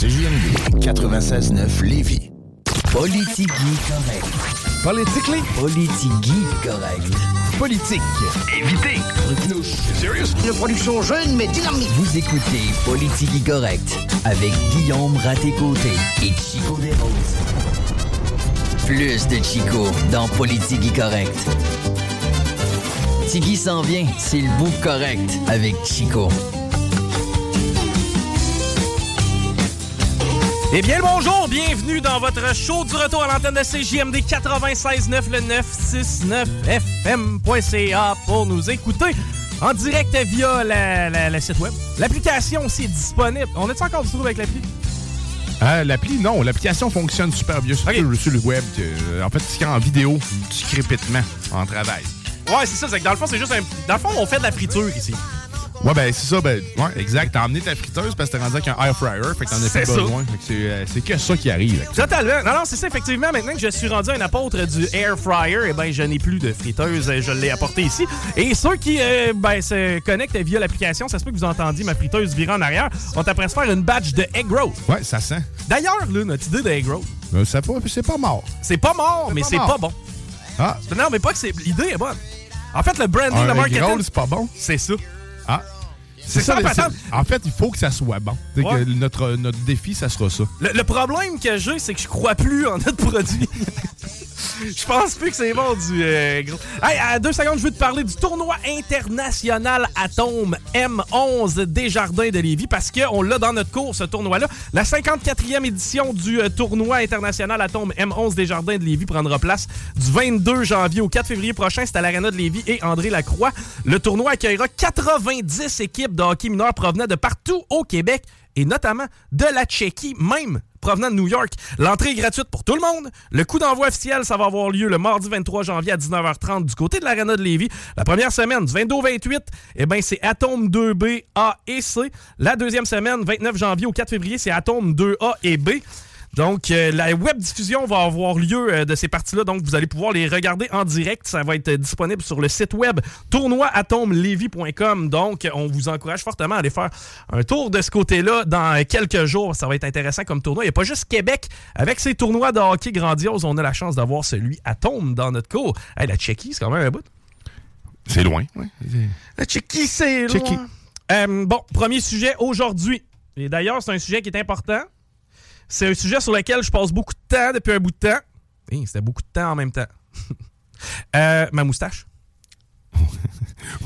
CJMD 96.9 Lévis. Politique correct. Politically? Politique correct. Politique. Évitez. Serious? Une production jeune mais dynamique. Vous écoutez Politique correct avec Guillaume Raté-Côté et Chico Desroses. Plus de Chico dans Politique correct. Tiggy s'en vient, c'est le bout correct avec Chico. Eh bien, le bonjour, bienvenue dans votre show du retour à l'antenne de CJMD 96.9, le 969fm.ca pour nous écouter en direct via la- la- le site web. L'application aussi est disponible. On est encore du tout avec l'appli? Ah, l'appli, non. L'application fonctionne super bien sur, le- sur le web. Euh, En fait, c'est en vidéo, du crépitement en travail. Ouais, c'est ça. C'est que dans le fond, c'est juste un. Dans le fond, on fait de la friture ici. Ouais, ben c'est ça. Ben, ouais, exact. T'as emmené ta friteuse parce que t'es rendu avec un air fryer. Fait que t'en as plus ça. besoin. Fait que c'est, euh, c'est que ça qui arrive. Totalement. Non, non, c'est ça, effectivement. Maintenant que je suis rendu un apôtre du air fryer, eh ben, je n'ai plus de friteuse. euh, Je l'ai apporté ici. Et ceux qui euh, ben, se connectent via l'application, ça se peut que vous entendiez ma friteuse virer en arrière. On t'apprête faire une batch de egg roll. Ouais, ça sent. D'ailleurs, là, notre idée de egg roll, Euh, ça pas, c'est pas mort. c'est pas mort, mais pas c'est mort. pas bon. Ah, Non, mais pas que c'est. L'idée est bonne. En fait, le branding, un le egg marketing, roll, c'est pas bon. c'est ça. C'est ça, c'est- En fait, il faut que ça soit bon. C'est Ouais. que notre, notre défi, ça sera ça. Le, le problème que j'ai, c'est que je crois plus en notre produit. Je pense plus que c'est bon du euh, gros. Hey, à deux secondes, je veux te parler du tournoi international Atome M11 Desjardins de Lévis parce qu'on l'a dans notre cours, ce tournoi-là. La 54e édition du euh, tournoi international Atome M11 Desjardins de Lévis prendra place du 22 janvier au 4 février prochain. C'est à l'Arena de Lévis et André Lacroix. Le tournoi accueillera 90 équipes de hockey mineur provenant de partout au Québec et notamment de la Tchéquie même provenant de New York. L'entrée est gratuite pour tout le monde. Le coup d'envoi officiel, ça va avoir lieu le mardi 23 janvier à 19h30 du côté de l'Arena de Lévis. La première semaine, du 22 au 28, eh ben, c'est Atome 2B, A et C. La deuxième semaine, 29 janvier au 4 février, c'est Atome 2A et B. Donc, euh, la web diffusion va avoir lieu euh, de ces parties-là. Donc, vous allez pouvoir les regarder en direct. Ça va être euh, disponible sur le site web tournoiatomelevy.com. Donc, on vous encourage fortement à aller faire un tour de ce côté-là dans euh, quelques jours. Ça va être intéressant comme tournoi. Il n'y a pas juste Québec. Avec ces tournois de hockey grandioses, on a la chance d'avoir celui Atome dans notre cours. Hey, la Tchéquie, c'est quand même un bout. C'est loin. Ouais. La Tchéquie, c'est loin. Euh, bon, premier sujet aujourd'hui. Et d'ailleurs, c'est un sujet qui est important. C'est un sujet sur lequel je passe beaucoup de temps depuis un bout de temps. Hey, C'était beaucoup de temps en même temps. Euh, ma moustache.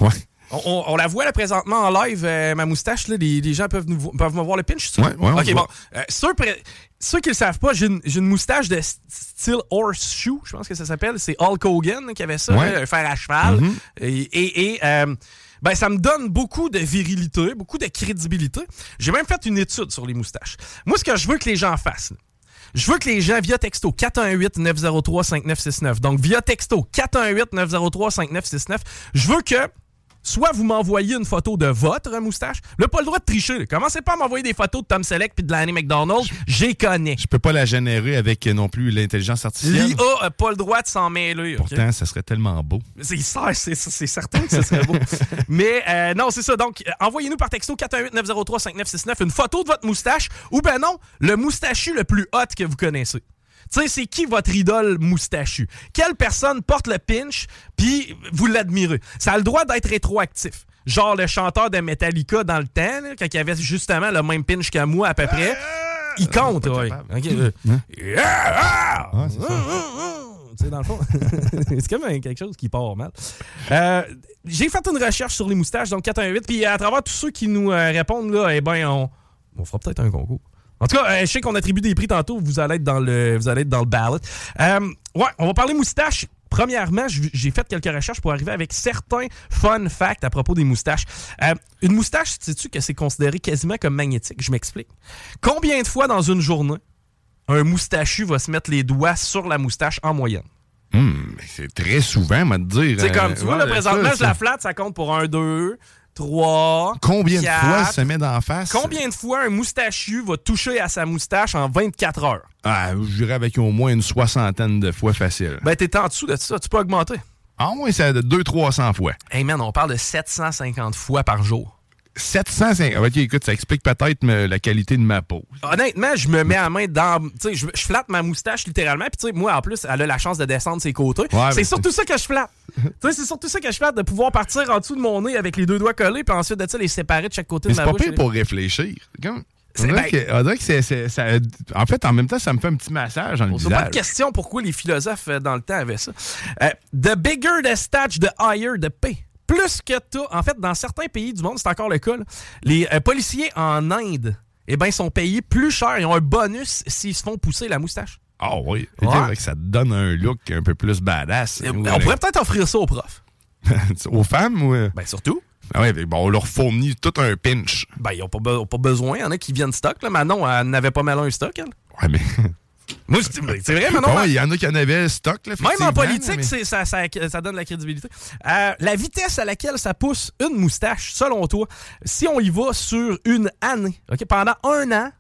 Ouais. On, on- on la voit là, présentement en live, euh, ma moustache. Là, les, les gens peuvent, nous peuvent me voir le pinch. tu Ouais, ouais, on Ok, bon. Euh, ceux, qui le savent pas, j'ai une, moustache de st- style horseshoe, je pense que ça s'appelle. C'est Hulk Hogan qui avait ça, Ouais. là, un fer à cheval. Mhm. Et, et- et, euh, ben, ça me donne beaucoup de virilité, beaucoup de crédibilité. J'ai même fait une étude sur les moustaches. Moi, ce que je veux que les gens fassent, je veux que les gens, via texto 418-903-5969, donc via texto 418-903-5969, je veux que soit vous m'envoyez une photo de votre moustache. Là, pas le droit de tricher. là. Commencez pas à m'envoyer des photos de Tom Selleck puis de Lanny McDonald. J'y connais. Je peux pas la générer avec euh, non plus l'intelligence artificielle. L'IA a pas le droit de s'en mêler. Pourtant, ça serait tellement beau. C'est ça, c'est c'est certain que ce serait beau. Mais euh, non, c'est ça. Donc, euh, envoyez-nous par texto 418-903-5969 une photo de votre moustache ou ben non, le moustachu le plus hot que vous connaissez. Tu sais, c'est qui votre idole moustachu? Quelle personne porte le pinch puis vous l'admirez? Ça a le droit d'être rétroactif. genre le chanteur de Metallica dans le temps, là, quand il avait justement le même pinch que moi à peu près. Il compte, oui. Ok, euh, Yeah! Ah! Ouais, dans le fond, c'est comme quelque chose qui part mal. Euh, J'ai fait une recherche sur les moustaches, donc 418, puis à travers tous ceux qui nous euh, répondent, là, eh ben, on, on fera peut-être un concours. En tout cas, euh, je sais qu'on attribue des prix tantôt, vous allez être dans le, vous allez être dans le ballot. Euh, ouais, on va parler moustaches. Premièrement, j'ai fait quelques recherches pour arriver avec certains fun facts à propos des moustaches. Euh, une moustache, sais-tu que c'est considéré quasiment comme magnétique? Je m'explique. Combien de fois dans une journée un moustachu va se mettre les doigts sur la moustache en moyenne? Hum, c'est très souvent, me dire. C'est comme, tu vois, là, ouais, présentement, ça, je la flatte, ça compte pour 1, 2, 3. Combien de fois ça met d'en face? Combien de fois un moustachu va toucher à sa moustache en 24 heures? Ah, je dirais avec au moins une soixantaine de fois facile. Ben, t'es en dessous de ça, tu peux augmenter. Ah, moins, c'est de 200-300 fois. Hey man, on parle de 750 fois par jour. 750. Ok, écoute, ça explique peut-être la qualité de ma peau. Honnêtement, je me mets à main dans. Tu sais, je, je flatte ma moustache littéralement. Puis, tu sais, moi, en plus, elle a la chance de descendre ses côtés. Ouais, c'est surtout ça que je flatte. tu sais, c'est surtout ça que je flatte, de pouvoir partir en dessous de mon nez avec les deux doigts collés, puis ensuite de ça, les séparer de chaque côté Mais de c'est ma pas bouche. pire pour réfléchir. C'est comme- On C'est- dirait ben- que, on dirait que c'est, c'est- ça- en fait, en même temps, ça me fait un petit massage dans le pose pas de question pourquoi les philosophes euh, dans le temps avaient ça? Euh, the bigger the stage, the higher the pay. Plus que tout, en fait, dans certains pays du monde, c'est encore le cas, là, les euh, policiers en Inde, eh ben, sont payés plus cher. Ils ont un bonus s'ils se font pousser la moustache. Ah oui. Ouais. C'est vrai que ça te donne un look un peu plus badass. Euh, Ou, On pourrait peut-être offrir ça aux profs. Aux femmes ou. Ben, surtout. Ah ouais, bon, on leur fournit tout un pinch. Ben, ils n'ont pas, be- pas besoin. Il y en a qui viennent stock. Là. Manon, elle n'avait pas mal un stock, elle. Ouais, mais. Moi, mais c'est vrai. Bon, elle- il y en a qui en avaient stock, là. Même en politique, mais- ça, ça- ça donne de la crédibilité. Euh, la vitesse à laquelle ça pousse une moustache, selon toi, si on y va sur une année, ok, pendant un an,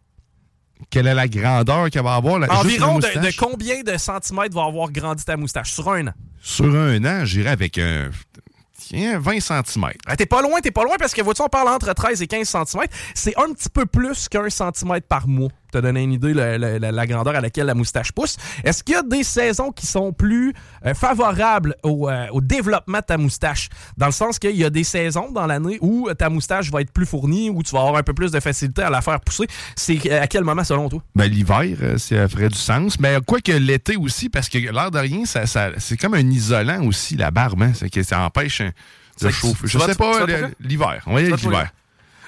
Quelle est la grandeur qu'elle va avoir? là, environ la de, de combien de centimètres va avoir grandi ta moustache? Sur un an? Sur un an, j'irais avec un. Tiens, 20 cm. Ah, t'es pas loin, t'es pas loin parce que vois-tu, on parle entre 13 et 15 cm. C'est un petit peu plus qu'un centimètre par mois. Te donner une idée la, la- grandeur à laquelle la moustache pousse. Est-ce qu'il y a des saisons qui sont plus euh, favorables au, euh, au développement de ta moustache? Dans le sens qu'il y a des saisons dans l'année où ta moustache va être plus fournie, où tu vas avoir un peu plus de facilité à la faire pousser. C'est euh, à quel moment selon toi? Ben, l'hiver, ça ferait du sens. Mais quoique l'été aussi, parce que l'air de rien, ça, ça- c'est comme un isolant aussi, la barbe. Hein? C'est que ça empêche de que chauffer. Je sais pas, l'hiver. On va y aller l'hiver.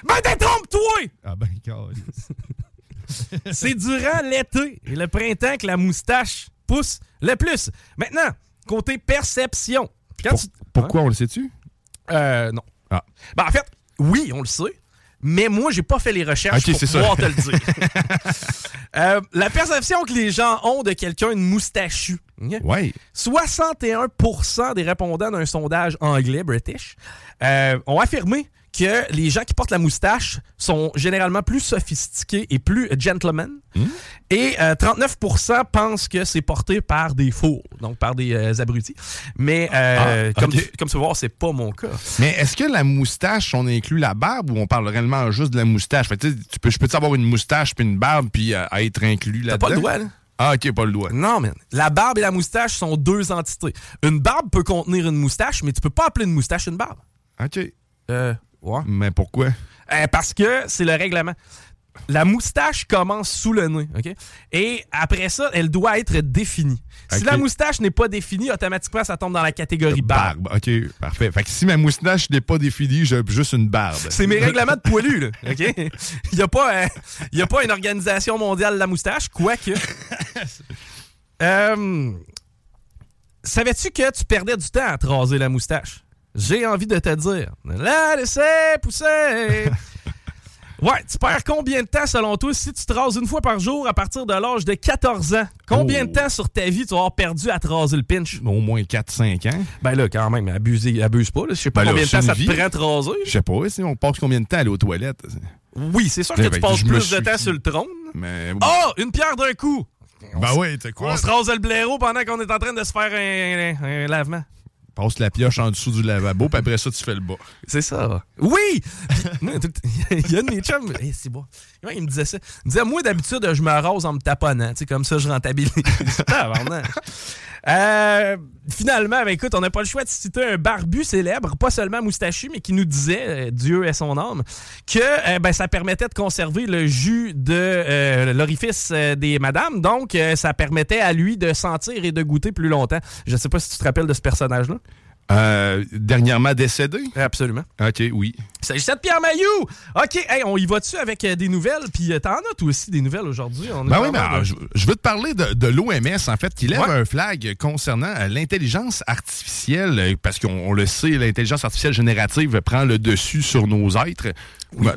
Ben, détrompe-toi! Ah ben, C'est durant l'été et le printemps que la moustache pousse le plus. Maintenant, côté perception. Quand Pour- tu- pourquoi on le sait-tu? Euh, non. Ah. Ben, en fait, oui, on le sait. Mais moi, j'ai pas fait les recherches pour ça. pouvoir te le dire. Euh, la perception que les gens ont de quelqu'un de moustachu. Ouais. 61% des répondants d'un sondage anglais, British, euh, ont affirmé que les gens qui portent la moustache sont généralement plus sophistiqués et plus gentlemen. Hmm? Et euh, 39% pensent que c'est porté par des faux, donc par des euh, abrutis. Mais euh, Ah, comme, tu, comme tu voir, c'est pas mon cas. Mais est-ce que la moustache, on inclut la barbe ou on parle réellement juste de la moustache? Fait tu peux, je peux-tu avoir une moustache puis une barbe puis euh, être inclus T'as là-dedans? pas le doigt, là? Ah, ok, pas le doigt. Non, man. La barbe et la moustache sont deux entités. Une barbe peut contenir une moustache, mais tu peux pas appeler une moustache une barbe. Ok. Euh, ouais. Mais pourquoi? Euh, parce que c'est le règlement. La moustache commence sous le nez, OK? Et après ça, elle doit être définie. Si la moustache n'est pas définie, automatiquement, ça tombe dans la catégorie barbe. Barbe. Ok, parfait. Fait que si ma moustache n'est pas définie, j'ai juste une barbe. C'est mes règlements de poilu, là, OK? Il n'y a, pas, euh, il y a pas une organisation mondiale de la moustache, quoique. Euh, Savais-tu que tu perdais du temps à te raser la moustache? J'ai envie de te dire. La laisser pousser! Ouais, tu perds combien de temps selon toi si tu te rases une fois par jour à partir de l'âge de 14 ans? Combien Oh. de temps sur ta vie tu vas avoir perdu à te raser le pinch? Au moins 4-5 ans. Ben là, quand même, abuse, abuse pas. Je sais pas Ben là, combien de temps ça te prend à te raser. Je sais pas, si on passe combien de temps à aller aux toilettes? Oui, c'est sûr que Ben, tu ben, passes plus de temps sur le trône. Mais. Oh, une pierre d'un coup! ben tu sais quoi? On se rase le blaireau pendant qu'on est en train de se faire un, un- un lavement. Passe la pioche en dessous du lavabo, puis après ça, tu fais le bas. C'est ça. Oui! Il y a un de mes chums, hey, c'est bon. Il me disait ça. Il me disait, moi, d'habitude, je me rase en me taponnant. Tu sais, comme ça, je rentabilise. Euh, finalement, ben, écoute, on n'a pas le choix de citer un barbu célèbre, pas seulement moustachu, mais qui nous disait, euh, Dieu est son âme, que euh, ben, ça permettait de conserver le jus de l'orifice des madames. Donc, ça permettait à lui de sentir et de goûter plus longtemps. Je sais pas si tu te rappelles de ce personnage-là. Euh, dernièrement décédé? Absolument. OK, oui. Il s'agissait de Pierre Mailloux! OK, hey, on y va-tu avec euh, des nouvelles? Puis euh, t'en as toi aussi des nouvelles aujourd'hui. Ben oui, mais alors, je, je veux te parler de, de l'OMS, en fait, qui lève Ouais. un flag concernant l'intelligence artificielle, parce qu'on on le sait, l'intelligence artificielle générative prend le dessus sur nos êtres.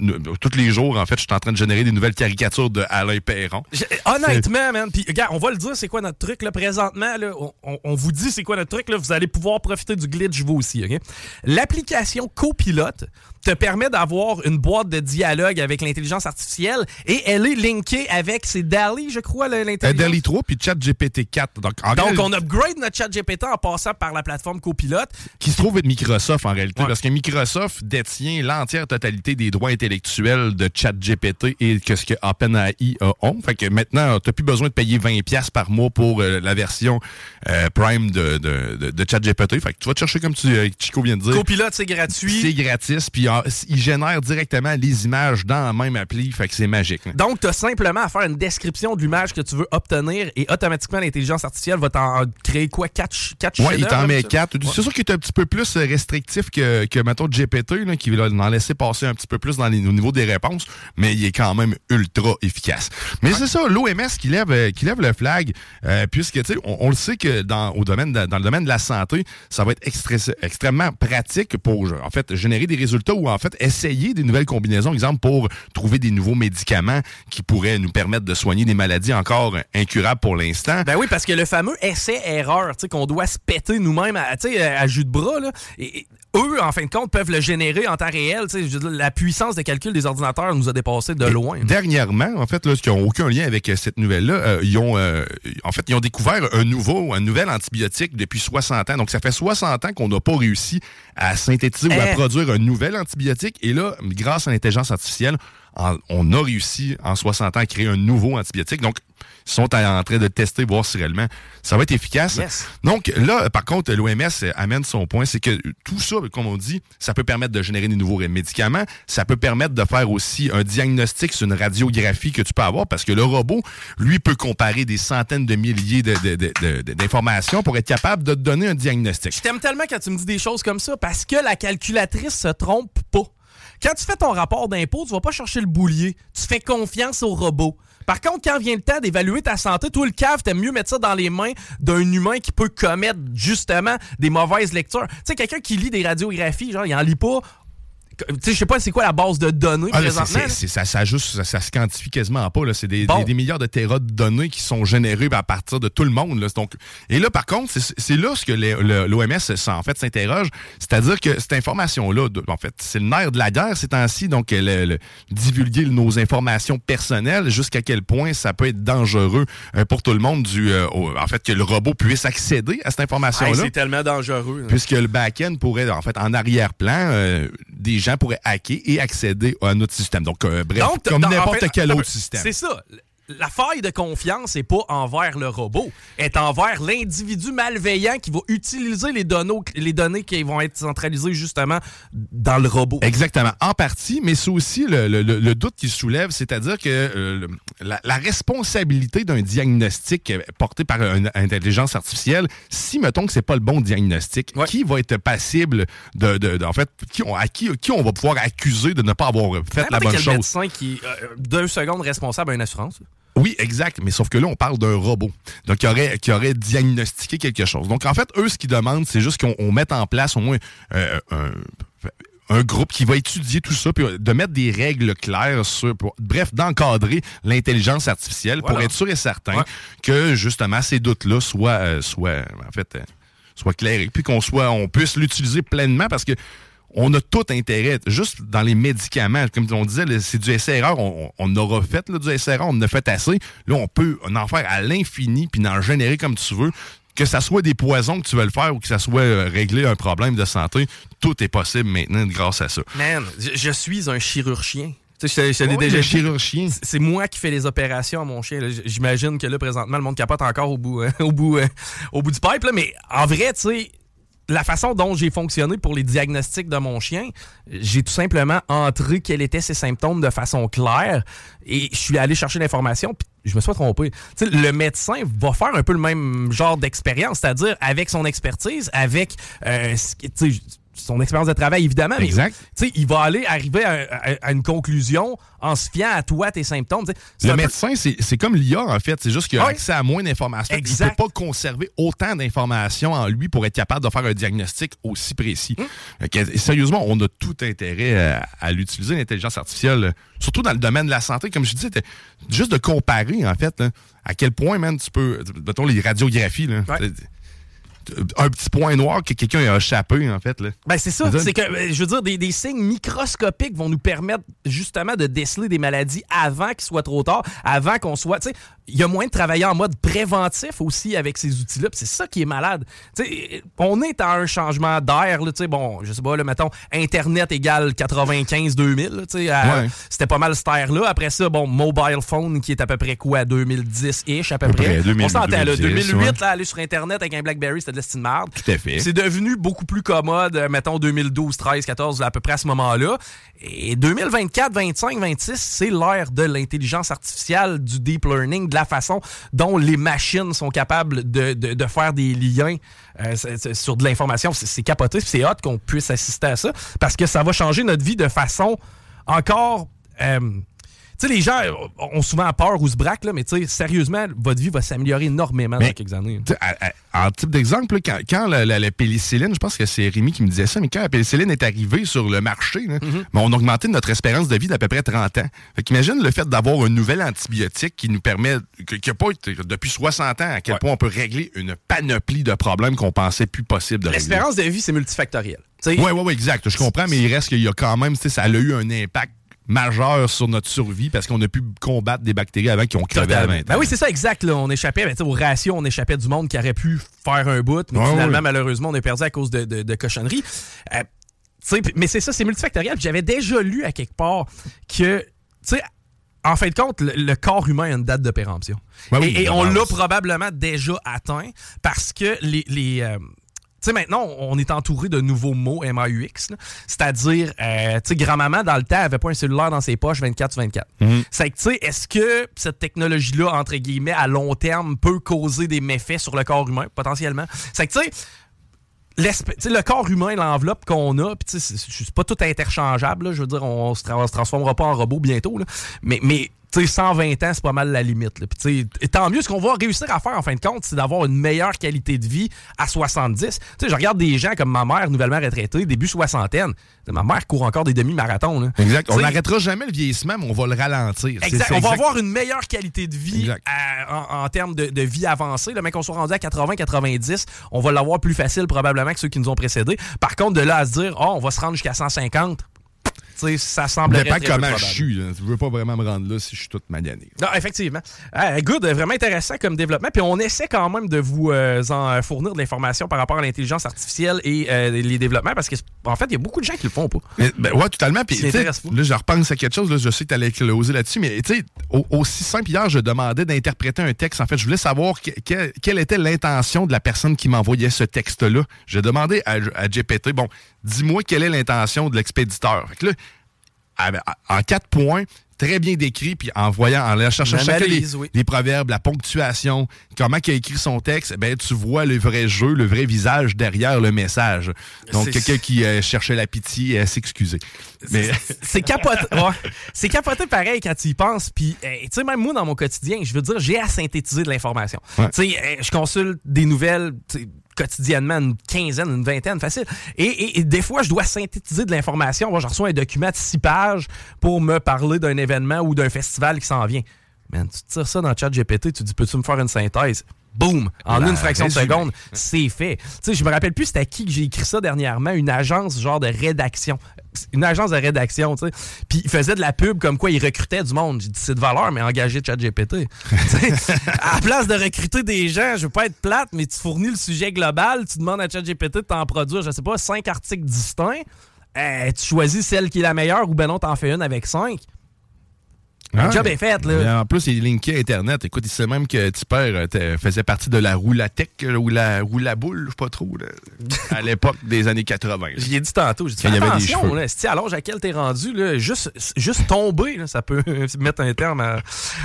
Nous- tous les jours, en fait, je suis en train de générer des nouvelles caricatures de Alain Perron. Je- honnêtement, man, puis regarde, on va le dire, c'est quoi notre truc là présentement là, on, vous dit c'est quoi notre truc là, vous allez pouvoir profiter du glitch vous aussi, OK? L'application Copilote te permet d'avoir une boîte de dialogue avec l'intelligence artificielle et elle est linkée avec c'est DALI, je crois Euh, l'intelligence. DALI 3 puis ChatGPT 4. Donc, en Donc réalité, on upgrade notre chat GPT en passant par la plateforme Copilote. qui se trouve être Microsoft en réalité, Ouais. parce que Microsoft détient l'entière totalité des droits intellectuels de ChatGPT et que ce que OpenAI a ont. Fait que maintenant, tu n'as plus besoin de payer 20$ par mois pour euh, la version euh, Prime de, de, de, de ChatGPT. Fait que tu vas te chercher, comme tu, euh, Chico vient de dire. Copilote c'est gratuit. C'est gratis, puis ah, il génère directement les images dans la même appli, fait que c'est magique. là. Donc, tu as simplement à faire une description de l'image que tu veux obtenir et automatiquement, l'intelligence artificielle va t'en créer quoi? 4 quatre Ouais, il t'en met ça? quatre. C'est sûr qu'il est un petit peu plus restrictif que, que mettons, GPT, là, qui va en laisser passer un petit peu plus dans les, au niveau des réponses, mais il est quand même ultra efficace. Mais c'est ça, l'OMS qui lève, euh, qui lève le flag, euh, puisque, tu sais, on, on le sait que dans, au domaine de- dans le domaine de la santé, ça va être extré- extrêmement pratique pour, en fait, générer des résultats ou, en fait, essayer des nouvelles combinaisons, exemple, pour trouver des nouveaux médicaments qui pourraient nous permettre de soigner des maladies encore incurables pour l'instant. Ben oui, parce que le fameux essai-erreur, tu sais, qu'on doit se péter nous-mêmes à, tu sais, à jus de bras, là, et, et eux, en fin de compte, peuvent le générer en temps réel. La puissance de calcul des ordinateurs nous a dépassé de loin. Dernièrement, en fait, là, ce qui n'ont aucun lien avec euh, cette nouvelle-là, euh, ils ont, euh, en fait, ils ont découvert un nouveau, un nouvel antibiotique depuis 60 ans. Donc, ça fait 60 ans qu'on n'a pas réussi à synthétiser ou à Eh. produire un nouvel antibiotique. Et là, grâce à l'intelligence artificielle, en- on a réussi en 60 ans à créer un nouveau antibiotique. Donc, ils sont en train de tester, voir si réellement ça va être efficace. Yes. Donc là, par contre, l'OMS amène son point, c'est que tout ça, comme on dit, ça peut permettre de générer des nouveaux médicaments, ça peut permettre de faire aussi un diagnostic sur une radiographie que tu peux avoir, parce que le robot, lui, peut comparer des centaines de milliers d'informations pour être capable de te donner un diagnostic. Je t'aime tellement quand tu me dis des choses comme ça parce que la calculatrice se trompe pas. Quand tu fais ton rapport d'impôt, tu vas pas chercher le boulier. Tu fais confiance au robot. Par contre, quand vient le temps d'évaluer ta santé, toi, le cave, t'aimes mieux mettre ça dans les mains d'un humain qui peut commettre justement des mauvaises lectures. Tu sais, quelqu'un qui lit des radiographies, genre, il en lit pas. Tu sais, je sais pas c'est quoi la base de données Ah, là, c'est- présentement. c'est- c'est- ça, ça, juste, ça, ça se quantifie quasiment pas. là. C'est des, Bon. des- des milliards de terras de données qui sont générées à partir de tout le monde. Là. Donc, et là, par contre, c'est c'est là ce que l'OMS en fait s'interroge. C'est-à-dire que cette information-là, de- en fait, c'est le nerf de la guerre ces temps-ci. Donc, le- le- divulguer nos informations personnelles, jusqu'à quel point ça peut être dangereux euh, pour tout le monde, du, euh, en fait, que le robot puisse accéder à cette Hey, information-là. c'est tellement dangereux. Puisque le back-end pourrait, en fait, en arrière-plan, euh, des gens pourraient hacker et accéder à notre système. Donc, euh, bref, Donc, comme en n'importe fait, quel autre système. C'est ça. La faille de confiance n'est pas envers le robot, est envers l'individu malveillant qui va utiliser les données, les données qui vont être centralisées justement dans le robot. Exactement. En partie, mais c'est aussi le, le- le- le doute qui se soulève, c'est-à-dire que euh, la, la responsabilité d'un diagnostic euh, porté par une intelligence artificielle, si mettons que c'est pas le bon diagnostic, Ouais. qui va être passible de, de- de- en fait, qui on, à qui, qui on va pouvoir accuser de ne pas avoir fait la bonne chose? médecin qui est euh, deux secondes responsable à une assurance. Oui, exact. Mais sauf que là, on parle d'un robot. Donc, qui aurait, qui aurait diagnostiqué quelque chose. Donc, en fait, eux, ce qu'ils demandent, c'est juste qu'on on mette en place au moins euh, un, un groupe qui va étudier tout ça, puis de mettre des règles claires sur, pour- bref, d'encadrer l'intelligence artificielle pour être sûr et certain Ouais. que, justement, ces doutes-là soient, euh, soient, en fait, euh, soient clairs, puis qu'on soit, on puisse l'utiliser pleinement parce que on a tout intérêt, juste dans les médicaments, comme on disait, c'est du essai-erreur, on, on aura fait là, du essai-erreur, on en a fait assez. Là, on peut en faire à l'infini, puis en générer comme tu veux. Que ça soit des poisons que tu veux le faire ou que ça soit euh, régler un problème de santé, tout est possible maintenant grâce à ça. Man, je, je suis un chirurgien. Tu sais, je le chirurgien. C'est- moi qui fais les opérations à mon chien. J'imagine que là, présentement, le monde capote encore au bout, euh, au bout, euh, au bout du pipe. là. Mais en vrai, tu sais, la façon dont j'ai fonctionné pour les diagnostics de mon chien, j'ai tout simplement entré quels étaient ses symptômes de façon claire et je suis allé chercher l'information puis je me suis trompé. Tu sais, le médecin va faire un peu le même genre d'expérience, c'est-à-dire avec son expertise, avec euh, son expérience de travail évidemment, mais Exact. tu sais, il va aller arriver à, à- à une conclusion en se fiant à toi, tes symptômes. Le peu- médecin, c'est comme l'IA, en fait. C'est juste qu'il a accès à moins d'informations. Il ne peut pas conserver autant d'informations en lui pour être capable de faire un diagnostic aussi précis. Hum. Que, sérieusement, on a tout intérêt à, à l'utiliser, l'intelligence artificielle, surtout dans le domaine de la santé. Comme je disais, juste de comparer, en fait, là, à quel point, man, tu peux... Mettons les radiographies, là. Ouais. Un petit point noir que quelqu'un a échappé, en fait. Là. Ben c'est ça, C'est ça. c'est que euh, je veux dire des, des signes microscopiques vont nous permettre justement de déceler des maladies avant qu'il soit trop tard, avant qu'on soit, tu sais, il y a moyen de travailler en mode préventif aussi avec ces outils-là, c'est ça qui est malade. Tu sais, on est à un changement d'air là, tu sais, bon, je sais pas là, mettons internet égale 95 2000, là, tu sais, à- Ouais. c'était pas mal cette ère là. Après ça, bon, mobile phone qui est à peu près quoi 2010 ish à peu, À peu près. près, 2000, on s'entend là 2010, 2008 ouais. là, aller sur internet avec un BlackBerry, c'était de l'estime marde. Tout à fait. C'est devenu beaucoup plus commode, euh, mettons 2012, 13, 14, à peu près à ce moment-là. Et 2024, 25, 26, c'est l'ère de l'intelligence artificielle, du deep learning, la façon dont les machines sont capables de, de- faire des liens euh, sur de l'information. C'est capoté, c'est hot qu'on puisse assister à ça, parce que ça va changer notre vie de façon encore... euh, sais, les gens ont souvent peur ou se braquent, là, mais sérieusement, votre vie va s'améliorer énormément Mais- dans quelques années. En type d'exemple, quand, quand la, la- la pénicilline, je pense que c'est Rémi qui me disait ça, mais quand la pénicilline est arrivée sur le marché, là, Mm-hmm. ben, on a augmenté notre espérance de vie d'à peu près 30 ans. Fait qu'imagine le fait d'avoir un nouvel antibiotique qui nous permet, qui a pas été depuis 60 ans, à quel Ouais. point on peut régler une panoplie de problèmes qu'on pensait plus possible de régler. L'espérance de vie, c'est multifactoriel. Oui, oui, oui, exact. Je comprends, mais il reste qu'il y a quand même, ça a eu un impact majeur sur notre survie parce qu'on a pu combattre des bactéries avant qui ont crevé à Totalement. 20 ans. Ben oui, c'est ça, exact. Là. On échappait, ben, tu sais, au ratio, on échappait du monde qui aurait pu faire un bout, mais finalement, malheureusement, on est perdu à cause de, de, de cochonneries. Euh, tu sais, p- mais c'est ça, c'est multifactoriel. J'avais déjà lu à quelque part que, tu sais, en fin de compte, le, le corps humain a une date de péremption. Ben oui, et et on l'a probablement déjà atteint parce que les. les euh, sais, maintenant, on est entouré de nouveaux mots MAUX, c'est-à-dire, euh, tu sais, grand-maman, dans le temps, avait pas un cellulaire dans ses poches 24 sur 24. C'est que, tu sais, est-ce que cette technologie-là, entre guillemets, à long terme, peut causer des méfaits sur le corps humain, potentiellement? C'est que, tu sais, le corps humain, l'enveloppe qu'on a, puis c'est- pas tout interchangeable. là. je veux dire, on, se tra- on se transformera pas en robot bientôt. là. Mais, mais sais, 120 ans, c'est pas mal la limite. là. Puis et tant mieux, ce qu'on va réussir à faire en fin de compte, c'est d'avoir une meilleure qualité de vie à 70. Tu sais, je regarde des gens comme ma mère, nouvellement retraitée, début soixantaine. Ma mère court encore des demi-marathons. là. Exact. On n'arrêtera jamais le vieillissement, mais on va le ralentir. Exact. On va exact- avoir une meilleure qualité de vie à- en, en termes de, de vie avancée. Le mec, qu'on soit rendu à 80-90, on va l'avoir plus facile probablement que ceux qui nous ont précédés. Par contre, de là à se dire, oh, on va se rendre jusqu'à 150, tu sais, ça semble dépend comment je suis. là. Je veux pas vraiment me rendre là si je suis toute magané. non, effectivement. Ah, good, vraiment intéressant comme développement. Puis on essaie quand même de vous euh, en fournir de l'information par rapport à l'intelligence artificielle et euh, les développements parce que en fait, il y a beaucoup de gens qui le font pas. Mais, ben, ouais, totalement. Puis, pas. là, je repense à quelque chose. Là, je sais que tu allais closer là-dessus, mais tu sais, au- aussi simple, hier, je demandais d'interpréter un texte. En fait, je voulais savoir que- que- quelle était l'intention de la personne qui m'envoyait ce texte-là. J'ai demandé à, à GPT, bon, dis-moi quelle est l'intention de l'expéditeur. Fait que là, en quatre points, très bien décrit, puis en voyant, en cherchant chacun les, oui. les proverbes, la ponctuation, comment il a écrit son texte, ben tu vois le vrai jeu, le vrai visage derrière le message. Donc, quelqu'un qui euh, cherchait la pitié à s'excuser. Mais C'est capoté. ouais. C'est capoté pareil quand tu y penses. Puis, euh, tu sais, même moi, dans mon quotidien, je veux dire, j'ai à synthétiser de l'information. Ouais. Tu sais, euh, je consulte des nouvelles quotidiennement, une quinzaine, une vingtaine, facile. Et, et- et des fois, je dois synthétiser de l'information. Moi, je reçois un document de six pages pour me parler d'un événement ou d'un festival qui s'en vient. Man, tu tires ça dans le chat GPT, tu dis, peux-tu me faire une synthèse? Boum! En une fraction de seconde, c'est fait. Tu sais, je me rappelle plus c'était à qui que j'ai écrit ça dernièrement, une agence genre de rédaction. Une agence de rédaction, tu sais. Puis il faisait de la pub comme quoi il recrutait du monde. J'ai dit c'est de valeur, mais engagé ChatGPT. À la place de recruter des gens, je veux pas être plate, mais tu fournis le sujet global, tu demandes à ChatGPT de t'en produire, je sais pas, cinq articles distincts. Euh, tu choisis celle qui est la meilleure ou ben non, t'en fais une avec cinq. Le job est fait, là. En plus, il est linké à Internet. Écoute, il sait même que Tipper euh, faisait partie de la roulatech euh, ou la roulaboule, je sais pas trop, là, à l'époque des années 80. J'y ai dit tantôt, j'ai dit il y avait des cheveux. là, à l'âge à quel t'es rendu, là, juste, juste tomber, là, ça peut mettre un terme à...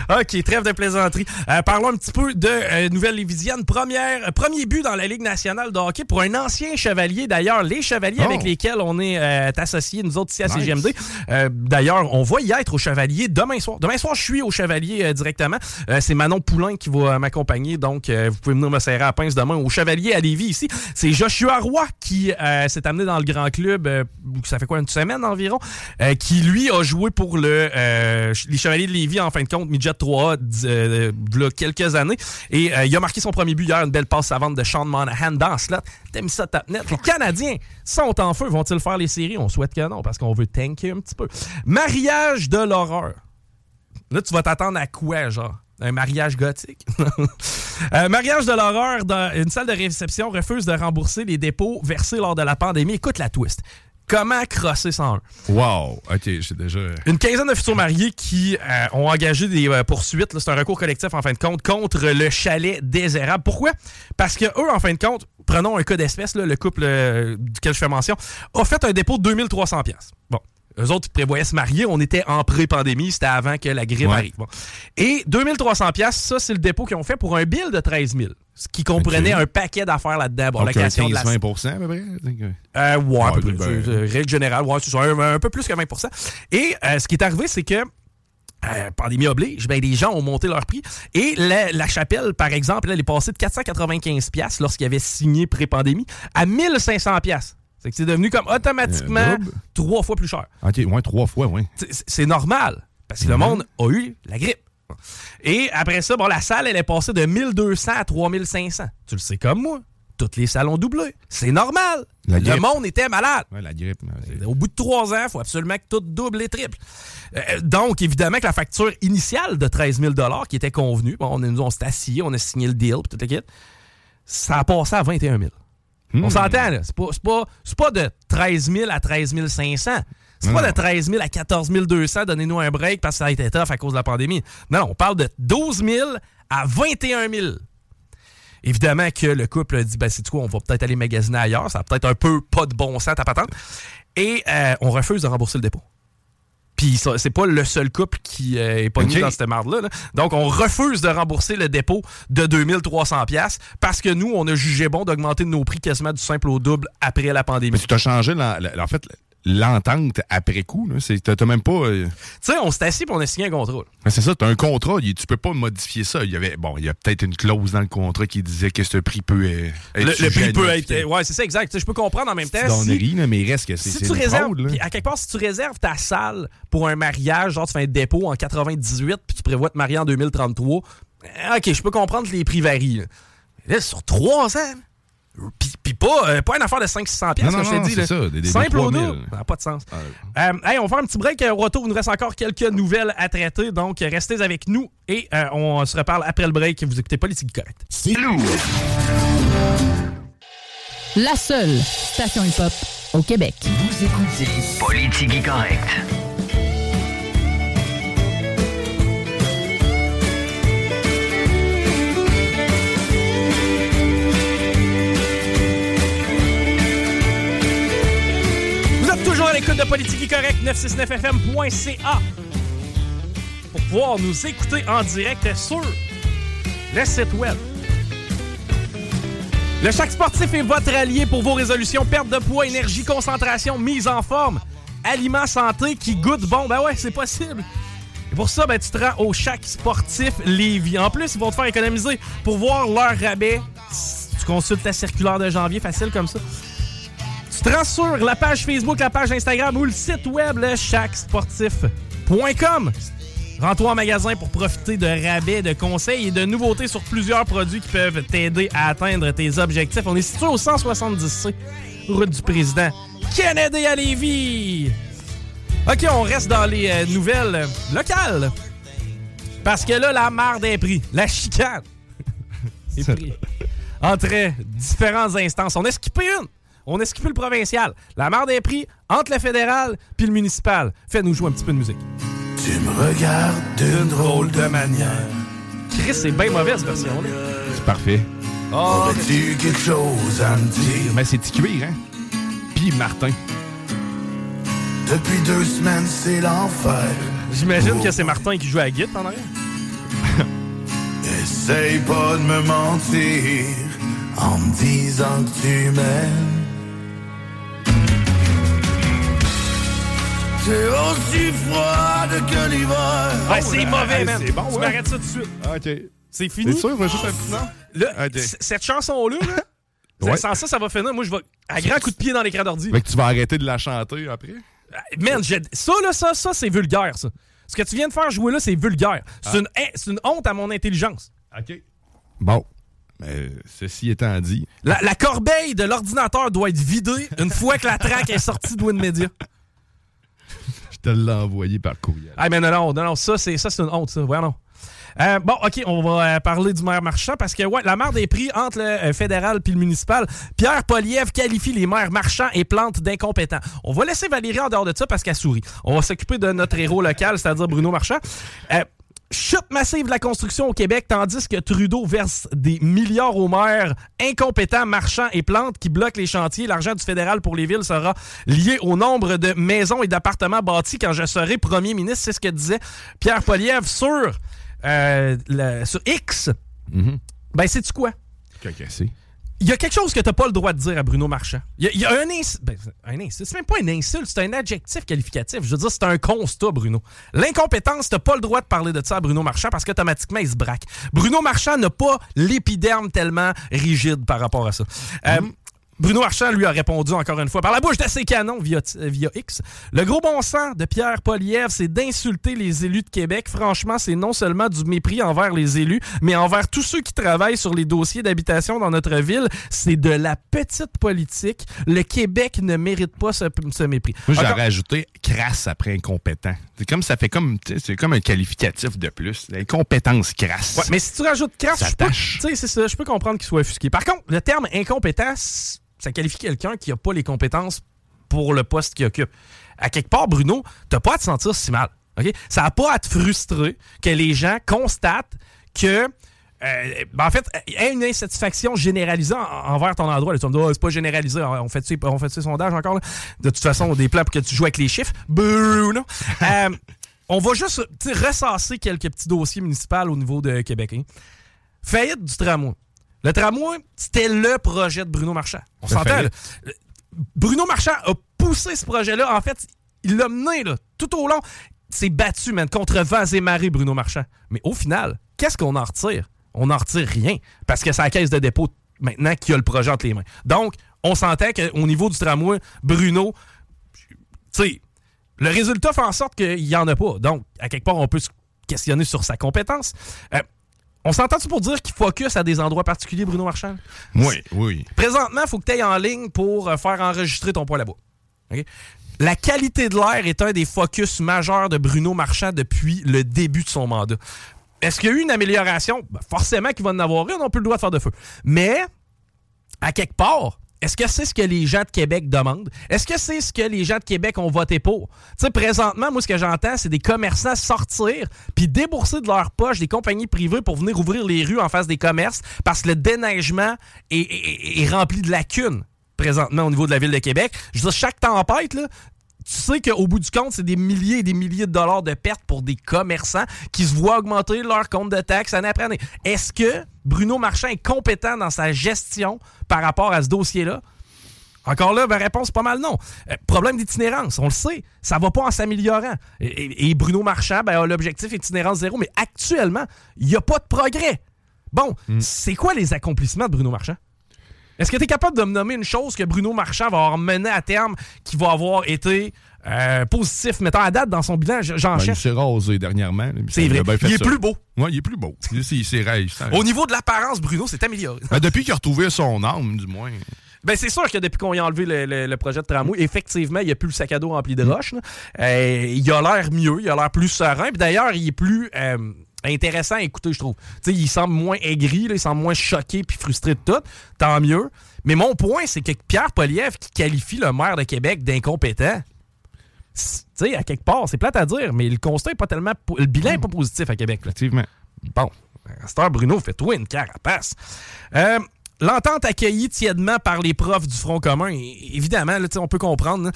OK, trêve de plaisanterie. Euh, parlons un petit peu de euh, Nouvelle-Lévisienne. Première, premier but dans la Ligue nationale de hockey pour un ancien chevalier. D'ailleurs, les chevaliers Oh. avec lesquels on est euh, associés, nous autres ici à Nice. CGMD. Euh, D'ailleurs, on va y être au chevalier demain soir. Demain soir, je suis au chevalier euh, directement. Euh, C'est Manon Poulain qui va euh, m'accompagner. Donc, euh, vous pouvez venir me serrer à la pince demain au chevalier à Lévis ici. C'est Joshua Roy qui euh, s'est amené dans le grand club, ça fait quoi, une semaine environ, qui lui a joué pour le les chevaliers de Lévis en fin de compte, Midget 3A, d- euh, v'là quelques années. Et il a marqué son premier but hier, une belle passe savante de Sean Monahan dans ce slot. T'as mis ça tape net. Les Canadiens sont en feu. Vont-ils faire les séries? On souhaite que non, parce qu'on veut tanker un petit peu. Mariage de l'horreur. Là, tu vas t'attendre à quoi, genre? Un mariage gothique? Euh, mariage de l'horreur, dans une salle de réception refuse de rembourser les dépôts versés lors de la pandémie. Écoute la twist. Comment crosser 101? Wow, OK, j'ai déjà... Une quinzaine de futurs mariés qui euh, ont engagé des euh, poursuites. C'est un recours collectif, en fin de compte, contre le chalet désérable. Pourquoi? Parce que eux, en fin de compte, prenons un cas d'espèce, le couple euh, duquel je fais mention, a fait un dépôt de 2300 pièces. Bon. Eux autres, ils prévoyaient se marier. On était en pré-pandémie. C'était avant que la grippe Ouais. arrive. Bon. Et 2300 pièces, ça, c'est le dépôt qu'ils ont fait pour un bill de 13 000. Ce qui comprenait un paquet d'affaires là-dedans. Bon, Donc, un location de la 15-20 à peu près? euh, ouais, à peu Ouais, près. ben- Euh, Règle générale, ouais, c'est un, un peu plus que 20% Et euh, ce qui est arrivé, c'est que. euh, pandémie oblige, ben, les gens ont monté leur prix. Et la, la chapelle, par exemple, elle est passée de 495 pièces lorsqu'il avait signé pré-pandémie à 1500 pièces. C'est que c'est devenu comme automatiquement Euh, trois fois plus cher. OK, ouais, trois fois, oui. C'est- normal, parce que le Mhm. monde a eu la grippe. Et après ça, bon, la salle, elle est passée de 1200 à 3500. Tu le sais comme moi. Toutes les salles ont doublé. C'est normal. La le grippe. monde était malade. Ouais, la grippe. Au bout de trois ans, il faut absolument que tout double et triple. Euh, donc, évidemment que la facture initiale de 13 000 qui était convenue, bon, on, nous, on s'est assis, on a signé le deal, puis tout le kit, ça a passé à 21 000. Hmm. On s'entend, là. C'est pas, c'est pas, c'est pas de 13 000 à 13 500. C'est pas de 13 000 à 14 200, donnez-nous un break parce que ça a été tough à cause de la pandémie. Non, non, on parle de 12 000 à 21 000. Évidemment que le couple a dit, ben, c'est quoi, on va peut-être aller magasiner ailleurs. Ça a peut-être un peu pas de bon sens, ta patente. Et euh, on refuse de rembourser le dépôt. Puis c'est pas le seul couple qui euh, est pas Ok. dans cette marde-là. là. Donc, on refuse de rembourser le dépôt de 2300 pièces parce que nous, on a jugé bon d'augmenter nos prix quasiment du simple au double après la pandémie. Mais tu t'as changé, la- la- en fait, l'entente après coup. T'as t'as même pas... euh, Tu sais, on s'est assis et on a signé un contrat. c'est ça, tu as un contrat, il- tu peux pas modifier ça. Il y avait bon, il y a peut-être une clause dans le contrat qui disait que ce prix peut euh, être Le, prix peut être. Ouais, c'est ça, exact. Je peux comprendre en même temps. C'est Si, donnerie, là, mais il reste que c'est si tu réserves, fraude, à quelque part, si tu réserves ta salle pour un mariage, genre tu fais un dépôt en 98 puis tu prévois te marier en 2033, euh, ok, je peux comprendre que les prix varient. Là, sur trois ans, puis, puis pas, euh, pas une affaire de 500-600 pièces, Non, comme non, je non, t'ai dit. là. ça, des- des Simple au 3000. double. Ça n'a pas de sens. Euh, hey, on va faire un petit break. Au retour, il nous reste encore quelques nouvelles à traiter. Donc, restez avec nous et euh, on se reparle après le break. Vous écoutez Politique Correct. C'est lourd. La seule station hip-hop au Québec. Vous écoutez Politique Correct. L'écoute de Politique Correct 969fm.ca pour pouvoir nous écouter en direct sur le site web. Le Chac Sportif est votre allié pour vos résolutions perte de poids, énergie, concentration, mise en forme, aliments santé qui goûtent bon. Ben ouais, c'est possible. Et pour ça, ben, tu te rends au Chac Sportif Lévis. En plus, ils vont te faire économiser pour voir leur rabais. Tu consultes la circulaire de janvier, facile comme ça. Tu te rends sur la page Facebook, la page Instagram ou le site web, le chacsportif.com. Rends-toi en magasin pour profiter de rabais, de conseils et de nouveautés sur plusieurs produits qui peuvent t'aider à atteindre tes objectifs. On est situé au 170C, route du président Kennedy à Lévis. OK, on reste dans les euh, nouvelles locales. Parce que là, la marde est pris. La chicane est pris. Entre différentes instances. On a skippé une. On a skippé le provincial. La marde est pris entre le fédéral puis le municipal. Fais-nous jouer un petit peu de musique. Tu me regardes d'une drôle de manière. Chris, c'est bien mauvaise version-là. C'est parfait. Oh, Aurais-tu quelque chose à me dire? Mais c'est cuir, hein? Puis Martin. Depuis deux semaines, c'est l'enfer. J'imagine que c'est Martin qui joue à la guitare en arrière. Essaye pas de me mentir en me disant que tu m'aimes. C'est aussi froide que l'hiver. Ouais, c'est mauvais, man. c'est bon, Tu ouais. m'arrêtes ça tout de suite. OK. C'est fini? C'est sûr, va juste un petit nom? Là, Ok. c- cette chanson-là, là, Ouais. sans ça, ça va finir. Moi, je vais à grand coup de pied dans l'écran d'ordi. Que tu vas arrêter de la chanter après? Man, j'ai- ça, là, ça, ça, c'est vulgaire, ça. Ce que tu viens de faire jouer là, c'est vulgaire. C'est Ah. une, c'est une honte à mon intelligence. OK. Bon. Mais ceci étant dit, La, la corbeille de l'ordinateur doit être vidée une fois que la track est sortie de Winmedia. Je te l'ai envoyé par courriel. Ah, mais non, non, non, ça, c'est ça, c'est une honte, ça. Ouais, non. Euh, bon, OK, on va euh, parler du maire marchand parce que, ouais, la mare des prix entre le euh, fédéral puis le municipal. Pierre Poliev qualifie les maires marchands et plantes d'incompétents. On va laisser Valérie en dehors de ça parce qu'elle sourit. On va s'occuper de notre héros local, c'est-à-dire Bruno Marchand. Chute massive de la construction au Québec, tandis que Trudeau verse des milliards aux maires incompétents, marchands et plantes qui bloquent les chantiers. L'argent du fédéral pour les villes sera lié au nombre de maisons et d'appartements bâtis quand je serai premier ministre. C'est ce que disait Pierre Poliev sur, euh, le- sur X. Ben, sais-tu quoi? Cacassé. Il y a quelque chose que t'as pas le droit de dire à Bruno Marchand. Il y a, un insulte. Ben, un. C'est même pas un insulte, c'est un adjectif qualificatif. Je veux dire, c'est un constat, Bruno. L'incompétence, t'as pas le droit de parler de ça à Bruno Marchand parce qu'automatiquement, il se braque. Bruno Marchand n'a pas l'épiderme tellement rigide par rapport à ça. Euh, Bruno Marchand lui a répondu encore une fois par la bouche de ses canons via, via X. Le gros bon sens de Pierre Poliev, c'est d'insulter les élus de Québec. Franchement, c'est non seulement du mépris envers les élus, mais envers tous ceux qui travaillent sur les dossiers d'habitation dans notre ville. C'est de la petite politique. Le Québec ne mérite pas ce, ce mépris. Moi, Encore- j'aurais ajouté crasse après incompétent. C'est comme ça fait comme c'est comme un qualificatif de plus. Incompétence crasse. Ouais, mais si tu rajoutes crasse, je peux, c'est ça, je peux comprendre qu'il soit offusqué. Par contre, le terme incompétent, c- ça qualifie quelqu'un qui n'a pas les compétences pour le poste qu'il occupe. À quelque part, Bruno, t'as pas à te sentir si mal. Ça n'a pas à te frustrer que les gens constatent que. euh, ben, en fait, il y a une insatisfaction généralisée en- envers ton endroit. Tu me dire, Ah, c'est pas généralisé, on fait, on fait ces sondages encore. De toute façon, des plans pour que tu joues avec les chiffres. Bruno. Euh, on va juste ressasser quelques petits dossiers municipaux au niveau de Québec. hein. Faillite du tramway. Le tramway, c'était le projet de Bruno Marchand. On s'entend. Bruno Marchand a poussé ce projet-là. En fait, il l'a mené là, tout au long. C'est battu, man, contre vents et marées, Bruno Marchand. Mais au final, qu'est-ce qu'on en retire? On n'en retire rien. Parce que c'est la caisse de dépôt maintenant qui a le projet entre les mains. Donc, on s'entend qu'au niveau du tramway, Bruno, tu sais, le résultat fait en sorte qu'il n'y en a pas. Donc, à quelque part, on peut se questionner sur sa compétence. Euh, on s'entend-tu pour dire qu'il focus à des endroits particuliers, Bruno Marchand? Oui, oui. Présentement, il faut que tu ailles en ligne pour euh, faire enregistrer ton poêle à bois. La qualité de l'air est un des focus majeurs de Bruno Marchand depuis le début de son mandat. Est-ce qu'il y a eu une amélioration? Ben, forcément qu'il va en avoir une, on peut le droit de faire de feu. Mais, à quelque part, est-ce que c'est ce que les gens de Québec demandent? Est-ce que c'est ce que les gens de Québec ont voté pour? Tu sais, présentement, moi, ce que j'entends, c'est des commerçants sortir puis débourser de leur poche des compagnies privées pour venir ouvrir les rues en face des commerces parce que le déneigement est, rempli de lacunes présentement au niveau de la ville de Québec. Je veux dire, chaque tempête, là, tu sais qu'au bout du compte, c'est des milliers et des milliers de dollars de pertes pour des commerçants qui se voient augmenter leur compte de taxes année après année. Est-ce que Bruno Marchand est compétent dans sa gestion par rapport à ce dossier-là? Encore là, ma réponse, pas mal non. Euh, problème d'itinérance, on le sait, ça va pas en s'améliorant. Et, et- et Bruno Marchand ben, a l'objectif itinérance zéro, mais actuellement, il n'y a pas de progrès. Bon, c'est quoi les accomplissements de Bruno Marchand? Est-ce que tu es capable de me nommer une chose que Bruno Marchand va avoir mené à terme qui va avoir été euh, positif, mettons à date dans son bilan? J'en Ben, il s'est rasé dernièrement. C'est vrai. Il est ça. plus beau. Ouais, il est plus beau. Il, il s'est. Au niveau de l'apparence, Bruno s'est amélioré. Ben, depuis qu'il a retrouvé son âme, du moins. Ben, c'est sûr que depuis qu'on a enlevé le, le- le projet de tramway, effectivement, il n'y a plus le sac à dos rempli de roches. là. Euh, il a l'air mieux, il a l'air plus serein. Puis d'ailleurs, il est plus euh, intéressant à écouter, je trouve. Tu sais, il semble moins aigri, là, il semble moins choqué puis frustré de tout. Tant mieux. Mais mon point, c'est que Pierre Poliev, qui qualifie le maire de Québec d'incompétent, tu sais, à quelque part, c'est plate à dire, mais le constat est pas tellement. Le bilan est pas positif à Québec. là. Effectivement. Bon, heure, Bruno, fais-toi une carapace. Euh, L'entente accueillie tièdement par les profs du Front commun, évidemment, là, on peut comprendre.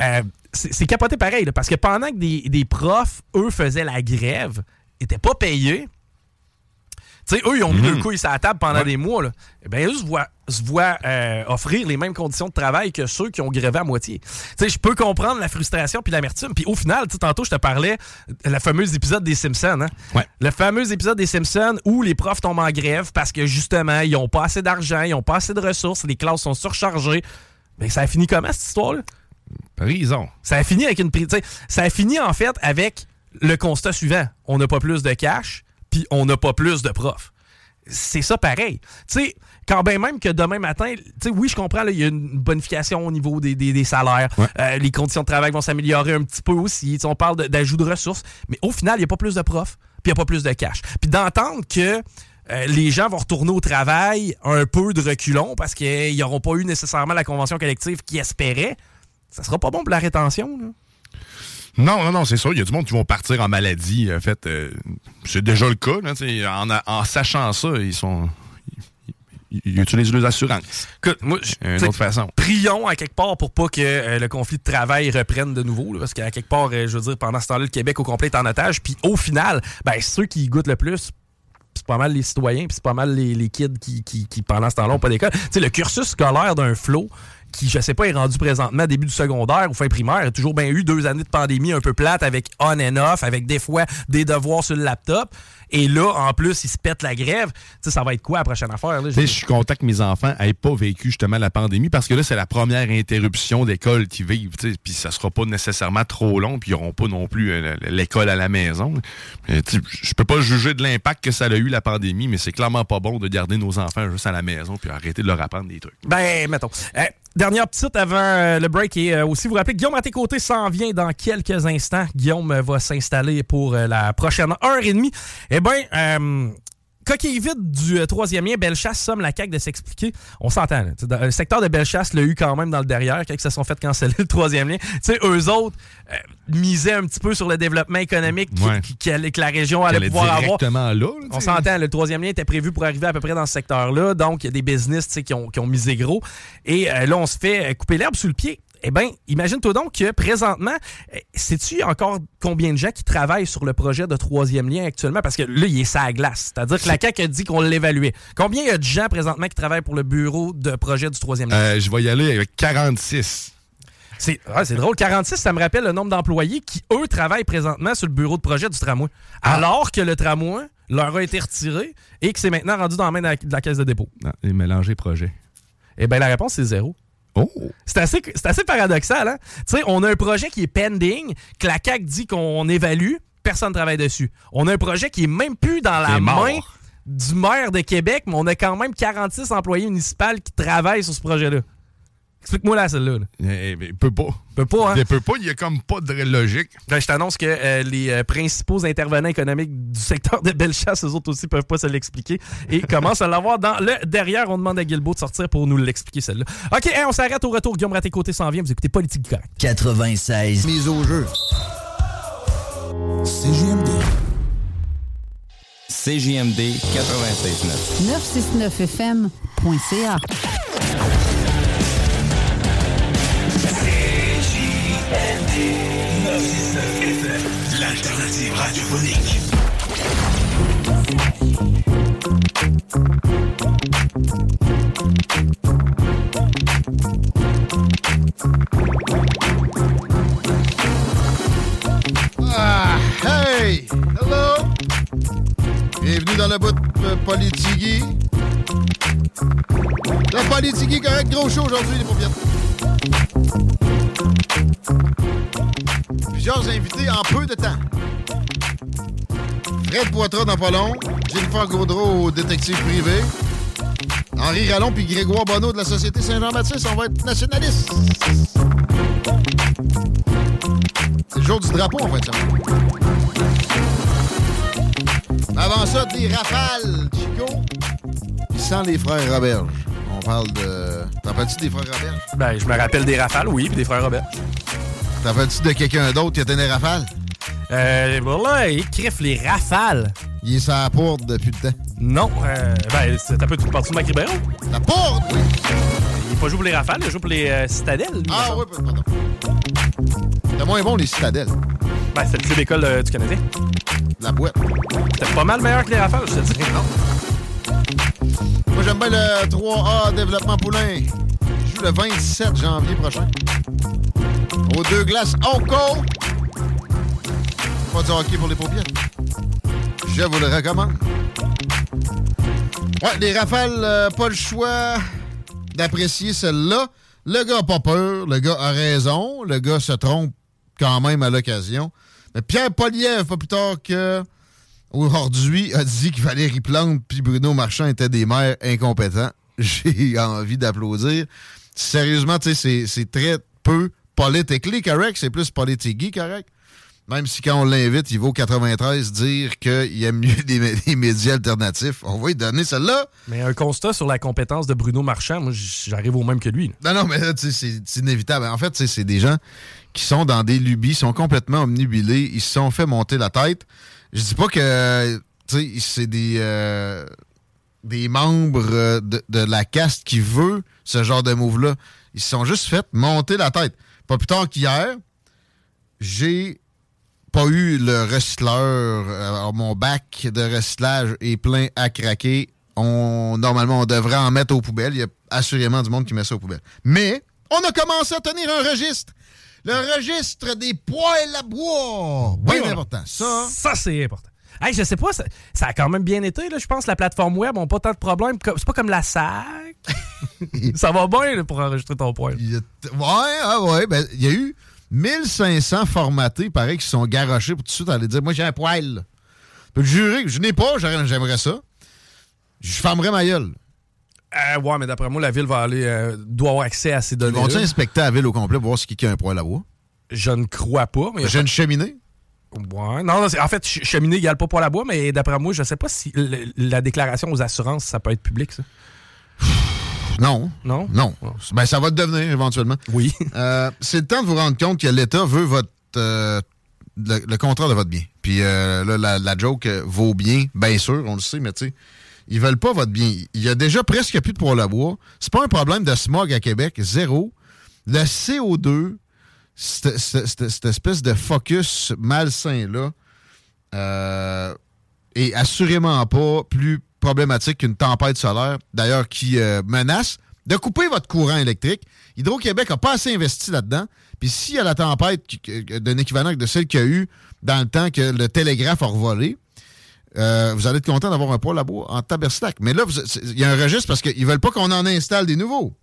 Euh, c'est c'est capoté pareil, là, parce que pendant que des, des profs, eux, faisaient la grève, n'étaient pas payés, tu sais, eux, ils ont mis Mhm. le couille sur la table pendant Ouais. des mois. Là. Eh bien, eux se voient, se voient, euh, offrir les mêmes conditions de travail que ceux qui ont grévé à moitié. Tu sais, je peux comprendre la frustration puis l'amertume. Puis au final, tantôt, je te parlais de la fameuse épisode des Simpsons. Hein? Ouais. Le fameux épisode des Simpsons où les profs tombent en grève parce que justement, ils n'ont pas assez d'argent, ils n'ont pas assez de ressources, les classes sont surchargées. Mais ça a fini comment, cette histoire-là? Prison. Ça a fini avec une pri- tu sais, Ça a fini en fait avec le constat suivant. On n'a pas plus de cash, puis on n'a pas plus de profs. C'est ça pareil. Tu sais, quand bien même que demain matin, tu sais, oui, je comprends, il y a une bonification au niveau des, des- des salaires. Ouais. Euh, les conditions de travail vont s'améliorer un petit peu aussi. On parle d'ajout de ressources. Mais au final, il n'y a pas plus de profs, puis il n'y a pas plus de cash. Puis d'entendre que euh, les gens vont retourner au travail un peu de reculons parce qu'ils n'auront pas eu nécessairement la convention collective qu'ils espéraient, ça sera pas bon pour la rétention. là. Non, non, non, c'est ça. Il y a du monde qui vont partir en maladie. En fait, euh, c'est déjà le cas. là, en, sachant ça, ils sont. Ils, utilisent les assurances. Écoute, moi, je- autre façon. prions à quelque part pour pas que euh, le conflit de travail reprenne de nouveau. là, parce qu'à quelque part, euh, je veux dire, pendant ce temps-là, le Québec au complet est en otage. Puis au final, ben, ceux qui y goûtent le plus, c'est pas mal les citoyens, puis c'est pas mal les, les kids qui, qui, qui, pendant ce temps-là, n'ont pas d'école. Tu sais, le cursus scolaire d'un flot qui, je sais pas, est rendu présentement début du secondaire ou fin primaire, a toujours bien eu deux années de pandémie un peu plate avec on and off, avec des fois des devoirs sur le laptop. Et là, en plus, ils se pètent la grève. Tu sais, ça va être quoi la prochaine affaire? là? Je suis content que mes enfants n'aient pas vécu justement la pandémie parce que là, c'est la première interruption d'école qu'ils vivent. Puis ça sera pas nécessairement trop long, puis ils n'auront pas non plus euh, l'école à la maison. Je peux pas juger de l'impact que ça a eu la pandémie, mais c'est clairement pas bon de garder nos enfants juste à la maison puis arrêter de leur apprendre des trucs. Ben, mettons. Euh, dernière petite avant euh, le break et euh, aussi vous rappelez que Guillaume à tes côtés s'en vient dans quelques instants. Guillaume euh, va s'installer pour la prochaine heure et demie. Eh bien, euh, coquille vide du euh, troisième lien, Bellechasse somme la CAQ de s'expliquer. On s'entend. Le secteur de Bellechasse l'a eu quand même dans le derrière quand ils se sont fait canceller le troisième lien. Tu sais, eux autres euh, misaient un petit peu sur le développement économique qui- Ouais. qui- qui allait- que la région allait pouvoir avoir. directement là, On s'entend, le troisième lien était prévu pour arriver à peu près dans ce secteur-là. Donc, il y a des business tu sais, qui ont, qui ont misé gros. Et euh, là, on se fait couper l'herbe sous le pied. Eh bien, imagine-toi donc que présentement, euh, sais-tu encore combien de gens qui travaillent sur le projet de troisième lien actuellement? Parce que là, il est ça à glace. C'est-à-dire que la CAQ a dit qu'on l'évaluait. Combien il y a de gens présentement qui travaillent pour le bureau de projet du troisième lien? Euh, je vais y aller avec 46. C'est ouais, c'est drôle. 46, ça me rappelle le nombre d'employés qui, eux, travaillent présentement sur le bureau de projet du tramway. Alors que le tramway leur a été retiré et que c'est maintenant rendu dans la main de la, de la caisse de dépôt. Non, les mélangés projets. Eh bien, la réponse, c'est zéro. Oh! C'est assez, paradoxal, hein? Tu sais, on a un projet qui est pending, que la CAQ dit qu'on évalue, personne ne travaille dessus. On a un projet qui est même plus dans la main du maire de Québec, mais on a quand même 46 employés municipaux qui travaillent sur ce projet-là. Explique-moi là, celle-là. là. Eh, mais il peut pas. Peut pas, hein? Il peut pas, il y a comme pas de logique. Là, je t'annonce que euh, les euh, principaux intervenants économiques du secteur de Bellechasse, eux autres aussi, peuvent pas se l'expliquer et commencent à l'avoir dans le derrière. On demande à Guilbeault de sortir pour nous l'expliquer, celle-là. OK, hein, on s'arrête au retour. Guillaume Raté-Côté s'en vient. Vous écoutez Politique Correct. 96. Mise au jeu. CJMD. CJMD 96.9. 969fm.ca. L'alternative radiophonique. Ah, hey! Hello! Bienvenue dans le bout de Politigui. Le Politigui, correct, gros show aujourd'hui, les paupières. Plusieurs invités en peu de temps. Fred Poitras dans pas long, Jennifer Gaudreau au détective privé, Henri Rallon puis Grégoire Bonneau de la Société Saint-Jean-Baptiste, on va être nationalistes. C'est le jour du drapeau, en fait, ça. Avant ça, des rafales, Chico. Sans les frères Roberge. On parle de. T'en rappelles-tu des frères Roberge? Ben, je me rappelle des rafales, oui, puis des frères Robert. T'en veux-tu de quelqu'un d'autre qui a tenu rafale? Euh, voilà, il criffe les rafales. Il est sur la depuis le temps. Non, euh, ben, c'est un peu tout parti de Mac Ribeiro. La porte, oui. Il n'a pas joué pour les rafales, il a joué pour les euh, citadelles. lui, Ah oui, pardon. C'est moins bon, les citadelles. Ben, c'était le lycée d'école euh, du Canadien. La boîte. C'était pas mal meilleur que les rafales, je te dirais. Non. Moi, j'aime bien le 3A Développement Poulain. Il joue le 27 janvier prochain. Deux glaces Onco. Pas du hockey pour les paupières. Je vous le recommande. Ouais, les rafales, euh, pas le choix d'apprécier celle-là. Le gars a pas peur, le gars a raison, le gars se trompe quand même à l'occasion. Mais Pierre Poliev, pas plus tard que aujourd'hui, a dit que Valérie Plante puis Bruno Marchand étaient des maires incompétents. J'ai envie d'applaudir. Sérieusement, c'est très peu politically correct, c'est plus politique correct. Même si quand on l'invite, il va au 93 dire qu'il aime mieux des médias alternatifs. On va lui donner celle-là. Mais un constat sur la compétence de Bruno Marchand, moi, j'arrive au même que lui. là. Non, non, mais là, c'est inévitable. En fait, c'est des gens qui sont dans des lubies, sont complètement omnibilés, ils se sont fait monter la tête. Je dis pas que, c'est des, euh, des membres euh, de, de la caste qui veut ce genre de move-là. Ils se sont juste fait monter la tête. Pas plus tard qu'hier, j'ai pas eu le recycleur. euh, Alors, mon bac de recyclage est plein à craquer. On, normalement, on devrait en mettre aux poubelles. Il y a assurément du monde qui met ça aux poubelles. Mais on a commencé à tenir un registre. Le registre des poêles à bois. Bien voilà. important. Ça, Ça, c'est important. Hey, je sais pas, ça, ça a quand même bien été. Là, je pense que la plateforme web n'a pas tant de problèmes. C'est pas comme la SAC. ça va bien là, pour enregistrer ton point. il ouais, ah ouais, ben, il y a eu 1500 formatés, pareil, qui sont garochés pour tout de suite aller dire Moi, j'ai un là. Je peux jurer que je n'ai pas, j'aimerais ça. Je fermerais ma gueule. Euh, ouais, mais d'après moi, la ville va aller, euh, doit avoir accès à ces Ils données. vont-ils inspecter la ville au complet pour voir si quelqu'un a un poêle à bois? Je ne crois pas. Mais J'ai une cheminée. Ouais. Non, non, en fait, ch- cheminée égale pas poêle à bois, mais d'après moi, je sais pas si le- la déclaration aux assurances, ça peut être public, ça. Non. Non? Non. Ben, ça va devenir éventuellement. Oui. Euh, c'est le temps de vous rendre compte que l'État veut votre euh, le, le contrat de votre bien. Puis euh, là, la, la joke euh, vaut bien, bien sûr, on le sait, mais tu sais, ils veulent pas votre bien. Il y a déjà presque plus de poêle à bois. C'est pas un problème de smog à Québec, zéro. Le CO2, cette, espèce de focus malsain-là, euh, est assurément pas plus problématique qu'une tempête solaire, d'ailleurs, qui euh, menace de couper votre courant électrique. Hydro-Québec n'a pas assez investi là-dedans. Puis s'il y a la tempête d'un équivalent de celle qu'il y a eu dans le temps que le télégraphe a revolé, euh, vous allez être content d'avoir un à bois en taberstac. Mais là, il y a un registre parce qu'ils veulent pas qu'on en installe des nouveaux.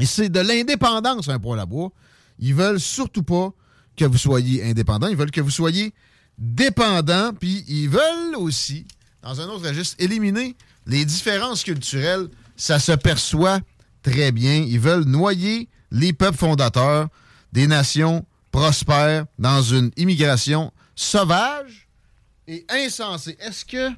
Et c'est de l'indépendance, un à bois. Ils veulent surtout pas que vous soyez indépendant. Ils veulent que vous soyez dépendant. Puis ils veulent aussi, dans un autre registre, éliminer les différences culturelles. Ça se perçoit très bien. Ils veulent noyer les peuples fondateurs des nations prospères dans une immigration sauvage et insensée. Est-ce que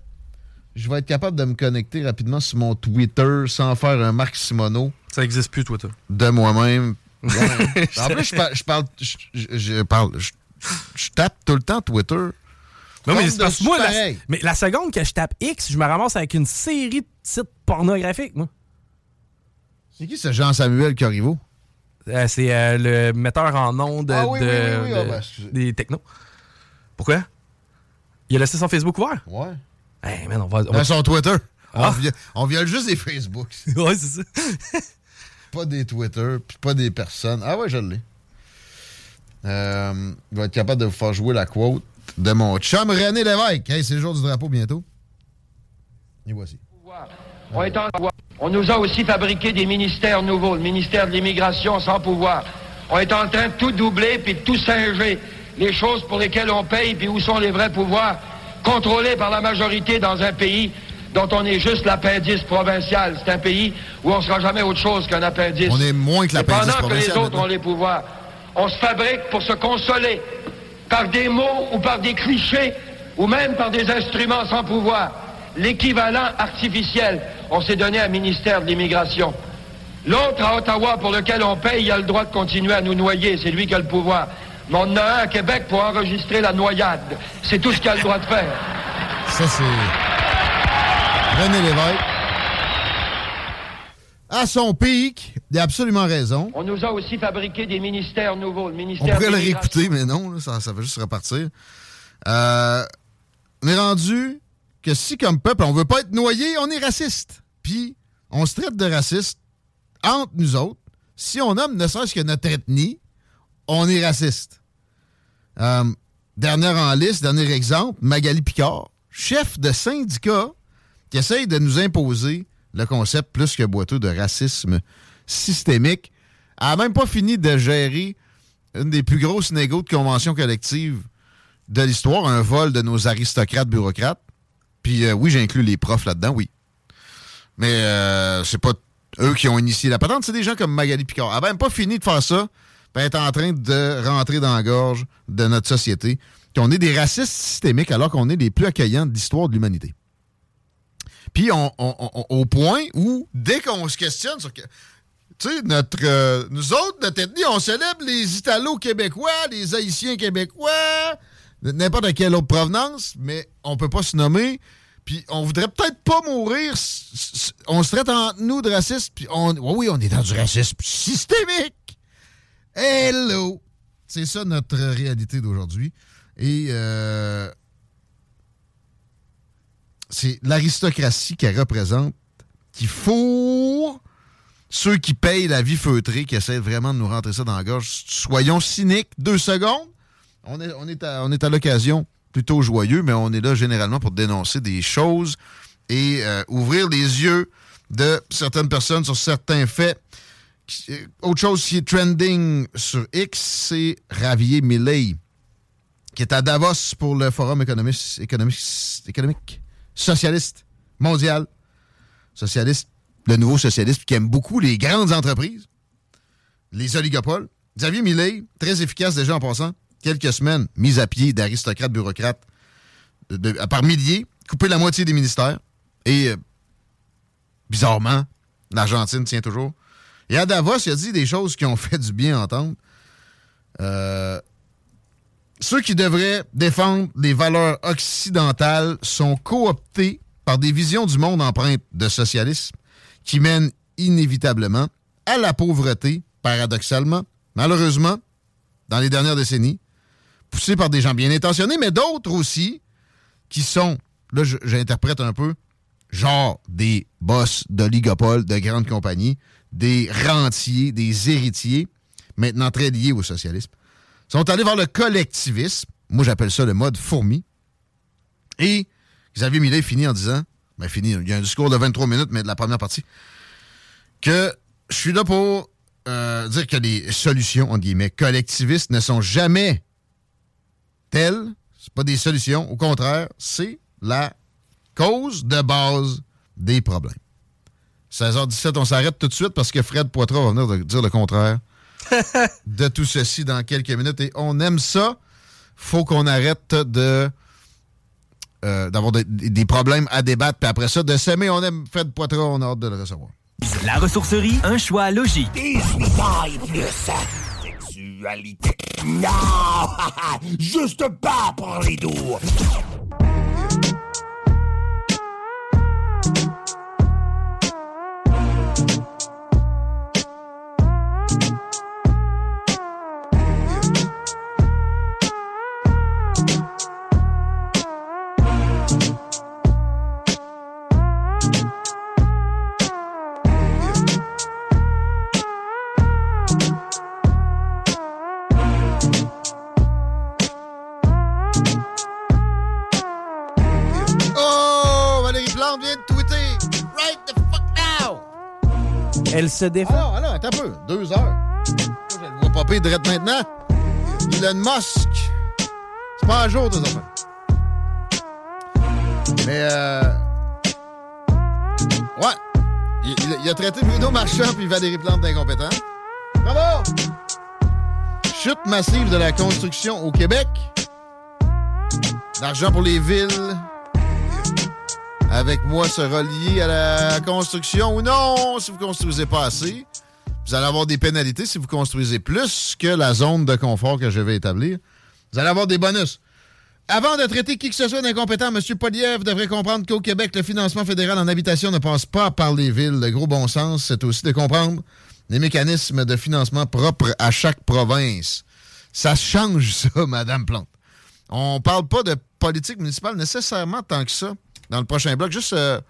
je vais être capable de me connecter rapidement sur mon Twitter sans faire un Marc Simoneau? Ça existe plus, toi. de moi-même. En plus, je parle, je parle, je, je- je parle, je, je tape tout le temps Twitter. Non, mais c'est parce que dessus, moi, la, pareil. mais la seconde que je tape X, je me ramasse avec une série de sites pornographiques, moi. C'est qui ce Jean-Samuel Corriveau? Euh, c'est euh, le metteur en nom de, Ah oui, de- oui, oui, oui, ah ben, des technos. Pourquoi? Il a laissé son Facebook ouvert? Ouais. Hey, man, on va. on Dans va- son Twitter. Ah. On, viole, on viole juste des Facebook. ouais, c'est ça. Pas des Twitter, puis pas des personnes. Ah ouais, je l'ai. Euh, il va être capable de vous faire jouer la quote de mon chum René Lévesque. Hey, c'est le jour du drapeau bientôt. Et voici. On, est en- on nous a aussi fabriqué des ministères nouveaux, le ministère de l'immigration sans pouvoir. On est en train de tout doubler puis de tout singer. Les choses pour lesquelles on paye puis où sont les vrais pouvoirs contrôlés par la majorité dans un pays dont on est juste l'appendice provincial. C'est un pays où on sera jamais autre chose qu'un appendice. On est moins que l'appendice Pendant que les provincial, autres ont les pouvoirs, on se fabrique pour se consoler par des mots ou par des clichés ou même par des instruments sans pouvoir. L'équivalent artificiel, on s'est donné un ministère de l'immigration. L'autre à Ottawa pour lequel on paye, il a le droit de continuer à nous noyer. C'est lui qui a le pouvoir. Mais on en a un à Québec pour enregistrer la noyade. C'est tout ce qu'il a le droit de faire. Ça, c'est. René Lévesque. À son pic, il a absolument raison. On nous a aussi fabriqué des ministères nouveaux. Le On ministère pourrait de le réécouter, mais non, là, ça, ça va juste repartir. Euh, on est rendu que si, comme peuple, on veut pas être noyé, on est raciste. Puis, on se traite de raciste entre nous autres. Si on nomme ne serait-ce que notre ethnie, on est raciste. Euh, dernière en liste, dernier exemple, Magali Picard, chef de syndicat qui essaye de nous imposer le concept plus que boiteux de racisme systémique. N'a même pas fini de gérer une des plus grosses négos de convention collective de l'histoire, un vol de nos aristocrates bureaucrates. Puis euh, oui, j'inclus les profs là-dedans, oui. Mais euh, c'est pas eux qui ont initié la patente, c'est des gens comme Magali Picard. Elle n'a même pas fini de faire ça, puis elle est en train de rentrer dans la gorge de notre société. Qu'on est des racistes systémiques alors qu'on est les plus accueillants de l'histoire de l'humanité. Puis on, au point où, dès qu'on se questionne sur... Tu sais, notre, euh, nous autres, notre ethnie, on célèbre les Italo-Québécois, les Haïtiens québécois, n'importe quelle autre provenance, mais on peut pas se nommer. Puis on voudrait peut-être pas mourir. On se traite entre nous de racistes. Puis on, oui, oui, on est dans du racisme systémique. Hello! C'est ça notre réalité d'aujourd'hui. Et euh, c'est l'aristocratie qu'elle représente qui fourre ceux qui payent la vie feutrée, qui essaient vraiment de nous rentrer ça dans la gorge. Soyons cyniques deux secondes. On est, à, l'occasion plutôt joyeux, mais on est là généralement pour dénoncer des choses et euh, ouvrir les yeux de certaines personnes sur certains faits. Euh, Autre chose qui est trending sur X, c'est Ravier Milley, qui est à Davos pour le Forum économique, économique socialiste mondial. Socialiste, le nouveau socialiste qui aime beaucoup les grandes entreprises, les oligopoles. Xavier Millet, très efficace déjà en passant, quelques semaines mis à pied d'aristocrates bureaucrates par milliers, coupé la moitié des ministères. Et euh, bizarrement, l'Argentine tient toujours. Et à Davos, il a dit des choses qui ont fait du bien entendre. Euh, ceux qui devraient défendre les valeurs occidentales sont cooptés par des visions du monde empreintes de socialisme qui mènent inévitablement à la pauvreté, paradoxalement, malheureusement, dans les dernières décennies, poussés par des gens bien intentionnés, mais d'autres aussi qui sont, là j'interprète un peu, genre des boss d'oligopoles, de grandes compagnies, des rentiers, des héritiers, maintenant très liés au socialisme, sont allés vers le collectivisme. Moi, j'appelle ça le mode fourmi. Et Xavier Millet finit en disant, ben fini, il y a un discours de 23 minutes, mais de la première partie, que je suis là pour euh, dire que les solutions, entre guillemets, collectivistes ne sont jamais telles. C'est pas des solutions. Au contraire, c'est la cause de base des problèmes. 16h17, on s'arrête tout de suite parce que Fred Poitras va venir dire le contraire de tout ceci dans quelques minutes. Et on aime ça. Faut qu'on arrête de euh, d'avoir des, des problèmes à débattre. Puis après ça, de s'aimer, on aime Fred Poitras, on a hâte de le recevoir. La ressourcerie, un choix logique. 18 ans et plus. Sexualité. Non! Juste pas pour les doux. Elle se défend. Alors, alors, attends un peu. Deux heures. Je le vois popper direct maintenant. Elon Musk. C'est pas un jour, tes affaires. Mais, euh... Ouais. Il, il- a traité Bruno Marchand puis Valérie Plante d'incompétents. Bravo! Chute massive de la construction au Québec. L'argent pour les villes. Avec moi sera lié à la construction ou non. Si vous construisez pas assez, vous allez avoir des pénalités si vous construisez plus que la zone de confort que je vais établir. Vous allez avoir des bonus. Avant de traiter qui que ce soit d'incompétent, M. Poliev devrait comprendre qu'au Québec, le financement fédéral en habitation ne passe pas par les villes. Le gros bon sens, c'est aussi de comprendre les mécanismes de financement propres à chaque province. Ça change ça, Madame Plante. On parle pas de politique municipale nécessairement tant que ça dans le prochain bloc. Juste euh,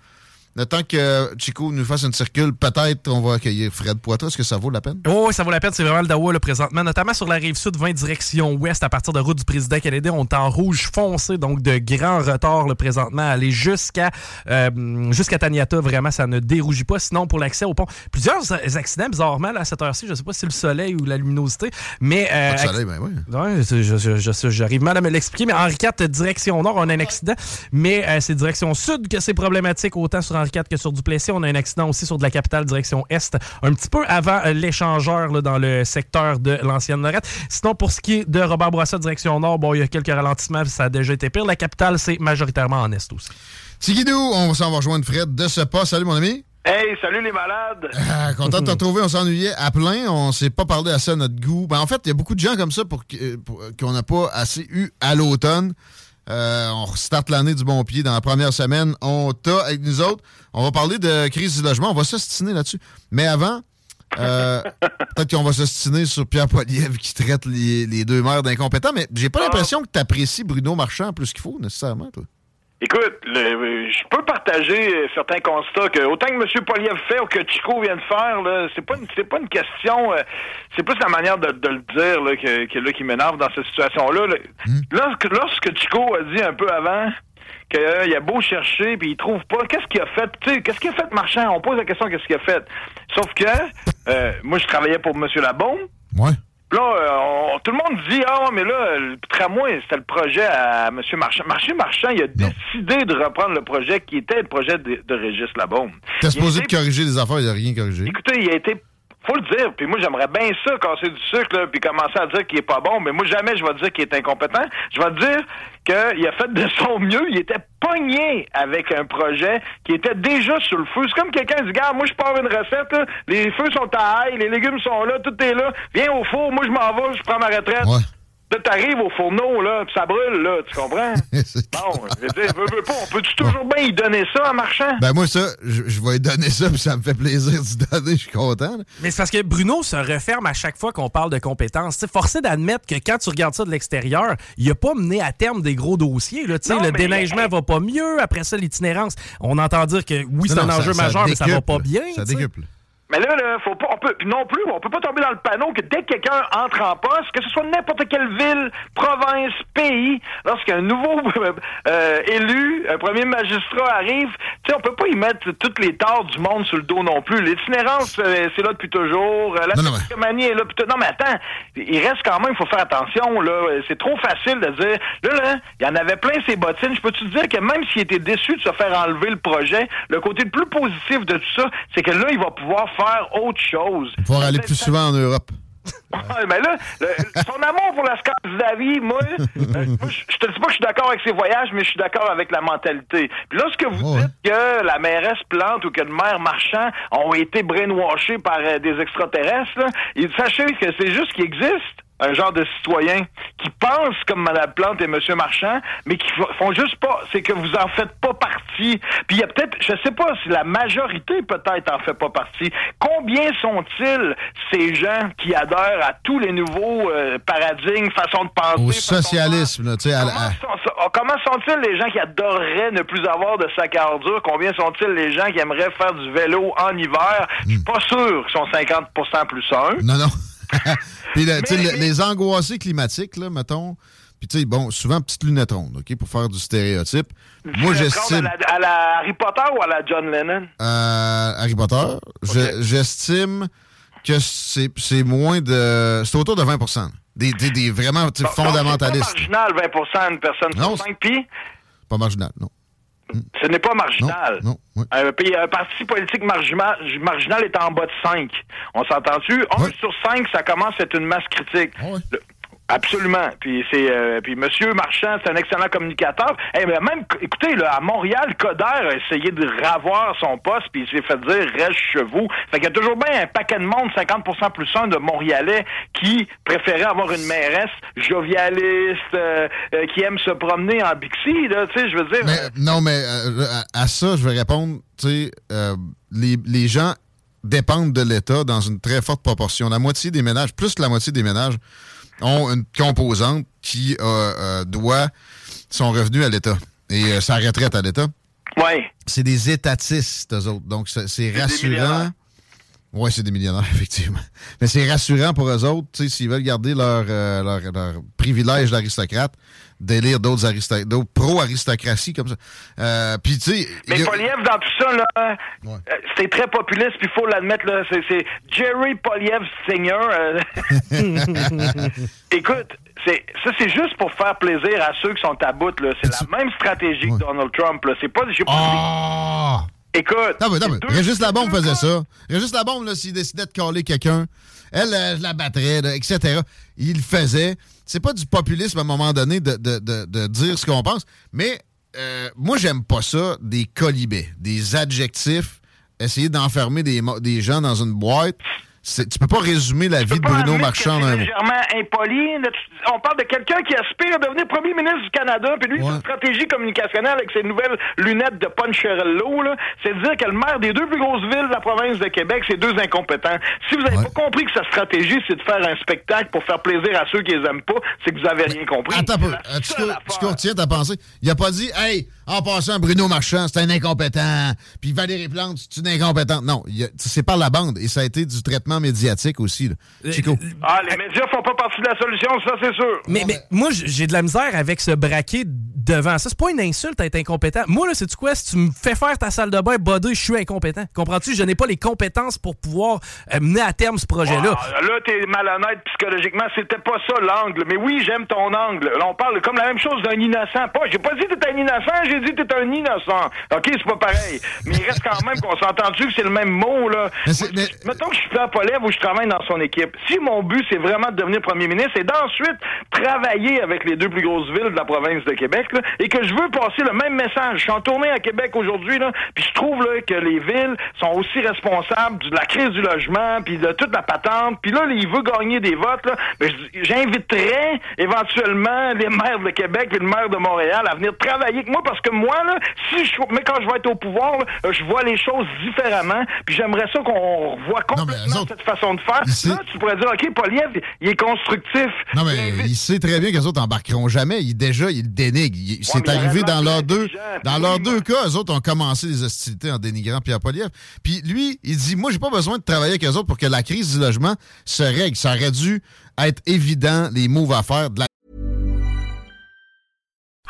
le temps que Chico nous fasse une circule, peut-être on va accueillir Fred Poitras. Est-ce que ça vaut la peine? Oh, oui, ça vaut la peine. C'est vraiment le Dawa là, présentement, notamment sur la rive sud, 20 direction ouest, à partir de route du président canadien. On est en rouge foncé, donc de grands retards là, présentement. Aller jusqu'à euh, jusqu'à Taniata, vraiment, ça ne dérougit pas. Sinon, pour l'accès au pont, plusieurs accidents, bizarrement, là, à cette heure-ci, je ne sais pas si c'est le soleil ou la luminosité, mais... Euh, Pas de soleil, ben oui. Ouais, c'est- je- je- je- j'arrive mal à me l'expliquer, mais Henri IV, direction nord, on a un accident, mais euh, c'est direction sud que c'est problématique, autant sur Henri Que sur Duplessis. On a un accident aussi sur de la capitale, direction est, un petit peu avant euh, l'échangeur là, dans le secteur de l'ancienne Lorette. Sinon, pour ce qui est de Robert Bourassa, direction nord, bon, il y a quelques ralentissements, ça a déjà été pire. La capitale, c'est majoritairement en est aussi. Tigidou, on s'en va rejoindre Fred de ce pas. Salut, mon ami. Hey, salut les malades! Ah, content de te retrouver. On s'ennuyait à plein. On s'est pas parlé assez à notre goût. Ben, en fait, il y a beaucoup de gens comme ça pour, pour- qu'on n'a pas assez eu à l'automne. Euh, on starte l'année du bon pied dans la première semaine. On t'a avec nous autres. On va parler de crise du logement. On va s'ostiner là-dessus. Mais avant, euh, peut-être qu'on va s'ostiner sur Pierre Poilievre qui traite les, les deux maires d'incompétents. Mais j'ai pas l'impression que tu apprécies Bruno Marchand plus qu'il faut, nécessairement, toi. Écoute, le- je peux partager euh, certains constats que autant que M. Poliev fait ou que Chico vient de faire, là, c'est pas une, c'est pas une question, euh, c'est plus la manière de, de le dire là, que, que là, qui m'énerve dans cette situation-là. là. Lorsque, lorsque Chico a dit un peu avant qu'il a beau chercher puis il trouve pas, qu'est-ce qu'il a fait? Tu sais, qu'est-ce qu'il a fait Marchand? On pose la question qu'est-ce qu'il a fait? Sauf que euh, moi je travaillais pour M. Labaume. Ouais. Là, euh, on- tout le monde dit Ah, ouais, mais là, le tramway, c'était le projet à M. Marchand. Marché Marchand, il a décidé de reprendre le projet qui était le projet de, de Régis Labaume. T'es supposé de corriger des affaires, il n'a rien corrigé. Écoutez, il a été. Faut le dire. Puis moi, j'aimerais bien ça, casser du sucre, là, puis commencer à dire qu'il est pas bon. Mais moi, jamais je vais dire qu'il est incompétent. Je vais dire qu'il a fait de son mieux. Il était pogné avec un projet qui était déjà sur le feu. C'est comme quelqu'un dit, gars, moi, je pars une recette, là. les feux sont à ail, les légumes sont là, tout est là. Viens au four, moi, je m'en vais, je prends ma retraite. Là, t'arrives au fourneau, là, ça brûle, là, tu comprends? bon, je veux dire, veux, veux pas, on peut-tu toujours bien y donner ça en marchand? Ben moi, ça, je, je vais lui donner ça, puis ça me fait plaisir d'y donner, je suis content. là. Mais c'est parce que Bruno se referme à chaque fois qu'on parle de compétences. C'est forcé d'admettre que quand tu regardes ça de l'extérieur, il a pas mené à terme des gros dossiers. Là, Tu sais, Non, le déneigement va pas mieux. Après ça, l'itinérance. On entend dire que oui, c'est un ça- enjeu ça majeur, mais ça va pas bien. Ça tu sais. décuple. Mais là, là, faut pas, on peut, non plus, on peut pas tomber dans le panneau que dès que quelqu'un entre en poste, que ce soit n'importe quelle ville, province, pays, lorsqu'un nouveau euh, élu, un premier magistrat arrive, tu sais, on peut pas y mettre toutes les torts du monde sur le dos non plus. L'itinérance, euh, c'est là depuis toujours. Euh, La Non, non, est là depuis. Non, mais attends, il reste quand même, il faut faire attention, là. C'est trop facile de dire, là, là, il y en avait plein ces bottines. Je peux-tu te dire que même s'il était déçu de se faire enlever le projet, le côté le plus positif de tout ça, c'est que là, il va pouvoir faire autre chose. Pouvoir aller plus souvent en Europe. Ouais, mais là, le- son amour pour la Scandinavie, moi, euh, moi, je te dis pas que je suis d'accord avec ses voyages, mais je suis d'accord avec la mentalité. Puis lorsque vous dites que la mairesse Plante ou que le maire Marchand ont été brainwashés par euh, des extraterrestres, là, sachez que c'est juste qu'il existe un genre de citoyen qui pense comme Mme Plante et M. Marchand, mais qui font juste pas, c'est que vous en faites pas partie. Puis il y a peut-être, je sais pas si la majorité peut-être en fait pas partie. Combien sont-ils ces gens qui adhèrent à tous les nouveaux euh, paradigmes, façons de penser, Au de socialisme, tu sais, à- sont- oh, comment sont-ils les gens qui adoreraient ne plus avoir de sac à ordures? Combien sont-ils les gens qui aimeraient faire du vélo en hiver? Je suis pas sûr qu'ils sont 50% plus un. Non, non. Puis, le- les angoissés climatiques, là, mettons. Puis, tu sais, bon, souvent, petite lunette ronde, OK, pour faire du stéréotype. Moi, j'estime. À à la Harry Potter ou à la John Lennon? Euh, Harry Potter, je- j'estime que c'est moins de. C'est autour de 20 Des, des, des vraiment sais, Donc, C'est fondamentalistes. pas marginal, 20 une personne Non, sur 5 puis? Pas marginal, non. Ce n'est pas marginal. Non, oui. Un, pays- un parti politique marginal, marginal est en bas de 5. On s'entend-tu? 1 sur 5, ça commence à être une masse critique. Le- Absolument. Puis c'est euh, puis Monsieur Marchand, c'est un excellent communicateur. Eh mais même écoutez, là, à Montréal, Coder a essayé de ravoir son poste, puis il s'est fait dire reste chez vous. Fait qu'il y a toujours bien un paquet de monde, 50% plus un de Montréalais, qui préférait avoir une mairesse jovialiste, euh, euh, qui aime se promener en Bixi, là, tu sais, je veux dire. Mais, non, mais euh, à, à ça, je vais répondre, tu sais, euh, les, les gens dépendent de l'État dans une très forte proportion. La moitié des ménages, plus que la moitié des ménages, ont une composante qui euh, euh, doit son revenu à l'État et euh, sa retraite à l'État. Oui. C'est des étatistes, eux autres. Donc, c'est rassurant. Oui, c'est des millionnaires, effectivement. Mais c'est rassurant pour eux autres, tu sais, s'ils veulent garder leur, euh, leur, leur privilège d'aristocrate, d'élire d'autres aristo- d'autres pro-aristocratie comme ça. Euh, Puis, tu sais... Mais a- Poliev, dans tout ça, là, euh, c'est très populiste, puis il faut l'admettre, là, c'est, c'est Jerry Poliev Senior. euh. Écoute, c'est, ça, c'est juste pour faire plaisir à ceux qui sont à bout, là. C'est la même stratégie que Donald Trump, là. C'est pas... J'ai pas Ah! Écoute... Non, mais, non, mais Régis Labombe faisait ça. Régis Labombe, là, s'il décidait de caler quelqu'un, elle, je la battrais, là, etc. Il le faisait. C'est pas du populisme à un moment donné de, de, de, dire ce qu'on pense, mais euh, moi, j'aime pas ça, des colibets, des adjectifs, essayer d'enfermer des, des gens dans une boîte. Tu peux pas résumer la vie de Bruno Marchand c'est légèrement impoli. Là, tu- On parle de quelqu'un qui aspire à devenir premier ministre du Canada, puis lui, sa stratégie communicationnelle avec ses nouvelles lunettes de Poncherello, c'est de dire que le maire des deux plus grosses villes de la province de Québec, c'est deux incompétents. Si vous avez pas compris que sa stratégie, c'est de faire un spectacle pour faire plaisir à ceux qui les aiment pas, c'est que vous avez rien compris. Attends un peu. Tu, tu courtiers ta pensée? Il a pas dit, hey, en passant, Bruno Marchand, c'est un incompétent. Puis Valérie Plante, c'est une incompétente. Non, c'est par la bande. Et ça a été du traitement médiatique aussi. Là. Chico. Ah, les médias font pas partie de la solution, ça, c'est sûr. Mais, mais moi, j'ai de la misère avec ce braquet devant ça. C'est pas une insulte à être incompétent. Moi, là, c'est quoi? Si tu me fais faire ta salle de bain, bodé, je suis incompétent. Comprends-tu? Je n'ai pas les compétences pour pouvoir euh, mener à terme ce projet-là. Ah, là, t'es malhonnête psychologiquement. C'était pas ça l'angle. Mais oui, j'aime ton angle. Là, on parle comme la même chose d'un innocent. Pas, j'ai pas dit que t'es un innocent, j'ai dit que t'es un innocent. OK, c'est pas pareil. Mais il reste quand même qu'on s'entend-tu que c'est le même mot, là? Moi, Mettons que je suis à Polève ou je travaille dans son équipe. Si mon but, c'est vraiment de devenir premier ministre et d'ensuite travailler avec les deux plus grosses villes de la province de Québec, là, et que je veux passer le même message. Je suis en tournée à Québec aujourd'hui, là, puis je trouve là, que les villes sont aussi responsables de la crise du logement, puis de toute la patente. Puis là, il veut gagner des votes. Là, mais j'inviterais éventuellement les maires de Québec et le maire de Montréal à venir travailler avec moi parce que moi, là, si je, mais quand je vais être au pouvoir, là, je vois les choses différemment. Puis j'aimerais ça qu'on revoie complètement cette façon de faire. Là, tu pourrais dire, OK, Poliev, il est constructif. Non, mais il sait très bien que les autres embarqueront jamais. Il, déjà, il dénigre. Il- C'est arrivé dans leurs deux, dans leurs deux cas. Eux autres ont commencé les hostilités en dénigrant Pierre Poliev. Puis lui, il dit, moi, j'ai pas besoin de travailler avec eux autres pour que la crise du logement se règle. Ça aurait dû être évident, les moves à faire. De la...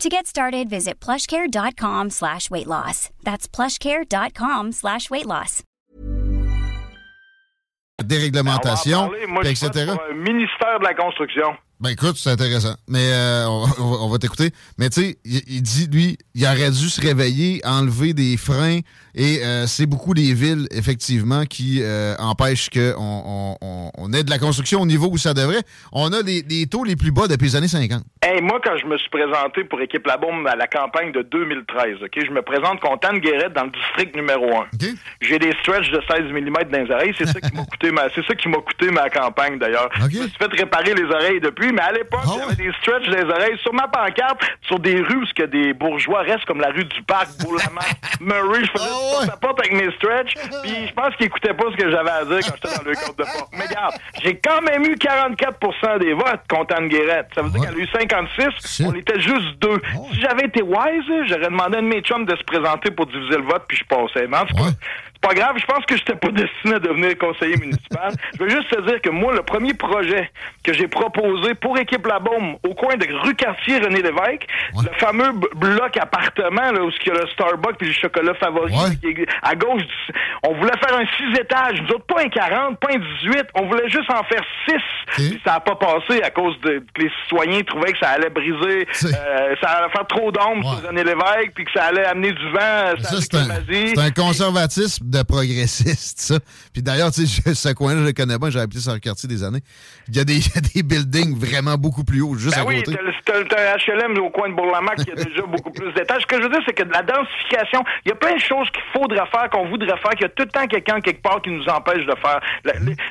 To get started, visit plushcare.com slash weight loss. That's plushcare.com slash weight loss. déréglementation, On va en parler. Moi, je etc. pour un ministère de la construction. Ben écoute, c'est intéressant. Mais euh, on, va- on t'écouter. Mais tu sais, il, il dit, lui, il aurait dû se réveiller, enlever des freins. Et euh, c'est beaucoup les villes, effectivement, qui euh, empêchent qu'on on, on, on ait de la construction au niveau où ça devrait. On a les, les taux les plus bas depuis les années 50. Hey, moi, quand je me suis présenté pour Équipe La Bombe à la campagne de 2013, OK, je me présente contre Anne Guérette dans le district numéro 1. J'ai des stretches de 16 mm dans les oreilles. C'est ça qui m'a coûté ma, c'est ça qui m'a coûté ma campagne, d'ailleurs. Je me suis fait réparer les oreilles depuis. Mais à l'époque, j'avais des stretch des oreilles sur ma pancarte, sur des rues où y a des bourgeois restent comme la rue du Parc, Bourlamac, Murray. Je faisais oh, ouais. porte avec mes stretch, puis je pense qu'ils écoutaient pas ce que j'avais à dire quand j'étais dans le compte de porte. Mais regarde, j'ai quand même eu 44% des votes contre Anne Guérette. Ça veut dire qu'elle a eu 56, on était juste deux. Si j'avais été wise, j'aurais demandé à un de mes chums de se présenter pour diviser le vote, puis je passais. Mais en tout cas, pas grave, je pense que je n'étais pas destiné à devenir conseiller municipal. je veux juste te dire que moi, le premier projet que j'ai proposé pour Équipe La Baume, au coin de rue Cartier René Lévesque, le fameux bloc appartement, là, où il y a le Starbucks puis le chocolat favori, à gauche, on voulait faire un six étages. Nous autres, pas un 40, pas un 18, on voulait juste en faire six. ça n'a pas passé à cause de que les citoyens trouvaient que ça allait briser, euh, ça allait faire trop d'ombre sur René Lévesque, puis que ça allait amener du vent. Ça, c'est un, un conservatisme de progressiste, ça. Puis d'ailleurs, tu sais, ce coin-là, je le connais pas, j'ai habité sur le quartier des années. Il y, a des, il y a des buildings vraiment beaucoup plus hauts, juste ben à oui, côté. t'as un HLM au coin de Bourlamac qui a déjà beaucoup plus d'étages. Ce que je veux dire, c'est que de la densification, il y a plein de choses qu'il faudrait faire, qu'on voudrait faire, qu'il y a tout le temps quelqu'un quelque part qui nous empêche de faire.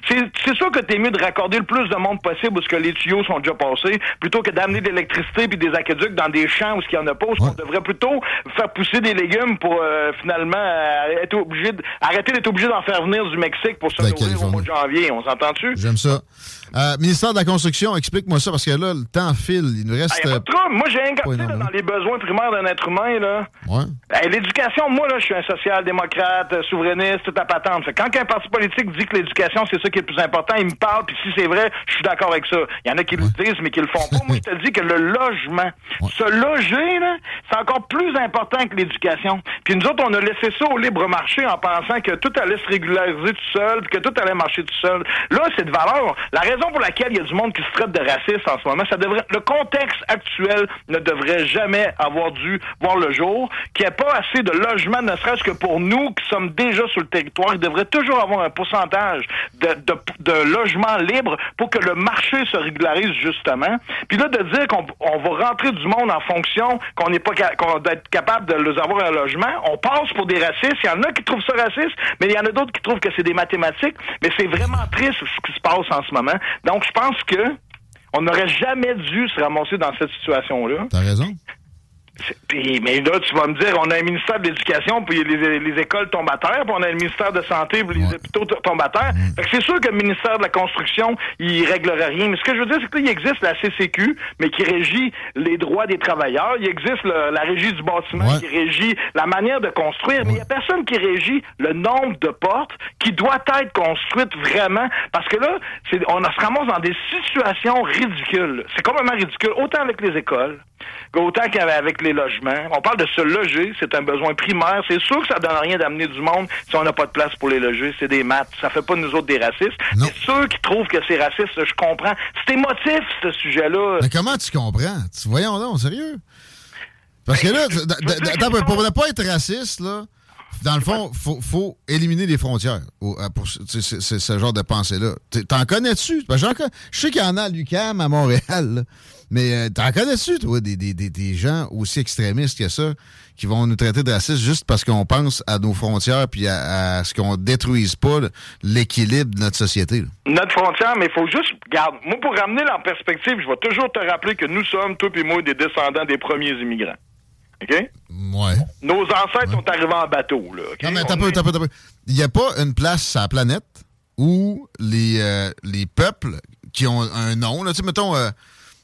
C'est sûr que t'es mieux de raccorder le plus de monde possible où ce que les tuyaux sont déjà passés, plutôt que d'amener de l'électricité puis des aqueducs dans des champs où ce qu'il y en a pas, où on devrait plutôt faire pousser des légumes pour euh, finalement euh, être obligé de, arrêter d'être obligé d'en faire venir du Mexique pour se nourrir au mois de janvier. On s'entend-tu? J'aime ça. Euh, ministère de la Construction, explique-moi ça, parce que là, le temps file. Il nous reste. Ah, moi, j'ai un dans les besoins primaires d'un être humain. là. Ouais. l'éducation, moi, là, je suis un social-démocrate, euh, souverainiste, toute la patente. Fait, quand un parti politique dit que l'éducation, c'est ça qui est le plus important, il me parle, puis si c'est vrai, je suis d'accord avec ça. Il y en a qui le disent, mais qui le font pas. moi, je te dis que le logement, se loger, là, c'est encore plus important que l'éducation. Puis nous autres, on a laissé ça au libre marché en pensant que tout allait se régulariser tout seul, puis que tout allait marcher tout seul. Là, c'est de valeur. La raison pour laquelle il y a du monde qui se traite de raciste en ce moment, ça devrait, le contexte actuel ne devrait jamais avoir dû voir le jour, qu'il n'y ait pas assez de logements, ne serait-ce que pour nous qui sommes déjà sur le territoire. Il devrait toujours avoir un pourcentage de, de, logements libres pour que le marché se régularise justement. Puis là, de dire qu'on va rentrer du monde en fonction qu'on n'est pas qu'on doit être capable de les avoir un logement, on passe pour des racistes. Il y en a qui trouvent ça raciste, mais il y en a d'autres qui trouvent que c'est des mathématiques. Mais c'est vraiment triste ce qui se passe en ce moment. Donc, je pense que on n'aurait jamais dû se ramasser dans cette situation-là. T'as raison. Puis, mais là, tu vas me dire, on a un ministère de l'Éducation, puis les, les, écoles tombent à terre, puis on a un ministère de Santé, puis les hôpitaux tombent à terre. Fait que c'est sûr que le ministère de la Construction, il réglerait rien. Mais ce que je veux dire, c'est qu'il existe la CCQ, mais qui régit les droits des travailleurs. Il existe la régie du bâtiment qui régit la manière de construire. Mais il n'y a personne qui régit le nombre de portes qui doit être construites vraiment. Parce que là, on se ramasse dans des situations ridicules. C'est complètement ridicule, autant avec les écoles, autant qu'avec les logements. On parle de se loger, c'est un besoin primaire. C'est sûr que ça donne rien d'amener du monde si on n'a pas de place pour les loger. C'est des maths. Ça fait pas de nous autres des racistes. Mais ceux qui trouvent que c'est raciste, je comprends. C'est émotif, ce sujet-là. Mais comment tu comprends? Voyons donc, sérieux? Parce que là, pour ne pas être raciste, là, dans le fond, faut, faut éliminer les frontières pour ce genre de pensée-là. T'en connais-tu? Je sais qu'il y en a à l'UQAM, à Montréal. Mais euh, t'en connais-tu, toi, des, des, des, gens aussi extrémistes que ça, qui vont nous traiter de racistes juste parce qu'on pense à nos frontières puis à, ce qu'on détruise pas l'équilibre de notre société? Notre frontière, mais il faut juste, regarde, moi, pour ramener en perspective, je vais toujours te rappeler que nous sommes, toi et moi, des descendants des premiers immigrants. OK? Ouais. Nos ancêtres sont arrivés en bateau, là. Non, mais t'as peu, t'as peu, t'as peu. Il n'y a pas une place sur la planète où les, euh, les peuples qui ont un nom, là, tu sais, mettons, euh,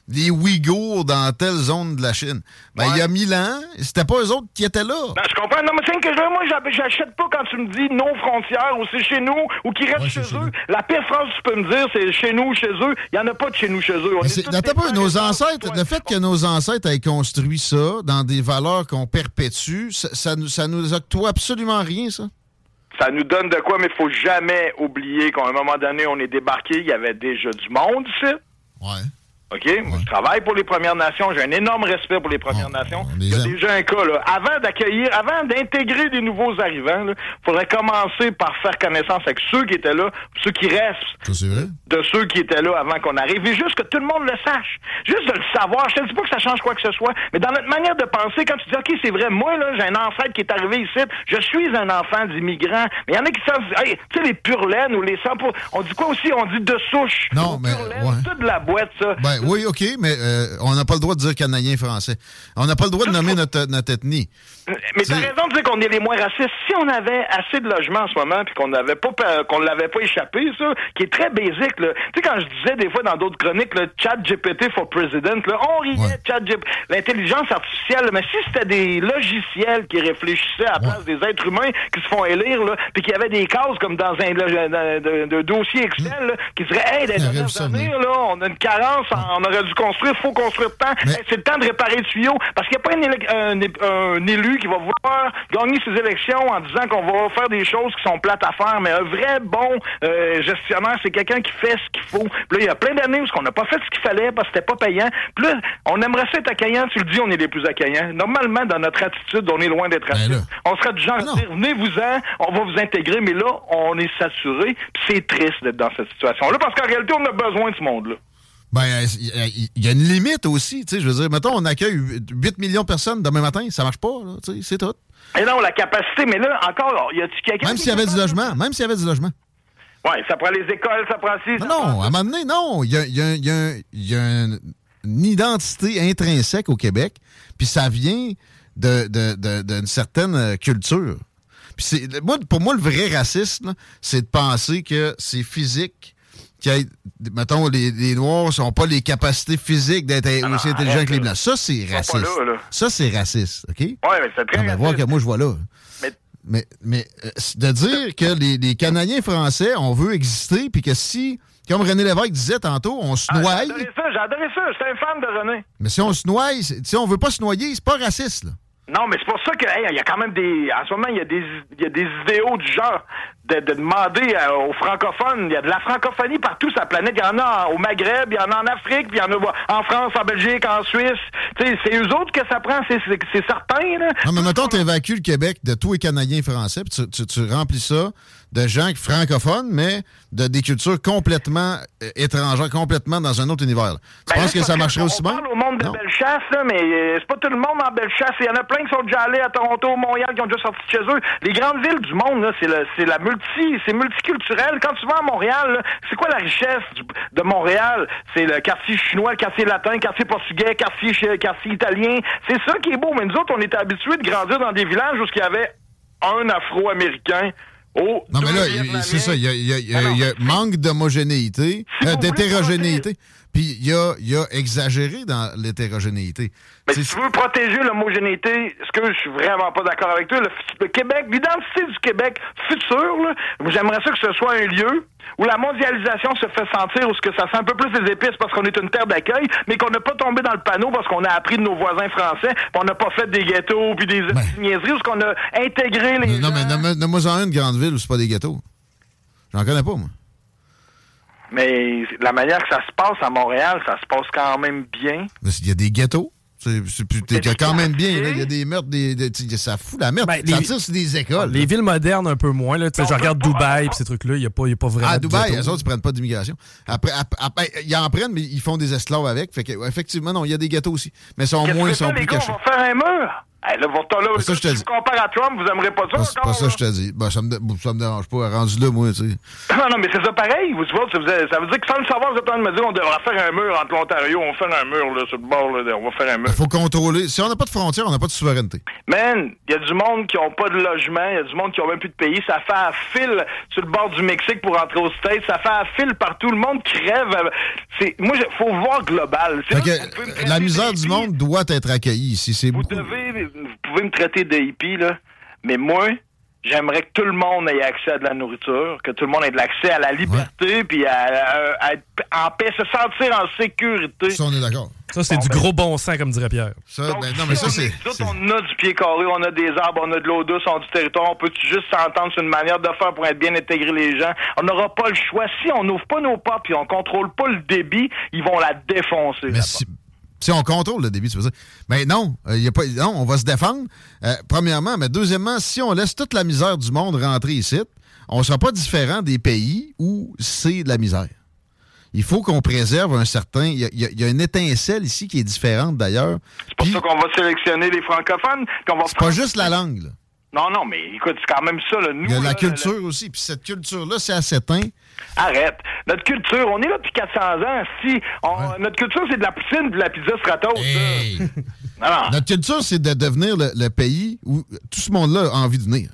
les Ouïghours dans telle zone de la Chine. Ben, il y a mille ans, c'était pas eux autres qui étaient là. Ben, je comprends. Non, mais c'est que moi, j'achète pas quand tu me dis nos frontières ou c'est chez nous ou qui restent chez eux. La pire phrase que tu peux me dire, c'est chez nous, chez eux. Il y en a pas de chez nous, chez eux. pas, nos ancêtres, le fait que nos ancêtres aient construit ça dans des valeurs qu'on perpétue, ça, ça, ça nous octroie absolument rien, ça. Ça nous donne de quoi, mais il faut jamais oublier qu'à un moment donné, on est débarqué, il y avait déjà du monde ici. Ouais. OK? Moi, je travaille pour les Premières Nations. J'ai un énorme respect pour les Premières ah, Nations. Il y a déjà un cas, là. Avant d'accueillir, avant d'intégrer des nouveaux arrivants, il faudrait commencer par faire connaissance avec ceux qui étaient là, ceux qui restent de ceux qui étaient là avant qu'on arrive. Et juste que tout le monde le sache. Juste de le savoir. Je te dis pas que ça change quoi que ce soit, mais dans notre manière de penser, quand tu dis, OK, c'est vrai, moi, là, j'ai un ancêtre qui est arrivé ici, je suis un enfant d'immigrants. Mais il y en a qui savent, hey, tu sais, les purlaines ou les sans On dit quoi aussi? On dit de souche. Non, mais. Toute de la boîte, ça. Ben, Ben oui, OK, mais euh, on n'a pas le droit de dire Canadien français. On n'a pas le droit de nommer notre, notre ethnie. Mais t'as raison de dire qu'on est les moins racistes. Si on avait assez de logements en ce moment, puis qu'on n'avait pas pa- qu'on l'avait pas échappé, ça, qui est très basique, là. Tu sais, quand je disais des fois dans d'autres chroniques, le chat GPT for president, là, on riait, chat GPT, l'intelligence artificielle, mais si c'était des logiciels qui réfléchissaient à la place des êtres humains qui se font élire, là, puis qu'il y avait des cases comme dans un log- dans- de, de dossier Excel, là, qui seraient, hey, années, là, on a une carence, on aurait dû construire, faut construire de temps. Hey, c'est le temps de réparer le tuyau. Parce qu'il n'y a pas un, un é- un élu qui va vouloir gagner ses élections en disant qu'on va faire des choses qui sont plates à faire, mais un vrai bon euh, gestionnaire, c'est quelqu'un qui fait ce qu'il faut. Puis là, il y a plein d'années où on n'a pas fait ce qu'il fallait parce que c'était pas payant. Puis là, on aimerait ça être accueillant, tu le dis, on est les plus accueillants. Normalement, dans notre attitude, on est loin d'être raciste. On serait du genre à dire, venez-vous-en, on va vous intégrer, mais là, on est saturé. Puis c'est triste d'être dans cette situation-là parce qu'en réalité, on a besoin de ce monde-là. Ben, il y a une limite aussi. Tu sais, je veux dire, mettons, on accueille 8 millions de personnes demain matin, ça marche pas, tu sais, c'est tout. Et non, la capacité, mais là, encore, y a-tu quelqu'un. Même s'il y avait du logement, même s'il y avait du logement. Ouais, ça prend les écoles, ça prend ci. ça Non, prend à un moment donné, non. Il y a, il y a- il y a- il y a une, une identité intrinsèque au Québec, puis ça vient de- de- de- d'une certaine euh, culture. Puis moi, pour moi, le vrai racisme, c'est de penser que c'est physique, qu'il y ait- mettons, les, les Noirs n'ont pas les capacités physiques d'être aussi intelligents que les. Blancs. Ça, c'est raciste. là, là. Ça, c'est raciste, OK? Ouais, mais c'est très Ah, ben, voir que raciste. moi, je vois là. Mais- Mais, mais euh, de dire que les, les Canadiens français, on veut exister, puis que si, comme René Lévesque disait tantôt, on se Ah, noie, adoré ça, adoré ça. J'étais un fan de René. mais si on se noie, si on veut pas se noyer, c'est pas raciste, là. Non, mais c'est pour ça que il y a quand même des. En ce moment, il y a des il y a des idéaux du genre de, de demander euh, aux francophones. Il y a de la francophonie partout sur la planète. Il y en a au Maghreb, il y en a en Afrique, puis il y en a en France, en Belgique, en Suisse. C'est eux autres que ça prend, c'est certain, là. Non, mais mettons, tu le Québec de tous les Canadiens français, puis tu- tu remplis ça de gens francophones, mais de des cultures complètement euh, étrangères, complètement dans un autre univers. là. Tu Ben, penses que ça marcherait on aussi bien? parle au monde de Non? Bellechasse, là, mais euh, c'est pas tout le monde en Bellechasse. Il y en a plein qui sont déjà allés à Toronto, Montréal, qui ont déjà sorti de chez eux. Les grandes villes du monde, c'est le- c'est la multi, c'est multiculturel. Quand tu vas à Montréal, c'est quoi la richesse du- de Montréal? C'est le quartier chinois, le quartier latin, le quartier portugais, le quartier, chi- quartier italien. C'est ça qui est beau. Mais nous autres, on était habitués de grandir dans des villages où il y avait un Afro-Américain. Oh, Non, mais là, c'est ça, il y a, y a- Ah y a manque d'homogénéité, euh, d'hétérogénéité, puis il y a, il y a exagéré dans l'hétérogénéité. Mais si tu veux protéger l'homogénéité, ce que je suis vraiment pas d'accord avec toi, le, le Québec, l'identité du Québec futur, j'aimerais ça que ce soit un lieu où la mondialisation se fait sentir, où ce que ça sent un peu plus les épices parce qu'on est une terre d'accueil, mais qu'on n'a pas tombé dans le panneau parce qu'on a appris de nos voisins français, puis on n'a pas fait des ghettos puis des niaiseries, où ce qu'on a intégré les Non, mais nomme- nomme-moi en une grande ville où c'est pas des ghettos. J'en connais pas, moi. Mais la manière que ça se passe à Montréal, ça se passe quand même bien. Il y a des ghettos. C'est quand même bien. là. Il y a des meurtres, des, ça fout la merde. ça Ben, les- tire sur des écoles. Les villes modernes, un peu moins. Là, je regarde Dubaï, puis ces trucs-là, il n'y a, pas- il y a pas vraiment À Dubaï, eux autres, ils prennent pas d'immigration. Après, ap- après, ils en prennent, mais ils font des esclaves avec. Fait que, ouais, effectivement, non, il y a des ghettos aussi. Mais ils sont moins, sont ça, plus les gars, cachés. on va faire un mur? Hey, là, là, ça, je te dis. compare à Trump, vous aimerez pas ça C'est pas ça je te dis. Ben, ça, me, ça me dérange pas. Rendu là, moi, tu sais. Non, non, mais c'est ça pareil. Vous, ça, veut, ça veut dire que sans le savoir, vous êtes en train de me dire on devra faire un mur entre l'Ontario, on va faire un mur là, sur le bord, là, on va faire un mur. Il faut contrôler. Si on n'a pas de frontières, on n'a pas de souveraineté. Man, il y a du monde qui ont pas de logement, il y a du monde qui ont même plus de pays. Ça fait un fil sur le bord du Mexique pour entrer aux States. Ça fait un fil partout. Le monde crève. C'est, moi, il faut voir global. Que, vous euh, la misère du monde doit être accueillie ici. Vous devez, vous pouvez me traiter de hippie, là. Mais moi, j'aimerais que tout le monde ait accès à de la nourriture, que tout le monde ait de l'accès à la liberté, puis à, à- à être en paix, se sentir en sécurité. Ça, on est d'accord. Ça, c'est du gros bon sens, comme dirait Pierre. Ça, ben, non, mais ça, c'est. On a du pied carré, on a des arbres, on a de l'eau douce, on a du territoire. On peut juste s'entendre sur une manière de faire pour être bien intégrer les gens? On n'aura pas le choix. Si on n'ouvre pas nos portes puis on contrôle pas le débit, ils vont la défoncer. Mais si, on contrôle le débit, tu veux dire. Mais non, euh, y a pas, non, on va se défendre. euh, premièrement, mais deuxièmement, si on laisse toute la misère du monde rentrer ici, on ne sera pas différent des pays où c'est de la misère. Il faut qu'on préserve un certain. Y, y il y a une étincelle ici qui est différente d'ailleurs. C'est pour ça qu'on va sélectionner les francophones. Qu'on va C'est pas juste la langue, là. Non, non, mais écoute, c'est quand même ça, là. Nous, Il y a là, la culture aussi. Puis cette culture-là, c'est assez teint. Arrête. Notre culture, on est là depuis 400 ans. Si on- Notre culture, c'est de la poutine de la pizza stratos. Non, non. Notre culture, c'est de devenir le, le pays où tout ce monde-là a envie de venir.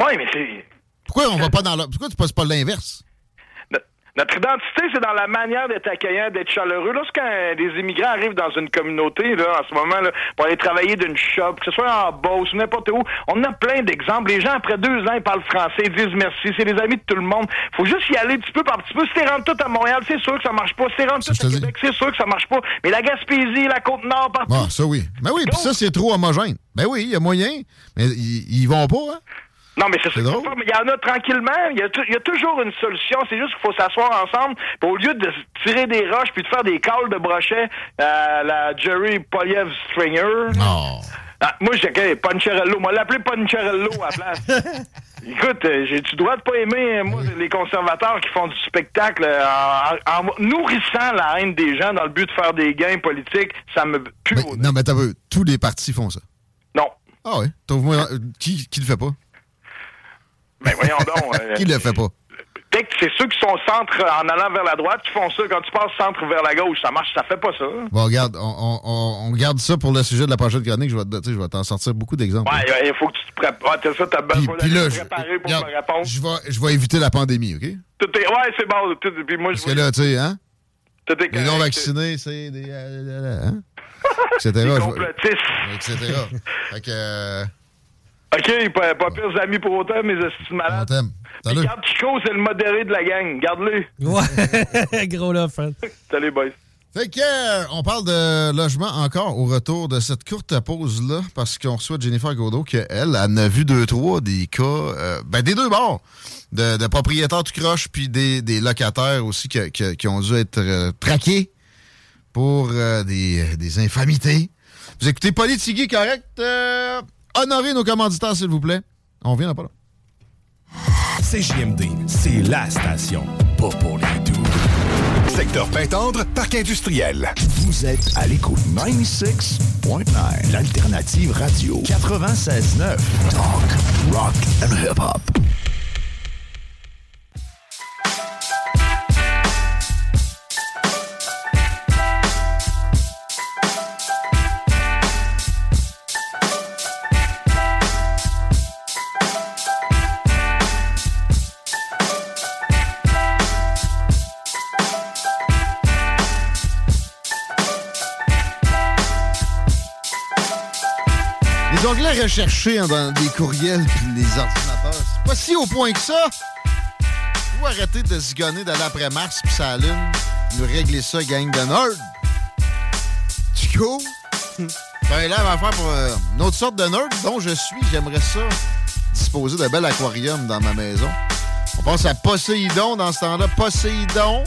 Oui, mais c'est. Pourquoi on va pas dans la... Pourquoi tu passes pas l'inverse? Notre identité, c'est dans la manière d'être accueillant, d'être chaleureux. Lorsqu'un des immigrants arrivent dans une communauté, là, en ce moment, là, pour aller travailler d'une shop, que ce soit en Beauce ou n'importe où, on a plein d'exemples. Les gens, après deux ans, ils parlent français, ils disent merci. C'est les amis de tout le monde. faut juste y aller petit peu par petit peu. Si t'es rendu tout à Montréal, c'est sûr que ça marche pas. Si t'es rendu tout à Québec, c'est sûr que ça marche pas. Mais la Gaspésie, la Côte-Nord, partout. Ah, ça oui. Ben oui, puis ça, c'est trop homogène. Ben oui, il y a moyen, mais ils, ils vont pas, hein? Non, mais c'est ça mais il y en a tranquillement. Il y a, tou- il y a toujours une solution. C'est juste qu'il faut s'asseoir ensemble. Puis au lieu de tirer des roches puis de faire des calls de brochet à la Jerry Poliev Stringer. Non. moi, j'ai que Poncherello. Moi, l'appeler Poncherello à la place. Écoute, euh, j'ai-tu le droit de pas aimer, euh, moi, les conservateurs qui font du spectacle euh, en, en nourrissant la haine des gens dans le but de faire des gains politiques? Ça me pue Non, mais t'as vu, tous les partis font ça. Non. Ah oui? Euh, Qui, qui le fait pas? Ben voyons donc. euh, qui le fait pas? C'est ceux qui sont centre en allant vers la droite qui font ça. Quand tu passes centre vers la gauche, ça marche, ça fait pas ça. Bon, regarde, on, on- on- on garde ça pour le sujet de la prochaine chronique. Je vais, je vais t'en sortir beaucoup d'exemples. Ouais, il faut que tu te prépares. T'as ça, t'as besoin puis de là, te je- préparer pour regarde, me répondre. Je vais, je vais éviter la pandémie, OK? Tout est- Ouais, c'est bon. Tout, puis moi, Parce je que là, tu sais, hein? Tout est Les correct. non-vaccinés, c'est des... euh, hein? Etc. Des complotistes. Etc. fait que... euh, OK, pas, pas pire amis pour autant, mais suis malade. on t'aime. Salut. Garde Chico, c'est le modéré de la gang. Garde-le. Ouais, gros là, Fred. Salut, boys. Fait que, euh, on parle de logement encore au retour de cette courte pause-là, parce qu'on reçoit Jennifer Godot, qu'elle, elle en a vu deux, trois des cas, euh, ben, des deux bords, de, de propriétaires tout croche, puis des, des locataires aussi qui, ont dû être euh, traqués pour des, des infamités. Vous écoutez Politigui, correct? Honorez nos commanditaires, s'il vous plaît. On vient pas là. CJMD, c'est la station, pas pour les doux. Secteur Pintendre, parc industriel. Vous êtes à l'écoute 96.9, l'alternative radio 96.9. Talk, rock and hip-hop. Recherchés hein, dans des courriels puis les ordinateurs, c'est pas si au point que ça. Vous arrêtez de zigonner d'aller après Mars puis sa lune. Nous régler ça, gang de nerds. Chico? ben là, on va faire pour euh, une autre sorte de nerd dont je suis. J'aimerais ça disposer d'un bel aquarium dans ma maison. On pense à Poséidon dans ce temps-là. Poséidon.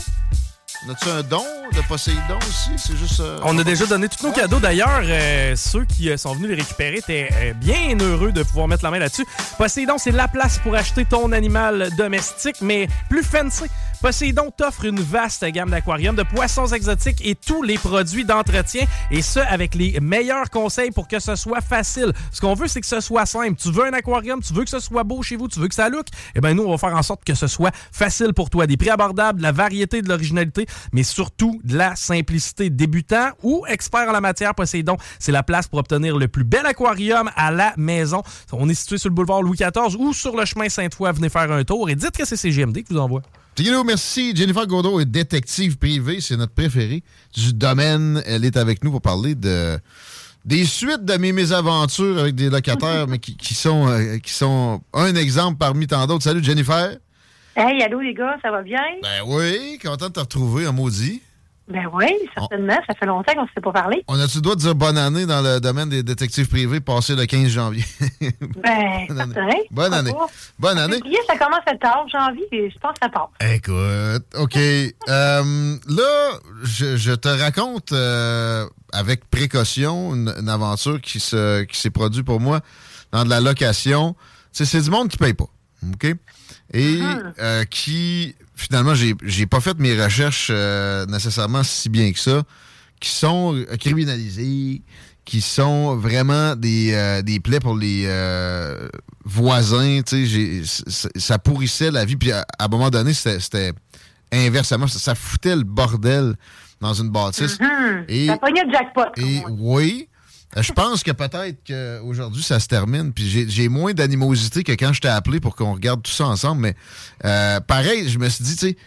As-tu un don? De Poséidon aussi? C'est juste... euh, On a déjà donné tous nos cadeaux. D'ailleurs, euh, ceux qui euh, sont venus les récupérer étaient bien heureux de pouvoir mettre la main là-dessus. Poséidon, c'est la place pour acheter ton animal domestique, mais plus fancy. Poséidon t'offre une vaste gamme d'aquariums, de poissons exotiques et tous les produits d'entretien, et ce, avec les meilleurs conseils pour que ce soit facile. Ce qu'on veut, c'est que ce soit simple. Tu veux un aquarium, tu veux que ce soit beau chez vous, tu veux que ça look, eh bien, nous, on va faire en sorte que ce soit facile pour toi. Des prix abordables, de la variété, de l'originalité, mais surtout de la simplicité. Débutant ou expert en la matière, Poséidon, c'est la place pour obtenir le plus bel aquarium à la maison. On est situé sur le boulevard Louis XIV ou sur le chemin Sainte-Foy. Venez faire un tour et dites que c'est CGMD qui vous envoie. Tigino, merci. Jennifer Godot est détective privée. C'est notre préférée du domaine. Elle est avec nous pour parler de des suites de mes mésaventures avec des locataires, mais qui, qui sont, euh, qui sont un exemple parmi tant d'autres. Salut, Jennifer. Hey, allô les gars, ça va bien? Ben oui, content de te retrouver, un maudit. Ben oui, certainement. Ça fait longtemps qu'on ne s'est pas parlé. On a-tu le droit de dire bonne année dans le domaine des détectives privés passé le 15 janvier? Ben, Bonne année. Bonne année. Bonne année. Ça commence à tard, janvier, et je pense que ça passe. Écoute, OK. Euh, là, je, je te raconte euh, avec précaution une, une aventure qui se qui s'est produite pour moi dans de la location. C'est du monde qui paye pas, OK? Et euh, qui, finalement, j'ai j'ai pas fait mes recherches euh, nécessairement si bien que ça, qui sont criminalisés, qui sont vraiment des, euh, des plaies pour les euh, voisins. Tu sais, j'ai- ça pourrissait la vie. Puis à, à un moment donné, c'était- c'était inversement. Ça, ça foutait le bordel dans une bâtisse. Mhm. Et- Ça pognait le jackpot. Et oui, je pense que peut-être qu'aujourd'hui, ça se termine. Puis j'ai- moins d'animosité que quand je t'ai appelé pour qu'on regarde tout ça ensemble. Mais euh, pareil, je me suis dit, tu sais,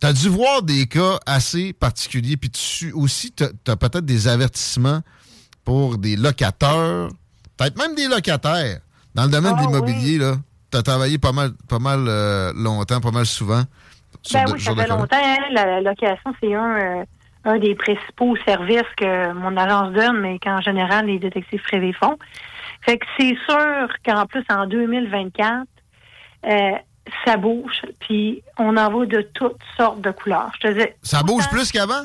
t'as dû voir des cas assez particuliers. Puis tu aussi, t'as as, peut-être des avertissements pour des locateurs, peut-être même des locataires. Dans le domaine de Ah, l'immobilier, là, t'as travaillé pas mal, pas mal euh, longtemps, pas mal souvent. Ben oui, ça fait longtemps. hein. La, la location, c'est un, euh, un des principaux services que mon agence donne, mais qu'en général, les détectives privés font. Fait que c'est sûr qu'en plus, en 2024, euh, ça bouge, puis on en voit de toutes sortes de couleurs. Je te dis, Ça bouge plus qu'avant?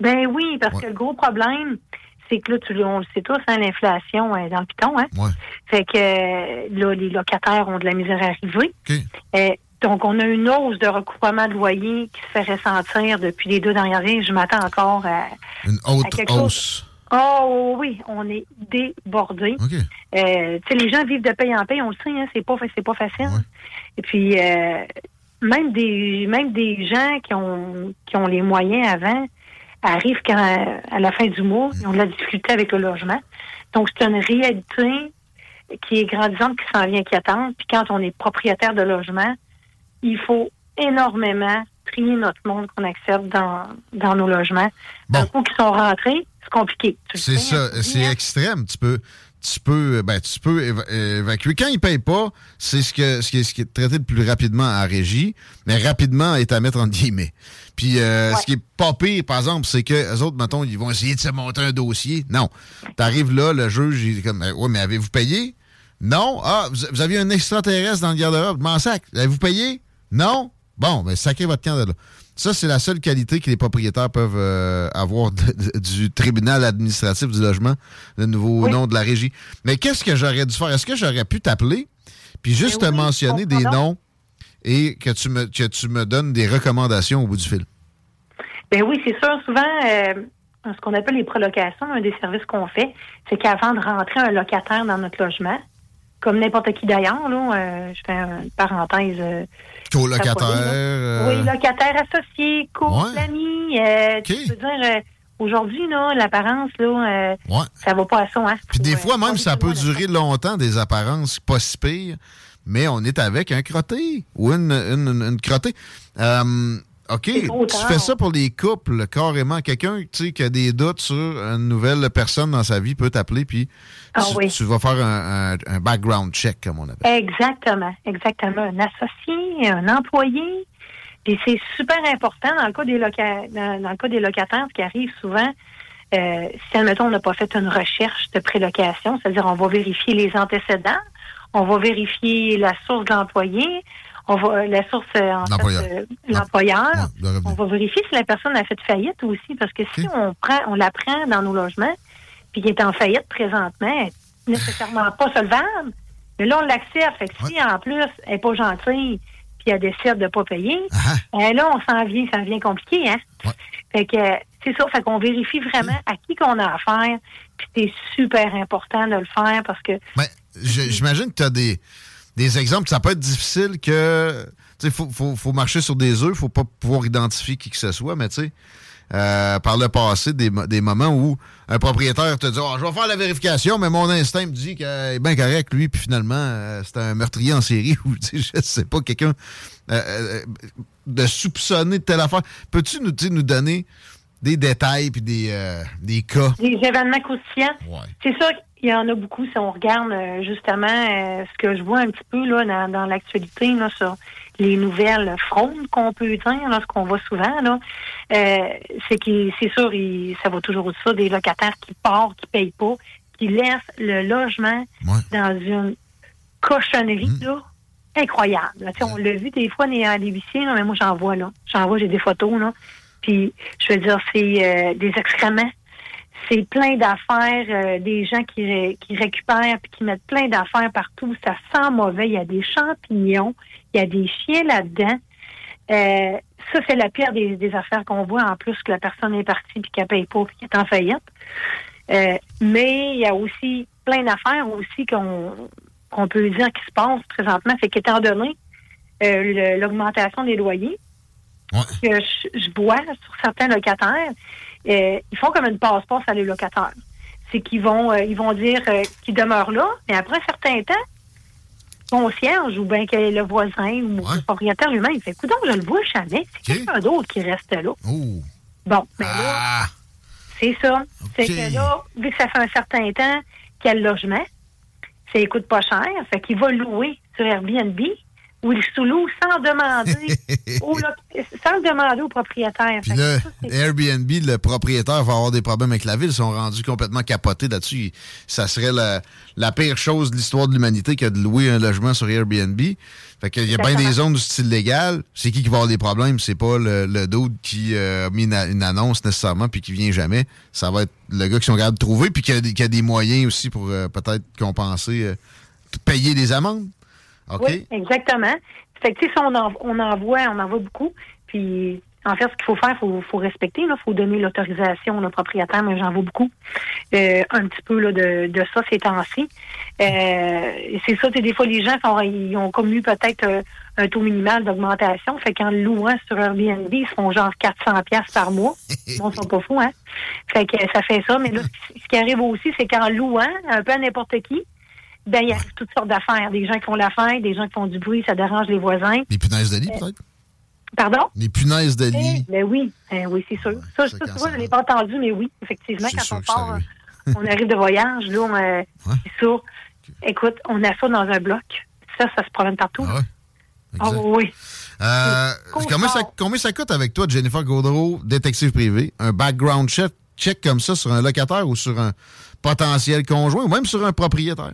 Ben oui, parce Ouais. que le gros problème, c'est que là, tu, on le sait tous, hein, l'inflation est dans le piton. Hein? Ouais. Fait que euh, là, les locataires ont de la misère à arriver. Euh, donc, on a une hausse de recouvrement de loyer qui se fait ressentir depuis les deux dernières années. Je m'attends encore à, Une à quelque chose. hausse. Oh oui, on est débordé. OK. Euh, tu sais, les gens vivent de paye en paye, on le sait, hein, c'est pas c'est pas facile. Et puis euh, même des même des gens qui ont qui ont les moyens avant arrivent quand, à la fin du mois, ils ont de la difficulté avec le logement. Donc c'est une réalité qui est grandissante, qui s'en vient inquiétante. Puis quand on est propriétaire de logement, il faut énormément trier notre monde qu'on accepte dans, dans nos logements. Coup qui sont rentrés, c'est compliqué. Tu C'est sais, hein, ça, c'est extrême. Tu peux, tu peux, ben, tu peux éva- évacuer. Quand ils payent pas, c'est ce, que, ce, qui est, ce qui est traité le plus rapidement à régie, mais rapidement est à mettre en guillemets. Puis euh, ce qui est pas pire, par exemple, c'est que les autres, mettons, ils vont essayer de se monter un dossier. Non. T'arrives là, le juge, il est comme, Ben, ouais, mais avez-vous payé? Non. Ah, vous, vous aviez un extraterrestre dans le garde-robe? M'en sac. Avez-vous payé? Non? Bon, ben, sacrez votre camp de là. Ça, c'est la seule qualité que les propriétaires peuvent euh, avoir de- de- du tribunal administratif du logement, le nouveau nom de la régie. Mais qu'est-ce que j'aurais dû faire? Est-ce que j'aurais pu t'appeler, puis juste te mentionner des noms et que tu, me, que tu me donnes des recommandations au bout du fil? Ben oui, c'est sûr. Souvent, euh, ce qu'on appelle les prolocations, un des services qu'on fait, c'est qu'avant de rentrer un locataire dans notre logement, comme n'importe qui d'ailleurs, là, euh, je fais une parenthèse. euh, Co-locataire. là. euh, Oui, locataire associé, couple, ami. euh, Tu peux dire, euh, aujourd'hui, là, l'apparence, là, euh, Ouais. ça va pas à ça. Hein? Puis des fois, euh, même, ça peut durer longtemps, des apparences pas si pires, mais on est avec un crotté ou une, une, une- une crottée. Euh, OK, tu fais ça pour les couples, carrément. Quelqu'un qui a des doutes sur une nouvelle personne dans sa vie peut t'appeler, puis Ah tu, oui. tu vas faire un, un- un background check, comme on appelle. Exactement, exactement. Un associé, un employé. Puis c'est super important dans le cas des loca- dans, dans le cas des locataires, ce qui arrive souvent, euh, si admettons on n'a pas fait une recherche de prélocation, c'est-à-dire on va vérifier les antécédents, on va vérifier la source de l'employé, on va la source euh, L'employeur. euh, on va vérifier si la personne a fait faillite aussi, parce que si on prend, on la prend dans nos logements, puis qui est en faillite présentement, elle est nécessairement pas solvable. Mais là, on l'accepte. Fait que si en plus, elle n'est pas gentille, puis elle décide de ne pas payer, ben là, on s'en vient, ça devient compliqué, hein? Fait que euh, c'est ça, fait qu'on vérifie vraiment à qui qu'on a affaire, puis c'est super important de le faire parce que Mais j'imagine que tu as des, des exemples. Ça peut être difficile que. Tu sais, faut, faut, faut marcher sur des œufs, faut pas pouvoir identifier qui que ce soit, mais tu sais, euh, par le passé, des, des moments où un propriétaire te dit Ah, Je vais faire la vérification, mais mon instinct me dit qu'il est bien correct, lui, puis finalement, euh, c'est un meurtrier en série ou, tu sais, je sais pas, quelqu'un euh, euh, de soupçonner de telle affaire. Peux-tu nous, nous donner des détails puis des, euh, des cas? des événements croustillants. C'est sûr qu'il y en a beaucoup si on regarde euh, justement euh, ce que je vois un petit peu là dans, dans l'actualité là, sur les nouvelles fraudes qu'on peut dire, là, ce qu'on voit souvent, là, euh, c'est que c'est sûr, il- ça va toujours de ça, des locataires qui partent, qui payent pas, qui laissent le logement dans une cochonnerie là, incroyable. là. On l'a vu des fois à l'huissier, là, mais moi j'en vois là. J'en vois, j'ai des photos là. Puis je veux dire, c'est des excréments. C'est plein d'affaires, euh, des gens qui, ré- qui récupèrent puis qui mettent plein d'affaires partout. Ça sent mauvais. Il y a des champignons, il y a des chiens là-dedans. Euh, ça, c'est la pire des, des affaires qu'on voit en plus que la personne est partie puis qu'elle paye pas puis qu'elle est en faillite. Euh, mais il y a aussi plein d'affaires aussi qu'on qu'on peut dire qui se passent présentement. C'est qu'étant donné l'augmentation des loyers que je, je vois sur certains locataires, euh, ils font comme une passe-passe à les locataires. C'est qu'ils vont euh, ils vont dire euh, qu'ils demeurent là, mais après un certain temps, concierge ou bien que le voisin ou le propriétaire lui-même, il fait écoute, je le vois jamais, c'est quelqu'un d'autre qui reste là. Bon, mais là, c'est ça. C'est que là, vu que ça fait un certain temps qu'il y a le logement, ça ne coûte pas cher, fait qu'il va louer sur Airbnb ou il sous-loue sans demander au, sans demander au propriétaire. Puis là, ça, Airbnb, le propriétaire va avoir des problèmes avec la ville. Ils sont rendus complètement capotés là-dessus. Ça serait la, la pire chose de l'histoire de l'humanité que de louer un logement sur Airbnb. Fait qu'il y a bien des zones où c'est illégal. C'est qui qui va avoir des problèmes? C'est pas le, le dude qui euh, a mis une, une annonce nécessairement puis qui vient jamais. Ça va être le gars qui sont capables de trouver puis qui a, des- qui a des moyens aussi pour euh, peut-être compenser, euh, payer des amendes. OK? Oui, exactement. Fait que, tu sais, si on en, on en voit, on en voit beaucoup. Puis, en fait, ce qu'il faut faire, il faut, faut respecter. Il faut donner l'autorisation au propriétaire, mais j'en vois beaucoup. Euh, un petit peu là, de, de ça ces temps-ci. Euh, c'est ça, des fois, les gens sont, ils ont comme eu peut-être euh, un taux minimal d'augmentation. Fait qu'en louant sur Airbnb, ils se font genre 400 pièces par mois. Bon, ils sont pas fous, hein? Fait que ça fait ça. Mais là, ce qui arrive aussi, c'est qu'en louant, un peu à n'importe qui, ben, il y a toutes sortes d'affaires. Des gens qui font la faim, des gens qui font du bruit, ça dérange les voisins. Les punaises de lit, peut-être? Pardon? Les punaises de lit. Ben oui, ben oui, c'est sûr. Ça, ça, tu vois, je l'ai pas entendu, mais oui, effectivement, quand on ça part, euh, on arrive de voyage, là, on, euh, c'est sûr. Écoute, on a ça dans un bloc. Ça, ça se promène partout. Ah, oui. Euh, combien, ça, combien ça coûte avec toi, Jennifer Gaudreau, détective privé, un background check, check comme ça sur un locataire ou sur un potentiel conjoint ou même sur un propriétaire?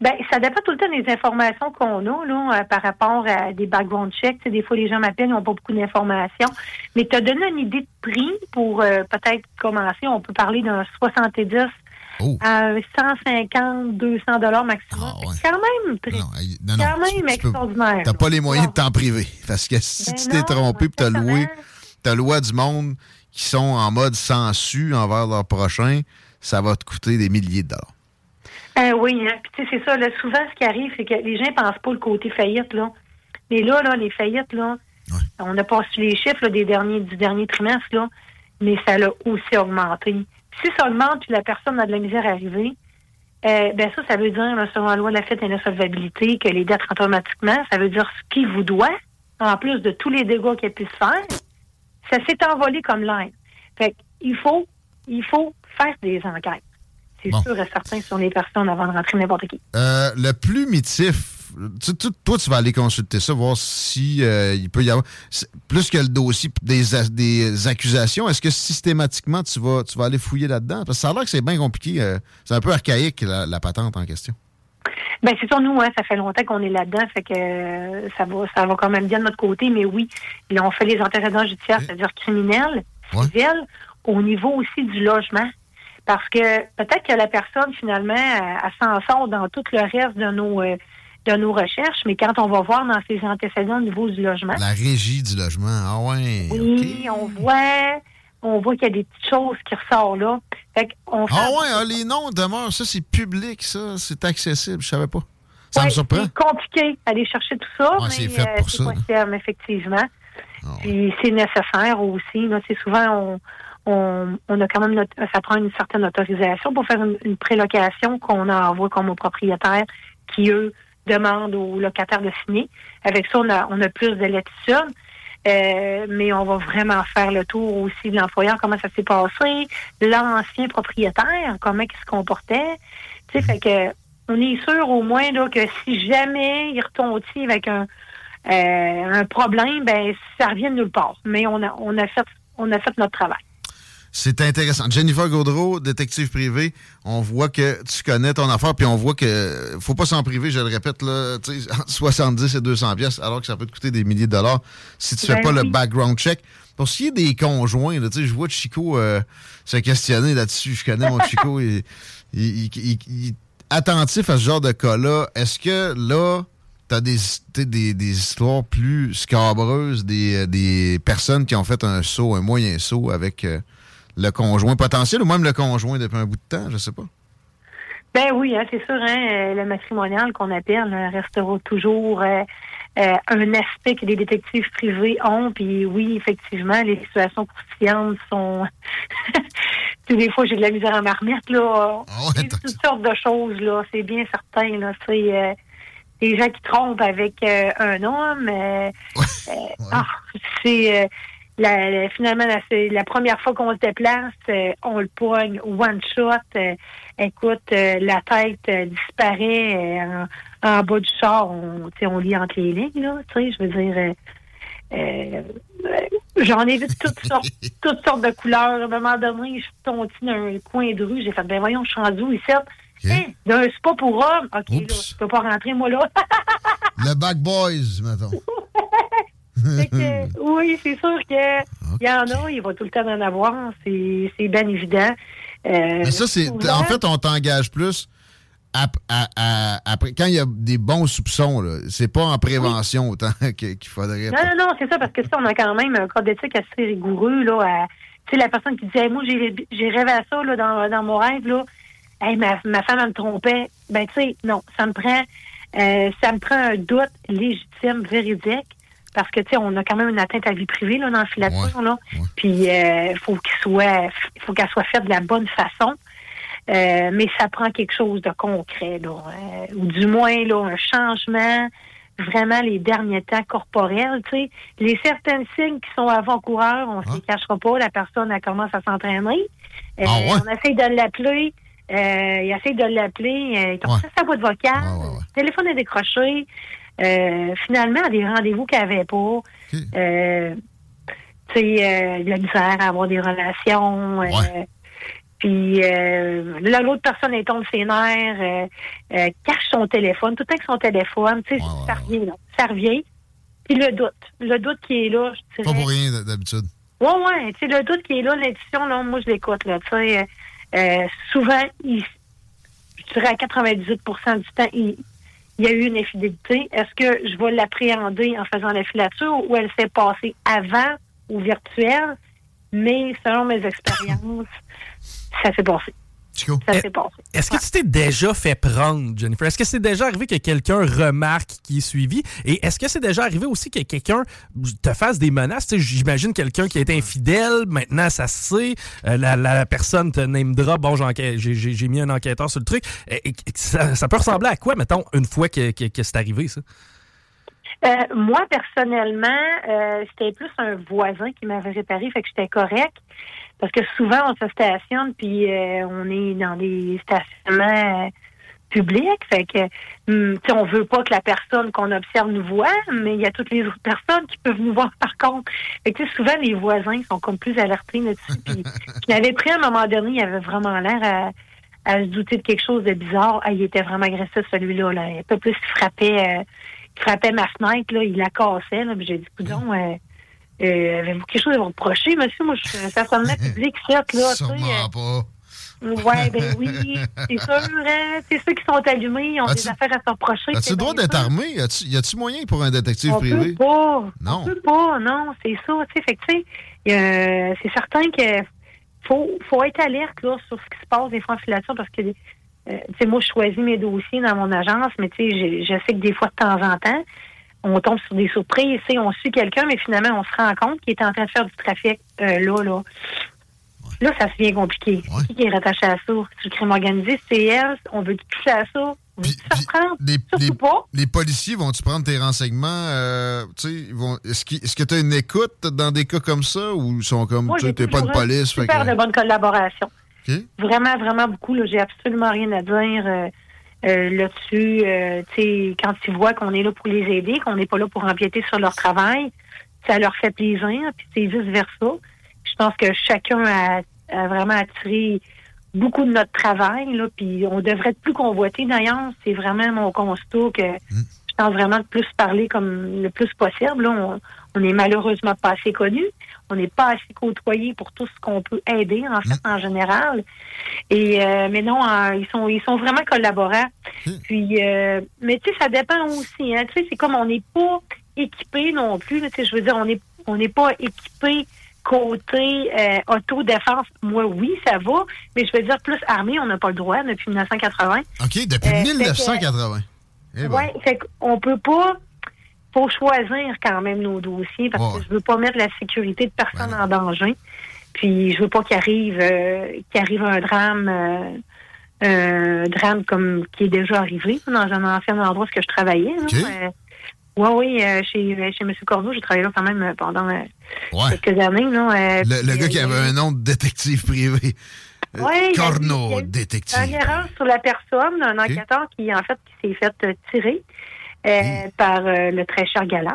Ben, ça dépend tout le temps des informations qu'on a là, euh, par rapport à des background checks. Tu des fois, les gens m'appellent, ils n'ont pas beaucoup d'informations. Mais tu as donné une idée de prix pour euh, peut-être commencer. On peut parler d'un 70 à un 150, 200 dollars maximum. C'est quand même très, Non, quand même extraordinaire. T'as pas les moyens de t'en priver. Parce que si Ben tu t'es non, trompé et loué, t'as loué à du monde qui sont en mode sensu envers leur prochain, ça va te coûter des milliers de dollars. Euh, oui, hein. Puis, sais, c'est ça. Là, souvent, ce qui arrive, c'est que les gens pensent pas le côté faillite, là. Mais là, là, les faillites, là, on n'a pas su les chiffres là, des derniers, du dernier trimestre, là, mais ça l'a aussi augmenté. Si ça augmente, puis la personne a de la misère à arriver, euh, ben ça, ça veut dire, là, selon la loi de la fête et l'insolvabilité, que les dettes automatiquement. Ça veut dire ce qu'il vous doit, en plus de tous les dégâts qu'il a pu se faire. Ça s'est envolé comme l'air. Fait qu'il faut, il faut faire des enquêtes. C'est sûr et certain sur les personnes avant de rentrer n'importe qui. Euh, le plus mitif, tu- tu- toi, tu vas aller consulter ça, voir si euh, il peut y avoir. Plus que le dossier des, accusations, est-ce que systématiquement tu vas, tu vas aller fouiller là-dedans? Parce que ça a l'air que c'est bien compliqué. euh, c'est un peu archaïque, la, la patente en question. Ben c'est sûr, nous, hein, ça fait longtemps qu'on est là-dedans, fait que euh, ça va ça va quand même bien de notre côté, mais oui, là, on fait les antécédents judiciaires, c'est-à-dire criminels, civils, au niveau aussi du logement. Parce que peut-être que la personne, finalement, elle, elle s'en sort dans tout le reste de nos euh, de nos recherches, mais quand on va voir dans ses antécédents au niveau du logement, La régie du logement, ah ouais. oui, on voit on voit qu'il y a des petites choses qui ressortent là. Fait fait Ah ouais, ah, les noms demeurent, ça c'est public, ça, c'est accessible, je savais pas. Ça me surprend. C'est compliqué d'aller chercher tout ça, Ouais, mais c'est fait euh, pour ça, possible, effectivement. Puis c'est nécessaire aussi. C'est souvent on, on, on a quand même notre- ça prend une certaine autorisation pour faire une, une prélocation qu'on envoie comme aux propriétaires qui eux demandent aux locataires de signer. Avec ça, on a, on a plus de latitude. Euh, mais on va vraiment faire le tour aussi de l'employeur, comment ça s'est passé, l'ancien propriétaire, comment il se comportait. Tu sais, fait que on est sûr au moins là, que si jamais il retombe avec un, euh, un problème, ben ça revient de nulle part. Mais on a on a fait on a fait notre travail. C'est intéressant. Jennifer Gaudreau, détective privé, on voit que tu connais ton affaire, puis on voit que faut pas s'en priver, je le répète, là, tu sais, entre 70 et 200 pièces, alors que ça peut te coûter des milliers de dollars si tu fais Ben pas le background check. Pour ce qui est des conjoints, là, tu sais, je vois Chico euh, se questionner là-dessus. Je connais mon Chico, il, il- il- est attentif à ce genre de cas-là. Est-ce que là, t'as des, des, des histoires plus scabreuses, des, euh, des personnes qui ont fait un saut, un moyen saut avec euh, le conjoint potentiel ou même le conjoint depuis un bout de temps, je sais pas. Ben oui, hein, c'est sûr, hein, euh, le matrimonial qu'on appelle là, restera toujours euh, euh, un aspect que les détectives privés ont. Puis oui, effectivement, les situations croustillantes sont... Tous les fois, j'ai de la misère à m'en remettre, là. C'est toutes sortes de choses, là. C'est bien certain, là. C'est euh, des gens qui trompent avec euh, un homme. euh, euh, ah, c'est... la, la- finalement, la, la première fois qu'on se déplace, euh, on le pogne one shot. euh, écoute, euh, la tête euh, disparaît euh, en, en bas du char. On, on lit entre les lignes, là. Tu sais, je veux dire, euh, euh, euh, j'en ai vu toutes sortes, toutes sortes de couleurs. À un moment donné, je suis tombée dans un coin de rue. J'ai fait, ben voyons, je suis rendue où ici? Hein, d'un spa pour hommes. OK, là, je peux pas rentrer, moi, là. Le Back Boys, mettons. Que, oui, c'est sûr que il y en a, il va tout le temps en avoir, c'est bien évident. Euh, Mais ça, c'est. En fait, on t'engage plus à- à- après. Quand il y a des bons soupçons, là, c'est pas en prévention autant qu'il faudrait. Non, non, non, c'est ça, parce que ça, on a quand même un code d'éthique assez rigoureux, là. Tu sais, la personne qui dit, Hey, moi, j'ai j'ai rêvé à ça, là, dans, dans mon rêve, là. Hey, ma, ma femme, elle me trompait. Ben, tu sais, non, ça me prend, euh, ça me prend un doute légitime, véridique, parce que, tu sais, on a quand même une atteinte à vie privée, là, dans la filature, là. Puis, il faut qu'il soit, faut qu'elle soit faite de la bonne façon. Euh, mais ça prend quelque chose de concret, là. euh, ou du moins, là, un changement vraiment les derniers temps corporels, tu sais. Les certains signes qui sont avant-coureurs, on ne se les cachera pas, la personne, elle commence à s'entraîner. Euh, Ah ouais? On essaye de l'appeler, euh, il essaye de l'appeler, euh, il tombe sur sa voix de vocale, le téléphone est décroché, euh, finalement, à des rendez-vous qu'elle n'avait pas, euh, tu sais, de la misère à avoir des relations, euh, puis euh, là, l'autre personne est tombe ses nerfs, cache son téléphone, tout le temps que son téléphone, tu sais, ça revient, là. Ça revient. Puis le doute. Le doute qui est là, je dirais. Pas pour rien d'habitude. Ouais, ouais, tu sais, le doute qui est là, l'intuition, là, moi, je l'écoute, là, tu sais. euh, souvent, il, je dirais à 98% du temps, il, il y a eu une infidélité. Est-ce que je vais l'appréhender en faisant la filature ou elle s'est passée avant ou virtuelle? Mais selon mes expériences, ça s'est passé. Ça s'est passé. Est-ce que tu t'es déjà fait prendre, Jennifer? Est-ce que c'est déjà arrivé que quelqu'un remarque qui est suivi? Et est-ce que c'est déjà arrivé aussi que quelqu'un te fasse des menaces? Tu sais, J'imagine quelqu'un qui est infidèle, maintenant ça se sait, euh, la, la personne te name drop, bon, j'enquête- j'ai mis un enquêteur sur le truc. Et- et ça, ça peut ressembler à quoi, mettons, une fois que, que- que c'est arrivé, ça? Euh, moi, personnellement, euh, c'était plus un voisin qui m'avait réparé, fait que j'étais correct. Parce que souvent, on se stationne, puis euh, on est dans des stationnements euh, publics. Fait que, hum, on veut pas que la personne qu'on observe nous voit, mais il y a toutes les autres personnes qui peuvent nous voir par contre. Fait que, tu sais, souvent, les voisins sont comme plus alertés là-dessus. Puis, je l'avais pris à un moment donné, il avait vraiment l'air à, à se douter de quelque chose de bizarre. Ah, il était vraiment agressif, celui-là. Là. Un peu plus, il frappait, euh, il frappait ma fenêtre, là, il la cassait. Là, j'ai dit, coudon, euh, euh, avez-vous quelque chose à vous reprocher, monsieur? Moi, je suis un stationnement public, certes, là. tu sais, Sûrement pas. euh, Ouais, ben oui, c'est sûr, hein. C'est ceux qui sont allumés, ils ont des affaires à se reprocher. As-tu le droit d'être armé? Y a-tu moyen pour un détective On privé? peut pas. Non. On peut pas, non, c'est ça. Tu sais, fait que, tu sais, il y a- c'est certain que faut, faut être alerte là, sur ce qui se passe des fois en filature parce que, euh, tu sais, moi, je choisis mes dossiers dans mon agence, mais tu sais, je, je sais que des fois, de temps en temps, on tombe sur des surprises. On suit quelqu'un, mais finalement, on se rend compte qu'il est en train de faire du trafic euh, là, là. Là, ça devient compliqué. Qui est rattaché à ça? C'est le crime organisé, c'est elle. On veut toucher à ça. On veut tout faire prendre. Les, les- pas. les policiers vont-tu prendre tes renseignements? euh, vont- est-ce que tu as une écoute dans des cas comme ça ou ils sont comme, tu t'es pas de police? Super que- de bonne collaboration. OK. Vraiment, vraiment beaucoup. J'ai absolument rien à dire euh, euh, là-dessus. Euh, tu sais, quand ils voient qu'on est là pour les aider, qu'on n'est pas là pour empiéter sur leur travail, ça leur fait plaisir. Puis c'est vice-versa. Je pense que chacun a, a vraiment attiré beaucoup de notre travail. Là, puis on devrait être plus convoité. D'ailleurs, c'est vraiment mon constat que je pense vraiment de plus parler comme le plus possible. Là, on, on est malheureusement pas assez connus. On n'est pas assez côtoyés pour tout ce qu'on peut aider, en fait, en général. Et euh, mais non, euh, ils sont ils sont vraiment collaborants. Puis euh, mais tu sais, ça dépend aussi. Hein, tu sais, c'est comme on n'est pas équipé non plus. tu sais, je veux dire, on n'est on n'est pas équipé côté euh, autodéfense, moi, oui, ça va. Mais je veux dire, plus armée, on n'a pas le droit depuis 1980. OK, depuis Euh, 1980. Eh ben. Oui, qu'on peut pas. Faut choisir quand même nos dossiers parce que je veux pas mettre la sécurité de personne Ben en danger. Puis je veux pas qu'il arrive euh, qu'il arrive un drame euh, un drame comme qui est déjà arrivé dans un ancien endroit où je travaillais. là. OK. Euh, oui, oui, euh, chez, chez M. Cordeau, j'ai travaillé là quand même euh, pendant euh, Ouais. quelques années. Euh, Le, gars qui euh, avait un nom de détective privé. Euh, Ouais, Corneau, il y a eu détective. Une erreur sur la personne, un enquêteur qui, en fait, qui s'est fait euh, tirer euh, par euh, le très cher Gala.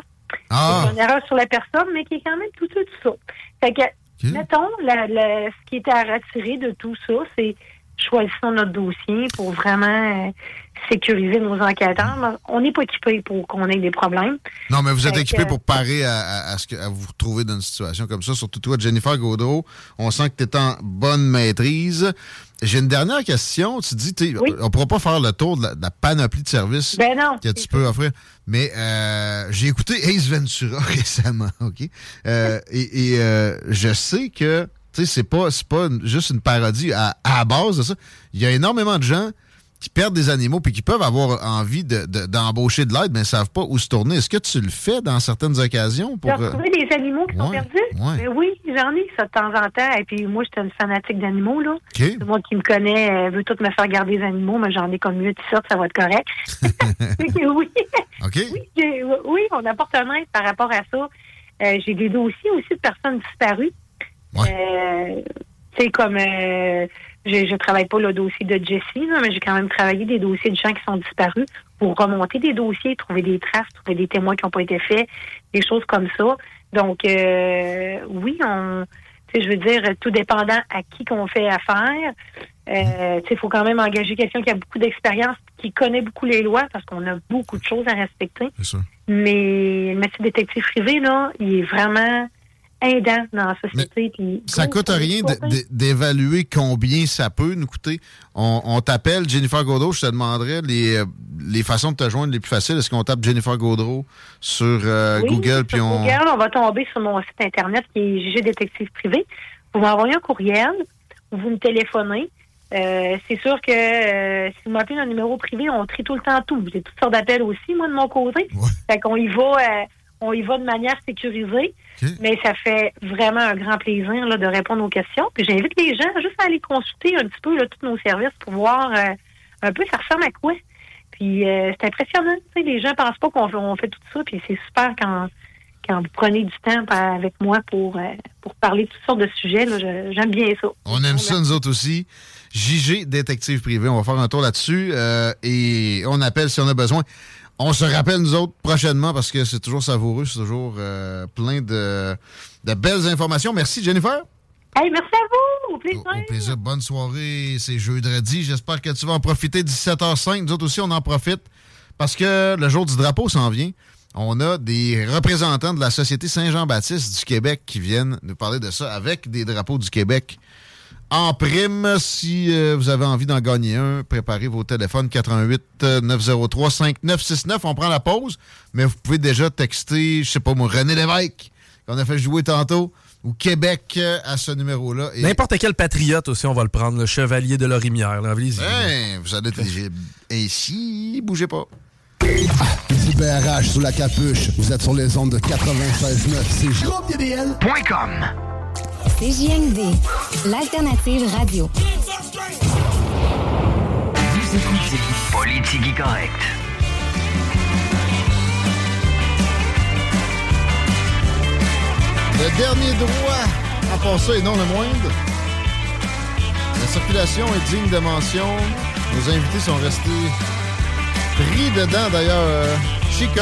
Ah. C'est une erreur sur la personne, mais qui est quand même tout ça, tout ça. Fait que, mettons, la- la- ce qui était à retirer de tout ça, c'est choisissons notre dossier pour vraiment euh, sécuriser nos enquêteurs. Mais On n'est pas équipé pour qu'on ait des problèmes. Non, mais vous êtes équipé pour parer à, à- à ce que, à vous retrouver dans une situation comme ça. Surtout toi, Jennifer Gaudreau. On sent que tu es en bonne maîtrise. J'ai une dernière question. Tu dis, tu sais, on ne pourra pas faire le tour de la, de la panoplie de services Ben non. que tu peux offrir. Mais euh, j'ai écouté Ace Ventura récemment, OK? Euh, et et, euh, je sais que, tu sais, c'est pas, c'est pas juste une parodie à, à la base de ça. Il y a énormément de gens qui perdent des animaux puis qui peuvent avoir envie de- de- d'embaucher de, l'aide, mais ne savent pas où se tourner. Est-ce que tu le fais dans certaines occasions? Pour, De euh, retrouver des animaux qui sont perdus? ouais. Ben oui, j'en ai ça de temps en temps. Et puis moi, j'étais une fanatique d'animaux, là. OK. Tout le monde qui me connaît euh, veut tout me faire garder des animaux, mais j'en ai comme mieux de sorte, ça va être correct. Oui. OK. Oui, oui, on apporte un aide par rapport à ça. Euh, j'ai des dossiers aussi de personnes disparues. Euh, tu sais, comme euh, je, je travaille pas le dossier de Jessie, là, mais j'ai quand même travaillé des dossiers de gens qui sont disparus pour remonter des dossiers, trouver des traces, trouver des témoins qui n'ont pas été faits, des choses comme ça. Donc, euh, oui, on, je veux dire, tout dépendant à qui qu'on fait affaire. Euh, il faut quand même engager quelqu'un qui a beaucoup d'expérience, qui connaît beaucoup les lois, parce qu'on a beaucoup de choses à respecter. Mais le métier détective privé, là, il est vraiment aidant dans la société. puis Ça gros, coûte rien d'évaluer combien ça peut nous coûter. On, on t'appelle Jennifer Gaudreau, je te demanderais les, euh, les façons de te joindre les plus faciles. Est-ce qu'on tape Jennifer Gaudreau sur euh, Oui, Google sur puis on. Google, on va tomber sur mon site internet qui est JG Détective Privé. Vous m'envoyez un courriel ou vous me téléphonez. Euh, c'est sûr que euh, si vous m'appelez un numéro privé, on trie tout le temps tout. J'ai toutes sortes d'appels aussi, moi, de mon côté. Fait qu'on y va, on y va de manière sécurisée. Mais ça fait vraiment un grand plaisir là, de répondre aux questions. Puis j'invite les gens juste à aller consulter un petit peu là, tous nos services pour voir euh, un peu ça ressemble à quoi. Puis euh, c'est impressionnant. Les gens pensent pas qu'on fait, tout ça. Puis c'est super quand, quand vous prenez du temps avec moi pour, euh, pour parler de toutes sortes de sujets. J'aime bien ça. On aime ça, nous autres aussi. JG Détective Privé, on va faire un tour là-dessus et on appelle si on a besoin. On se rappelle, nous autres, prochainement parce que c'est toujours savoureux, c'est toujours euh, plein de, de belles informations. Merci, Jennifer. Hey, merci à vous. Au plaisir. Au plaisir. Bonne soirée. C'est jeudi. J'espère que tu vas en profiter. 17h05. Nous autres aussi, on en profite parce que le jour du drapeau s'en vient. On a des représentants de la Société Saint-Jean-Baptiste du Québec qui viennent nous parler de ça avec des drapeaux du Québec en prime. Si euh, vous avez envie d'en gagner un, préparez vos téléphones 88 euh, 903 5969. On prend la pause, mais vous pouvez déjà texter, je sais pas moi, René Lévesque, qu'on a fait jouer tantôt, ou Québec euh, à ce numéro-là. Et- N'importe quel patriote aussi, on va le prendre, le chevalier de Lorimière. Ben, vous allez être éligible. Ainsi, bougez pas. Ici BRH sous la capuche. Vous êtes sur les ondes de 96.9. C'est JDL.com. CJMD, l'alternative radio. Vous écoutez Politique correct. Le dernier droit, en passant et non le moindre. La circulation est digne de mention. Nos invités sont restés pris dedans, d'ailleurs. euh, Chico,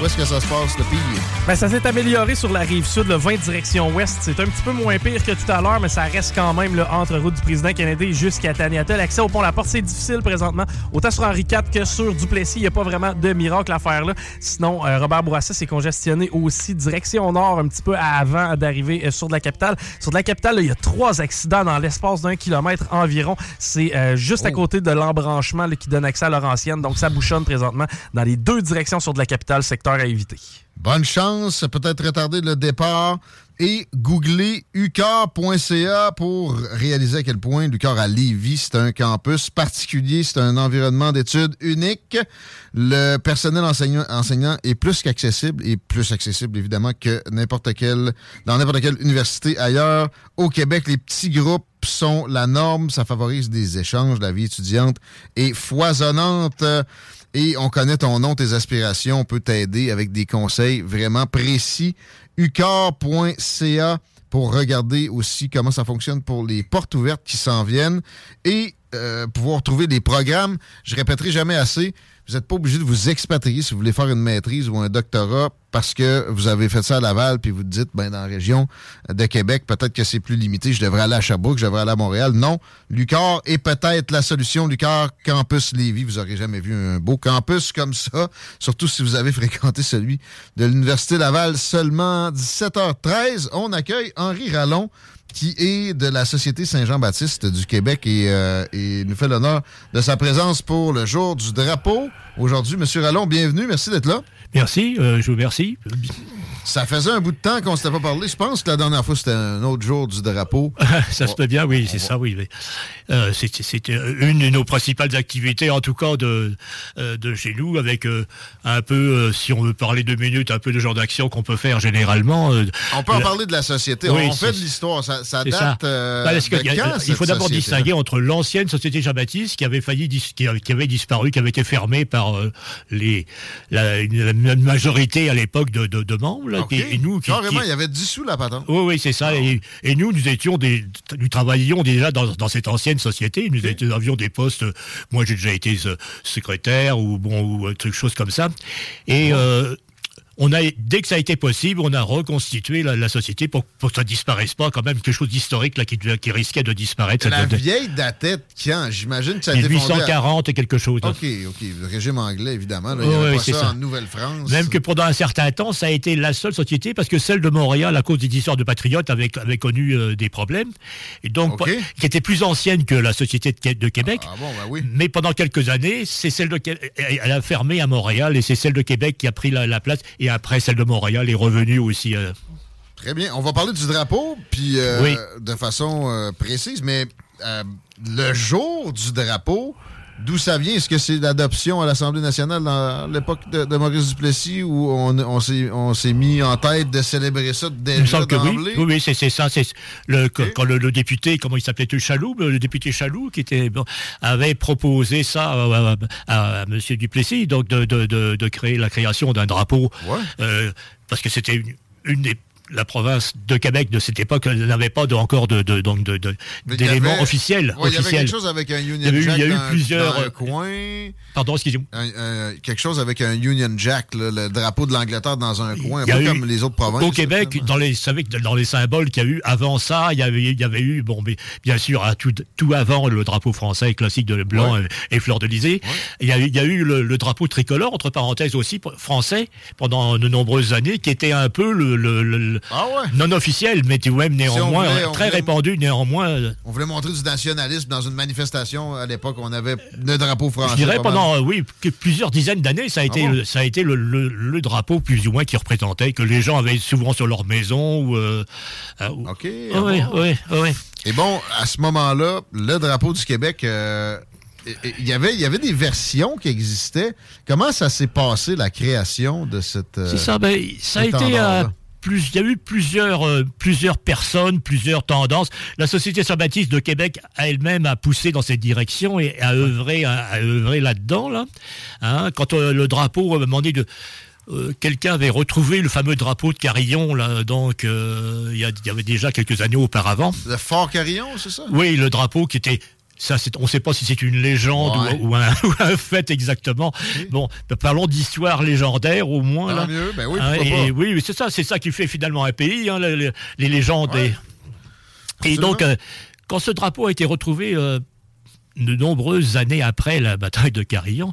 où est-ce que ça se passe, le pire? Ben, ça s'est amélioré sur la rive sud, le 20 direction ouest. C'est un petit peu moins pire que tout à l'heure, mais ça reste quand même le entre route du président Kennedy jusqu'à Taniata. L'accès au pont La Porte, c'est difficile présentement. Autant sur Henri IV que sur Duplessis, il n'y a pas vraiment de miracle à faire là. Sinon, euh, Robert Bourassa s'est congestionné aussi direction nord un petit peu avant d'arriver euh, sur de la capitale. Sur de la capitale, il y a trois accidents dans l'espace d'un kilomètre environ. C'est euh, juste à côté de l'embranchement qui donne accès à Laurentienne. Donc, ça bouchonne présentement dans les deux directions sur de la capitale, secteur à éviter. Bonne chance, peut-être retarder le départ. Et googlez ucar.ca pour réaliser à quel point l'UCAR à Lévis, c'est un campus particulier, c'est un environnement d'études unique. Le personnel enseignant, enseignant est plus qu'accessible et plus accessible évidemment que n'importe quelle, dans n'importe quelle université ailleurs. Au Québec, les petits groupes sont la norme, ça favorise des échanges, la vie étudiante est foisonnante et on connaît ton nom, tes aspirations, on peut t'aider avec des conseils vraiment précis. ucar.ca pour regarder aussi comment ça fonctionne pour les portes ouvertes qui s'en viennent et euh, pouvoir trouver des programmes. Je répéterai jamais assez. Vous n'êtes pas obligé de vous expatrier si vous voulez faire une maîtrise ou un doctorat parce que vous avez fait ça à Laval puis vous te dites, ben, dans la région de Québec, peut-être que c'est plus limité. Je devrais aller à Sherbrooke, je devrais aller à Montréal. Non, Lucar est peut-être la solution. Lucar Campus Lévis. Vous n'aurez jamais vu un beau campus comme ça, surtout si vous avez fréquenté celui de l'Université Laval seulement 17h13. On accueille Henri Rallon qui est de la Société Saint-Jean-Baptiste du Québec et, euh, nous fait l'honneur de sa présence pour le jour du drapeau. Aujourd'hui, Monsieur Rallon, bienvenue. Merci d'être là. Merci, euh, je vous remercie. Ça faisait un bout de temps qu'on ne s'était pas parlé. Je pense que la dernière fois, c'était un autre jour du drapeau. ça se peut bien, oui, c'est ça, oui. Euh, C'était une de nos principales activités, en tout cas, de, euh, de chez nous, avec euh, un peu, euh, si on veut parler deux minutes, un peu de genre d'action qu'on peut faire généralement. On peut en parler de la société. Oui, on fait de l'histoire. Ça, date ça. euh, que quand, il faut d'abord distinguer entre l'ancienne société Jean-Baptiste qui avait failli qui, avait disparu, qui avait été fermée par les la, une- la majorité à l'époque de, de, de membres. Là, OK. et, et nous, qui, Carrément, qui- il y avait dissous la patente. oui, oui, c'est ça. Et, et nous, nous étions des, nous travaillions déjà dans, dans cette ancienne société. Nous avions des postes. Moi, j'ai déjà été euh, secrétaire ou bon ou quelque chose comme ça. Et euh, on a, dès que ça a été possible, on a reconstitué la, la société pour, pour que ça disparaisse pas. Quand même quelque chose d'historique là qui, risquait de disparaître. La De- vieille datait quand? J'imagine que ça a été fondé... à- 1840 et quelque chose. OK, OK. Le régime anglais, évidemment. là, il n'y Oui, avait oui, pas c'est ça, ça. en Nouvelle-France. Même que pendant un certain temps, ça a été la seule société, parce que celle de Montréal, à cause des histoires de patriotes, avait, avait connu euh, des problèmes, et donc qui était plus ancienne que la société de, Qué- de Québec. Ah bon, ben oui. Mais pendant quelques années, c'est celle de elle a fermé à Montréal, et c'est celle de Québec qui a pris la, la place, et après celle de Montréal est revenue aussi. euh, Très bien. On va parler du drapeau, puis euh, Oui. de façon euh, précise, mais le jour du drapeau, d'où ça vient? Est-ce que c'est l'adoption à l'Assemblée nationale dans l'époque de, de Maurice Duplessis où on, on s'est mis en tête de célébrer ça déjà semble que oui. d'emblée? Oui, oui, c'est ça. C'est le quand quand le, le député, comment il s'appelait, Chaloux, le député Chaloux, qui était bon, avait proposé ça à, à, à Monsieur Duplessis, donc de, de, de, de créer la création d'un drapeau, euh, parce que c'était une, une des la province de Québec de cette époque n'avait pas de, encore de, de, donc de, d'éléments avait- officiels. Ouais, Il y avait quelque chose avec un Union Jack il y a eu dans- plusieurs, dans un coin. Pardon, excusez-moi. Un- un- quelque chose avec un Union Jack, là, le drapeau de l'Angleterre dans un coin, un peu eu- comme les autres provinces. Au Québec, dans les, vous savez que dans les symboles qu'il y a eu avant ça, il y avait, il y avait eu, bon, mais bien sûr, à tout, tout avant le drapeau français classique de blanc Ouais. et, et fleur de lysée, il, y a, eu- il y a eu le, le drapeau tricolore, entre parenthèses aussi, français, pendant de nombreuses années, qui était un peu le, le- le- le- non officiel, mais de même néanmoins, voulait- on très voulait- répandu néanmoins. euh, On voulait montrer du nationalisme dans une manifestation à l'époque. On avait le drapeau français. Je dirais pendant euh, oui que plusieurs dizaines d'années, ça a été bon? le, ça a été le, le- le drapeau plus ou moins qui représentait que les gens avaient souvent sur leur maison ou. euh, euh, ou- OK. oui, ah bon? oui, oui. Et bon, à ce moment-là, le drapeau du Québec, euh, il y avait, il y avait des versions qui existaient. Comment ça s'est passé, la création de cette. euh, C'est ça, ben, ça a été. euh? Plus, il y a eu plusieurs, euh, plusieurs personnes, plusieurs tendances. La Société Saint-Baptiste de Québec a elle-même a poussé dans cette direction et a œuvré, a, a œuvré là-dedans. Là. Hein, quand euh, le drapeau a demandé de. euh, Quelqu'un avait retrouvé le fameux drapeau de Carillon, là, donc il y, y avait déjà quelques années auparavant. Le Fort Carillon, c'est ça? Oui, le drapeau qui était. Ça, on ne sait pas si c'est une légende Ouais. ou, ou un, ou un fait exactement. Bon, parlons d'histoire légendaire au moins. Tant là. mieux, ben oui, Hein, pourquoi et pas. oui, c'est ça, c'est ça qui fait finalement un pays, hein, les, légendes. et- donc, euh, quand ce drapeau a été retrouvé, euh, de nombreuses années après la bataille de Carillon,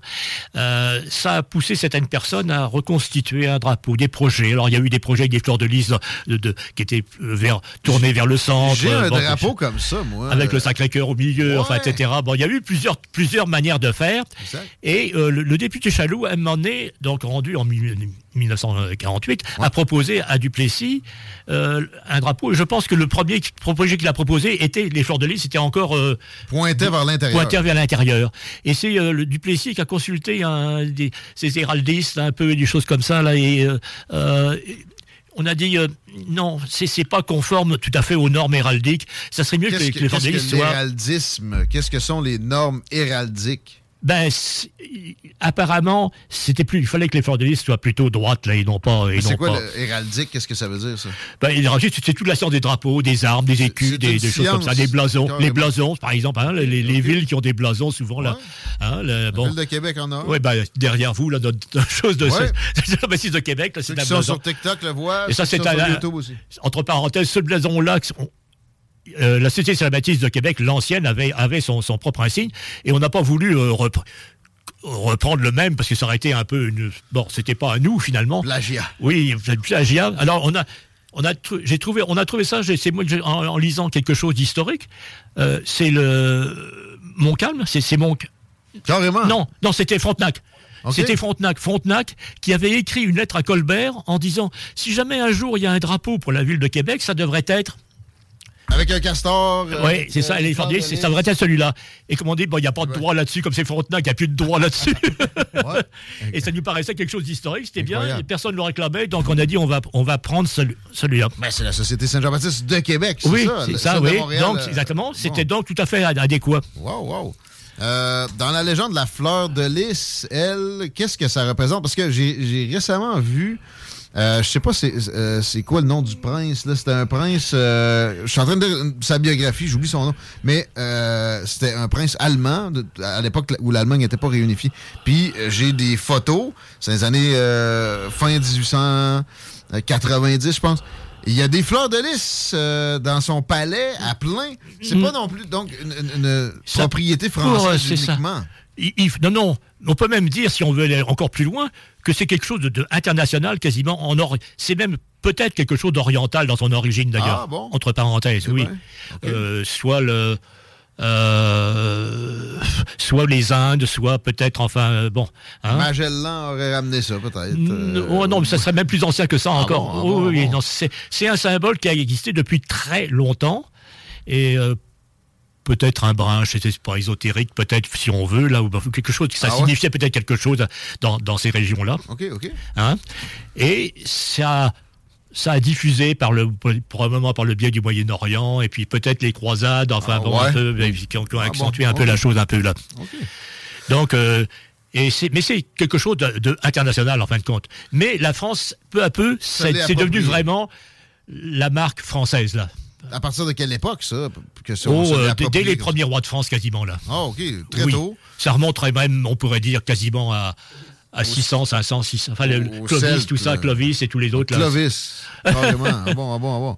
euh, ça a poussé certaines personnes à reconstituer un drapeau, des projets. Alors il y a eu des projets avec des fleurs de lys de, de- qui étaient euh, vers, tournés vers le centre. J'ai un Bon, drapeau comme ça, moi. avec le Sacré-Cœur au milieu, enfin, etc. Bon, il y a eu plusieurs, plusieurs manières de faire. Exact. Et euh, le, le député Chaloux, à un moment donné, donc rendu en mille- 1948, a proposé à Duplessis euh, un drapeau. Je pense que le premier projet qu'il a proposé était les fleurs de lys, c'était encore euh, Pointé vers l'intérieur. Pointé vers l'intérieur. Et c'est euh, le Duplessis qui a consulté un, des, ces héraldistes, un peu des choses comme ça là, et euh, euh, on a dit euh, non, c'est pas conforme tout à fait aux normes héraldiques. Ça serait mieux que, les- que, que les qu'est-ce que l'héraldisme? Qu'est-ce que sont les normes héraldiques? Ben, apparemment, c'était plus. Il fallait que les lys soient plutôt droites là, et non pas. Et C'est quoi pas. le héraldique? Qu'est-ce que ça veut dire, ça? Ben, c'est toute la science des drapeaux, des armes, des écus, des, choses comme ça, des blasons. Les blasons, par exemple, hein, les, les villes qui ont des blasons, souvent là. Hein, le- La ville de Québec en a. Ouais, ben, derrière vous, là, notre, notre chose de. Ouais. La bâtisse de Québec, là, c'est sont blason. sur TikTok le voient. Et ça, c'est un-. Entre parenthèses, ce blason-là, euh, la Société Saint-Baptiste de Québec, l'ancienne, avait, avait son, son propre insigne, et on n'a pas voulu euh, repr- reprendre le même parce que ça aurait été un peu une. Bon, c'était pas à nous finalement. Plagiat. Oui, plagiat. Alors on a. On a, j'ai trouvé, on a trouvé ça, moi, en, en lisant quelque chose d'historique. Euh, c'est le Montcalm, c'est c'est mon. Carrément. Non, non, c'était Frontenac. C'était Frontenac, Frontenac qui avait écrit une lettre à Colbert en disant si jamais un jour il y a un drapeau pour la ville de Québec, ça devrait être Avec un castor. euh, oui, c'est ça, euh, les de c'est ça devrait être celui-là. Et comme on dit, bon, il n'y a pas de droit là-dessus, comme c'est Frontenac, il n'y a plus de droit là-dessus. Et ça nous paraissait quelque chose d'historique, c'était bien, et personne ne le réclamait, donc on a dit, on va, on va prendre celui- celui-là. Ben, c'est la Société Saint-Jean-Baptiste de Québec, c'est oui, ça? c'est ça, oui. Montréal, donc, euh, exactement, c'était donc tout à fait ad- adéquat. Wow, wow. Euh, dans la légende de la fleur de lys, elle, qu'est-ce que ça représente? Parce que j'ai j'ai récemment vu, euh, je sais pas c'est euh, c'est quoi le nom du prince, là? C'était un prince, euh, je suis en train de dire sa biographie, j'oublie son nom, mais euh, c'était un prince allemand de- à l'époque où l'Allemagne n'était pas réunifiée. Puis euh, j'ai des photos, c'est les années euh, fin 1890, je pense. Il y a des fleurs de lys euh, dans son palais à plein. C'est pas non plus donc une, une- une propriété française ça. Uniquement. Il- il- non, non, on peut même dire, si on veut aller encore plus loin, que c'est quelque chose de, de international quasiment en or. C'est même peut-être quelque chose d'oriental dans son origine d'ailleurs. Ah, bon? Entre parenthèses, oui. Euh, soit le. euh, soit les Indes, soit peut-être, enfin, euh, bon. hein. Magellan aurait ramené ça, peut-être. Euh, oh non, mais ça serait même plus ancien que ça encore. bon, ah Oh, bon, oui, ah bon. non, c'est c'est un symbole qui a existé depuis très longtemps et euh, peut-être un brin, je sais pas ésotérique, peut-être si on veut là ou quelque chose ça Ah ouais? signifiait peut-être quelque chose dans, dans ces régions-là. OK, OK. Hein et ça ça a diffusé par le probablement par le biais du Moyen-Orient et puis peut-être les croisades, enfin Ah bon, ouais? un peu, qui ont, qui ont Ah accentué bon, un peu la chose un peu là. Donc, euh, et mais c'est quelque chose de, de international en fin de compte. Mais la France, peu à peu, c'est, devenu vraiment la marque française là. À partir de quelle époque, ça? Que Oh, euh, dès- les premiers rois de France quasiment là. Ah, OK. Très Oui. tôt. Ça remonterait même, on pourrait dire, quasiment à, à 600, 500, 600. Enfin, au Clovis, tout ça, là. Clovis et tous les autres. Là. Clovis. Carrément. Ah bon, ah bon, ah bon.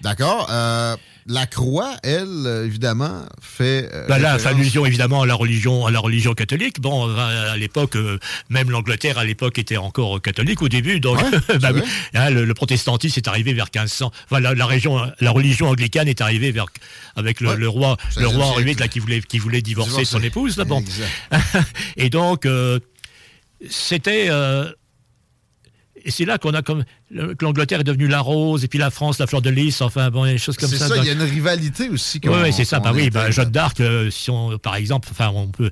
D'accord. Euh, la croix, elle, euh, évidemment, fait. euh, Bah là, fait allusion évidemment à la religion, à la religion catholique. Bon, à à l'époque, euh, même l'Angleterre à l'époque était encore catholique au début, donc bah. Hein, le, le protestantisme est arrivé vers 1500. Enfin, la, la région, la religion anglicane est arrivée vers avec le, le roi, le 16e roi Henri VIII là qui voulait qui voulait divorcer Divorcer. son épouse là. Bon, Exact. et donc euh, c'était euh, et c'est là qu'on a comme que l'Angleterre est devenue la rose et puis la France la fleur de lys. Enfin bon, des choses comme C'est ça. ça, il y a une rivalité aussi. oui, ouais, c'est ça. Bah oui, bah. Jeanne d'Arc, euh, si on, par exemple, enfin, on peut,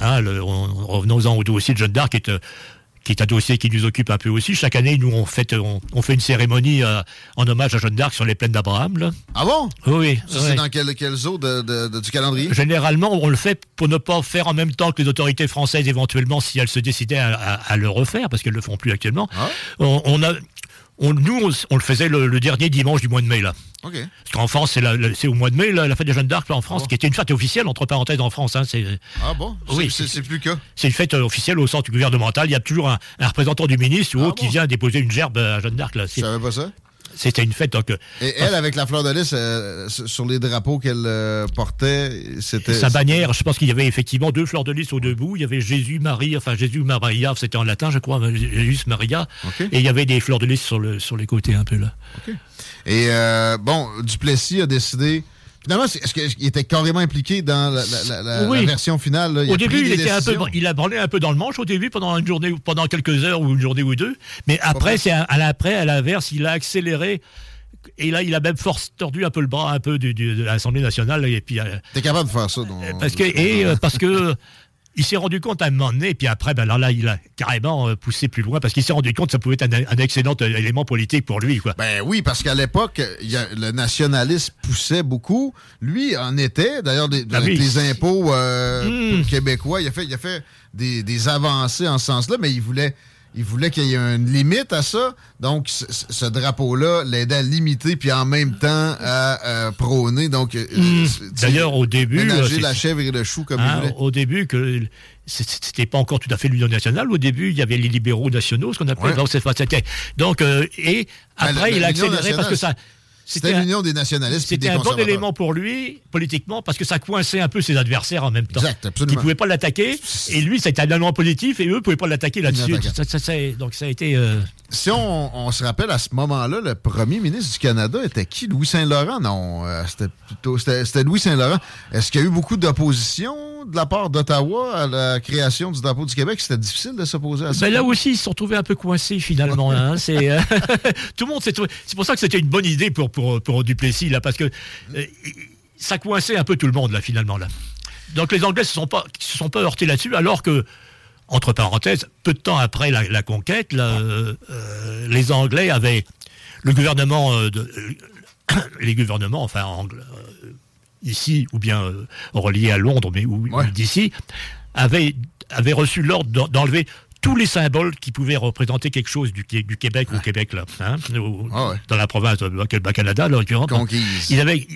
hein, le- on- revenons-en au dossier de Jeanne d'Arc, qui est, euh, qui est un dossier qui nous occupe un peu aussi. Chaque année, nous, on fait, on, on fait une cérémonie euh, en hommage à Jeanne d'Arc sur les plaines d'Abraham. Ah bon? Oui, oui. Ça, ouais. c'est dans quel, quel zoo de, de- de- du calendrier? Généralement, on le fait pour ne pas faire en même temps que les autorités françaises, éventuellement, si elles se décidaient à, à- à le refaire, parce qu'elles le font plus actuellement. Ah. On, on a, on- nous, on, on le faisait le, le dernier dimanche du mois de mai, là. Parce qu'en France, c'est, la- la- c'est au mois de mai, la, la fête de Jeanne d'Arc, là, en France, qui était une fête officielle, entre parenthèses, en France. Hein, c'est, Ah bon? Oui, C'est- C'est c'est plus cas. c'est une fête euh, officielle au centre gouvernemental. Il y a toujours un, un représentant du ministre ou Ah autre qui vient déposer une gerbe à Jeanne d'Arc. Là. Savais pas ça. C'était une fête. Donc, euh, Et elle, avec la fleur de lys euh, sur les drapeaux qu'elle euh, portait, c'était. sa bannière, je pense qu'il y avait effectivement deux fleurs de lys au debout. Il y avait Jésus, Marie, enfin Jésus, Maria, c'était en latin, je crois, Jésus, Maria. Et il y avait des fleurs de lys sur, le, sur les côtés un peu là. Et euh, bon, Duplessis a décidé. Finalement, est-ce qu'il était carrément impliqué dans la, la- la- la- Oui. la version finale? là? Il a Au début, il des était un peu, décisions. il a branlé un peu dans le manche au début pendant une journée, ou pendant quelques heures ou une journée ou deux. Mais après, c'est à, l'après, à l'inverse, il a accéléré. Et là, il a même force tordu un peu le bras un peu du- du- de l'Assemblée nationale. Et puis, euh, T'es capable de faire ça, donc. parce que et euh, parce que il s'est rendu compte à un moment donné. Et puis après, ben alors là, il a carrément euh, poussé plus loin parce qu'il s'est rendu compte que ça pouvait être un, un excellent euh, élément politique pour lui, quoi. Ben oui, parce qu'à l'époque, le nationalisme poussait beaucoup. Lui en était, d'ailleurs, des- Ah avec oui. les impôts euh, Mm. québécois, il a fait, il a fait des, des avancées en ce sens-là, mais il voulait, il voulait qu'il y ait une limite à ça. Donc, ce, drapeau-là l'aidait à limiter, puis en même temps à euh, prôner. Donc, euh, Mm. euh, D'ailleurs, au début, ménager la chèvre et le chou comme Hein, il voulait. au début, que c'était pas encore tout à fait l'Union nationale. Au début, il y avait les libéraux nationaux, ce qu'on appelait. Ouais. Donc, euh, et Ben, après, il a l'Union accéléré parce que ça. C'était un- l'union des nationalistes. C'était un bon élément pour lui, politiquement, parce que ça coinçait un peu ses adversaires en même temps. Exact, absolument. Ils ne pouvaient pas l'attaquer, et lui, c'était un élément positif, et eux ne pouvaient pas l'attaquer là-dessus. Donc ça a été. euh, Si on, on se rappelle à ce moment-là, le premier ministre du Canada était qui? Louis Saint-Laurent? Non, euh, c'était plutôt c'était Louis Saint-Laurent. Est-ce qu'il y a eu beaucoup d'opposition de la part d'Ottawa à la création du drapeau du Québec? C'était difficile de s'opposer à ça. Ben là aussi, ils se sont trouvés un peu coincés finalement. hein. C'est euh, tout le monde s'est trouvé. C'est pour ça que c'était une bonne idée pour pour, pour Duplessis là, parce que euh, ça coinçait un peu tout le monde là finalement là. Donc les Anglais se sont pas se sont pas heurtés là-dessus, alors que entre parenthèses, peu de temps après la, la conquête, euh, euh, les Anglais avaient le gouvernement euh, de, les gouvernements, enfin ici ou bien reliés à Londres, mais ou, ou d'ici, avaient, avaient reçu l'ordre d'en- d'enlever tous les symboles qui pouvaient représenter quelque chose du, Qué- du Québec au Québec, là, hein, au- dans la province de Bas- Canada, là, en l'occurrence. Conquise. Ils avaient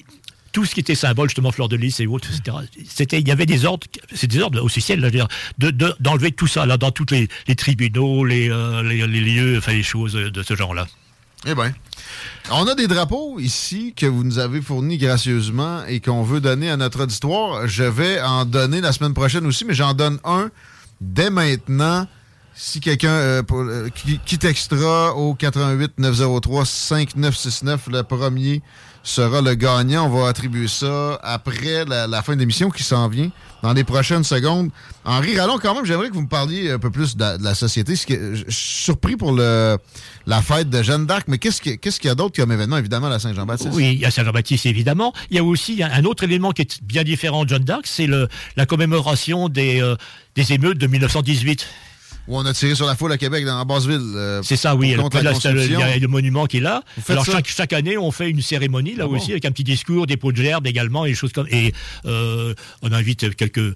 tout ce qui était symbole, justement, fleur de lys et autres, etc. Il y avait des ordres, c'est des ordres officiels, là, je veux dire, de, de- d'enlever tout ça, là, dans tous les, tribunaux, les, euh, les, lieux, enfin, les choses de ce genre-là. Eh bien. On a des drapeaux ici que vous nous avez fournis gracieusement et qu'on veut donner à notre auditoire. Je vais en donner la semaine prochaine aussi, mais j'en donne un dès maintenant. Si quelqu'un euh, euh, qui, qui au 88 903 5969, le premier sera le gagnant. On va attribuer ça après la, fin de l'émission qui s'en vient dans les prochaines secondes. Henri Rallon, quand même, j'aimerais que vous me parliez un peu plus de, la- société. Ce que- Je surpris pour la fête de Jeanne d'Arc, mais qu'est-ce qu'il y a d'autre comme événement, évidemment, à la Saint-Jean-Baptiste? Oui, il y a Saint-Jean-Baptiste, évidemment. Il y a aussi un, autre élément qui est bien différent de John d'Arc, c'est la commémoration des, euh, des émeutes de 1918. Où on a tiré sur la foule à Québec, dans Basseville. euh, C'est ça, oui. la Il y a le monument qui est là. Alors chaque, chaque année, on fait une cérémonie là Ah bon? aussi avec un petit discours, des pots de gerbe également et des choses comme. Et euh, on invite quelques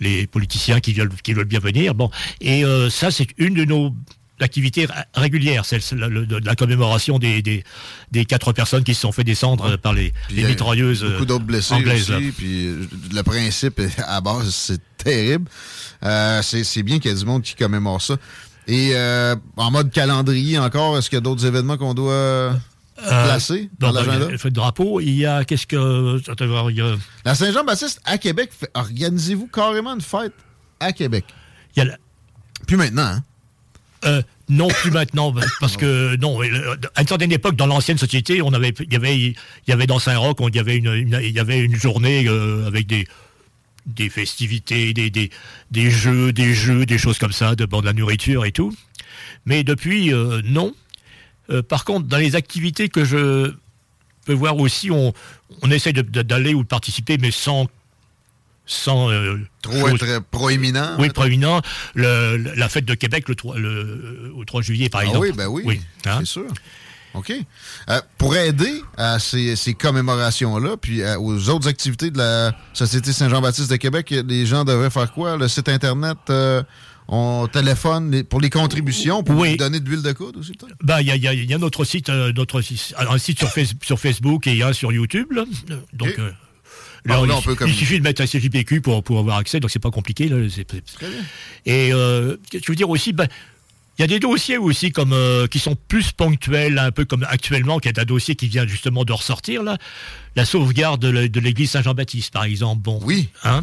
les politiciens qui veulent qui veulent bien venir. Bon, et euh, ça c'est une de nos activités ra- régulières, c'est le- le- de la commémoration des, des, des quatre personnes qui se sont fait descendre euh, par les, Puis les mitrailleuses Beaucoup euh, d'autres blessés anglaises. aussi. Puis euh, le principe à base, c'est terrible. Euh, c'est bien qu'il y ait du monde qui commémore ça. Et euh, en mode calendrier encore, est-ce qu'il y a d'autres événements qu'on doit euh, placer dans ben, l'agenda? le drapeau, il y a qu'est-ce que il y a- La Saint-Jean-Baptiste à Québec, organisez-vous carrément une fête à Québec. Il y a la- Puis maintenant, hein? Euh, non, plus maintenant, parce que non. euh, À une certaine époque, dans l'ancienne société, on avait, il y avait, il y avait dans Saint-Roch, il y avait une, il y avait une journée euh, avec des des festivités, des, des, des jeux, des jeux, des choses comme ça, de, bon, de la nourriture et tout. Mais depuis, non. Par contre, dans les activités que je peux voir aussi, on, on essaie d'aller ou de participer, mais sans sans euh, Trop chose- être proéminent. oui, proéminent. Le- la fête de Québec le 3, le, au 3 juillet, par Ah exemple. oui, ben oui, hein? c'est sûr. OK. Euh, pour aider à ces, ces commémorations-là, puis euh, aux autres activités de la Société Saint-Jean-Baptiste de Québec, les gens devraient faire quoi? Le site Internet, euh, on téléphone les- pour les contributions, pour Oui. donner de l'huile de coude aussi, peut-être? Ben, il y a, il y a- il y a notre site, euh, notre un site sur, Face- sur Facebook et un sur YouTube. là. Euh, Donc, euh, Il, suffit de mettre un CJPQ pour, pour avoir accès, donc c'est pas compliqué. Là. Et euh, je veux dire aussi, ben, Il y a des dossiers aussi comme euh, qui sont plus ponctuels, un peu comme actuellement, qu'il y a un dossier qui vient justement de ressortir là, la sauvegarde de l'église Saint-Jean-Baptiste, par exemple. Bon, Oui. Hein?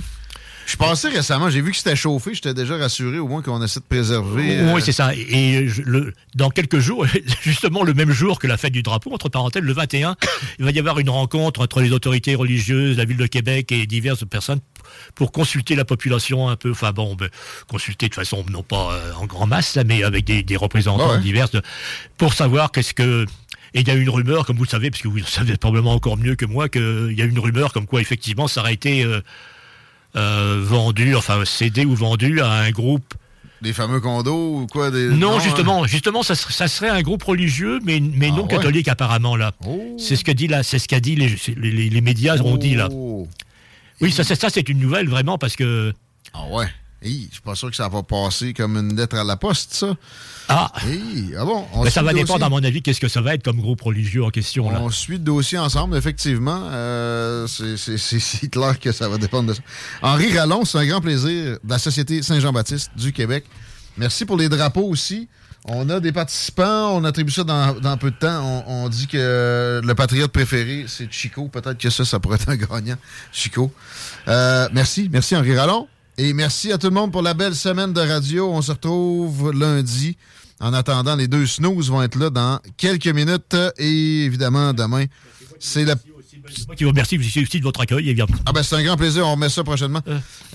Je pensais récemment, j'ai vu que c'était chauffé, j'étais déjà rassuré au moins qu'on essaie de préserver. euh, Oui, c'est ça. Et je- le, dans quelques jours, justement le même jour que la fête du drapeau, entre parenthèses, le 21, il va y avoir une rencontre entre les autorités religieuses, la ville de Québec et diverses personnes pour consulter la population un peu, enfin bon, ben, consulter de façon non pas euh, en grand masse, mais avec des, des représentants Ah ouais. divers de- pour savoir qu'est-ce que... Et il y a une rumeur, comme vous le savez, parce que vous le savez probablement encore mieux que moi, qu'il y a une rumeur comme quoi effectivement ça aurait été euh, euh, vendu, enfin cédé ou vendu à un groupe Des fameux condos ou quoi des... non, hein? justement, justement, ça, serait- ça serait un groupe religieux, mais, mais non ouais. catholique apparemment là. C'est ce que dit là, c'est ce qu'a dit les, les, médias ont dit là. Oui, ça, ça c'est une nouvelle vraiment parce que. Ah ouais. Hi, Je suis pas sûr que ça va passer comme une lettre à la poste, ça. Ah. Hi, ah bon, on Mais ça va dépendre, à mon avis, qu'est-ce que ça va être comme groupe religieux en question là. On suit le dossier ensemble, effectivement. Euh, c'est- clair que ça va dépendre de ça. Henri Rallon, c'est un grand plaisir de la Société Saint-Jean-Baptiste du Québec. Merci pour les drapeaux aussi. On a des participants, on attribue ça dans, dans peu de temps. On, on dit que le patriote préféré, c'est Chico. Peut-être que ça, ça pourrait être un gagnant, Chico. Euh, merci, merci Henri Rallon. Et merci à tout le monde pour la belle semaine de radio. On se retrouve lundi. En attendant, les deux snooze vont être là dans quelques minutes. Et évidemment, demain, c'est la. Moi qui vous remercie aussi aussi de votre accueil, évidemment. Ah ben c'est un grand plaisir, on remet ça prochainement.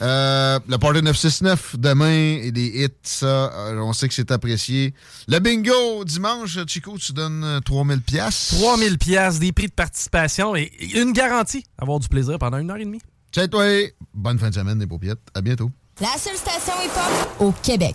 Euh, le Party 969 demain et des hits, ça, euh, on sait que c'est apprécié. Le bingo dimanche, Chico, tu donnes euh, 3000 pièces. 3000 pièces, des prix de participation et une garantie. Avoir du plaisir pendant une heure et demie. Tiens toi, bonne fin de semaine les paupiètes. À bientôt. La seule station hip-hop au Québec.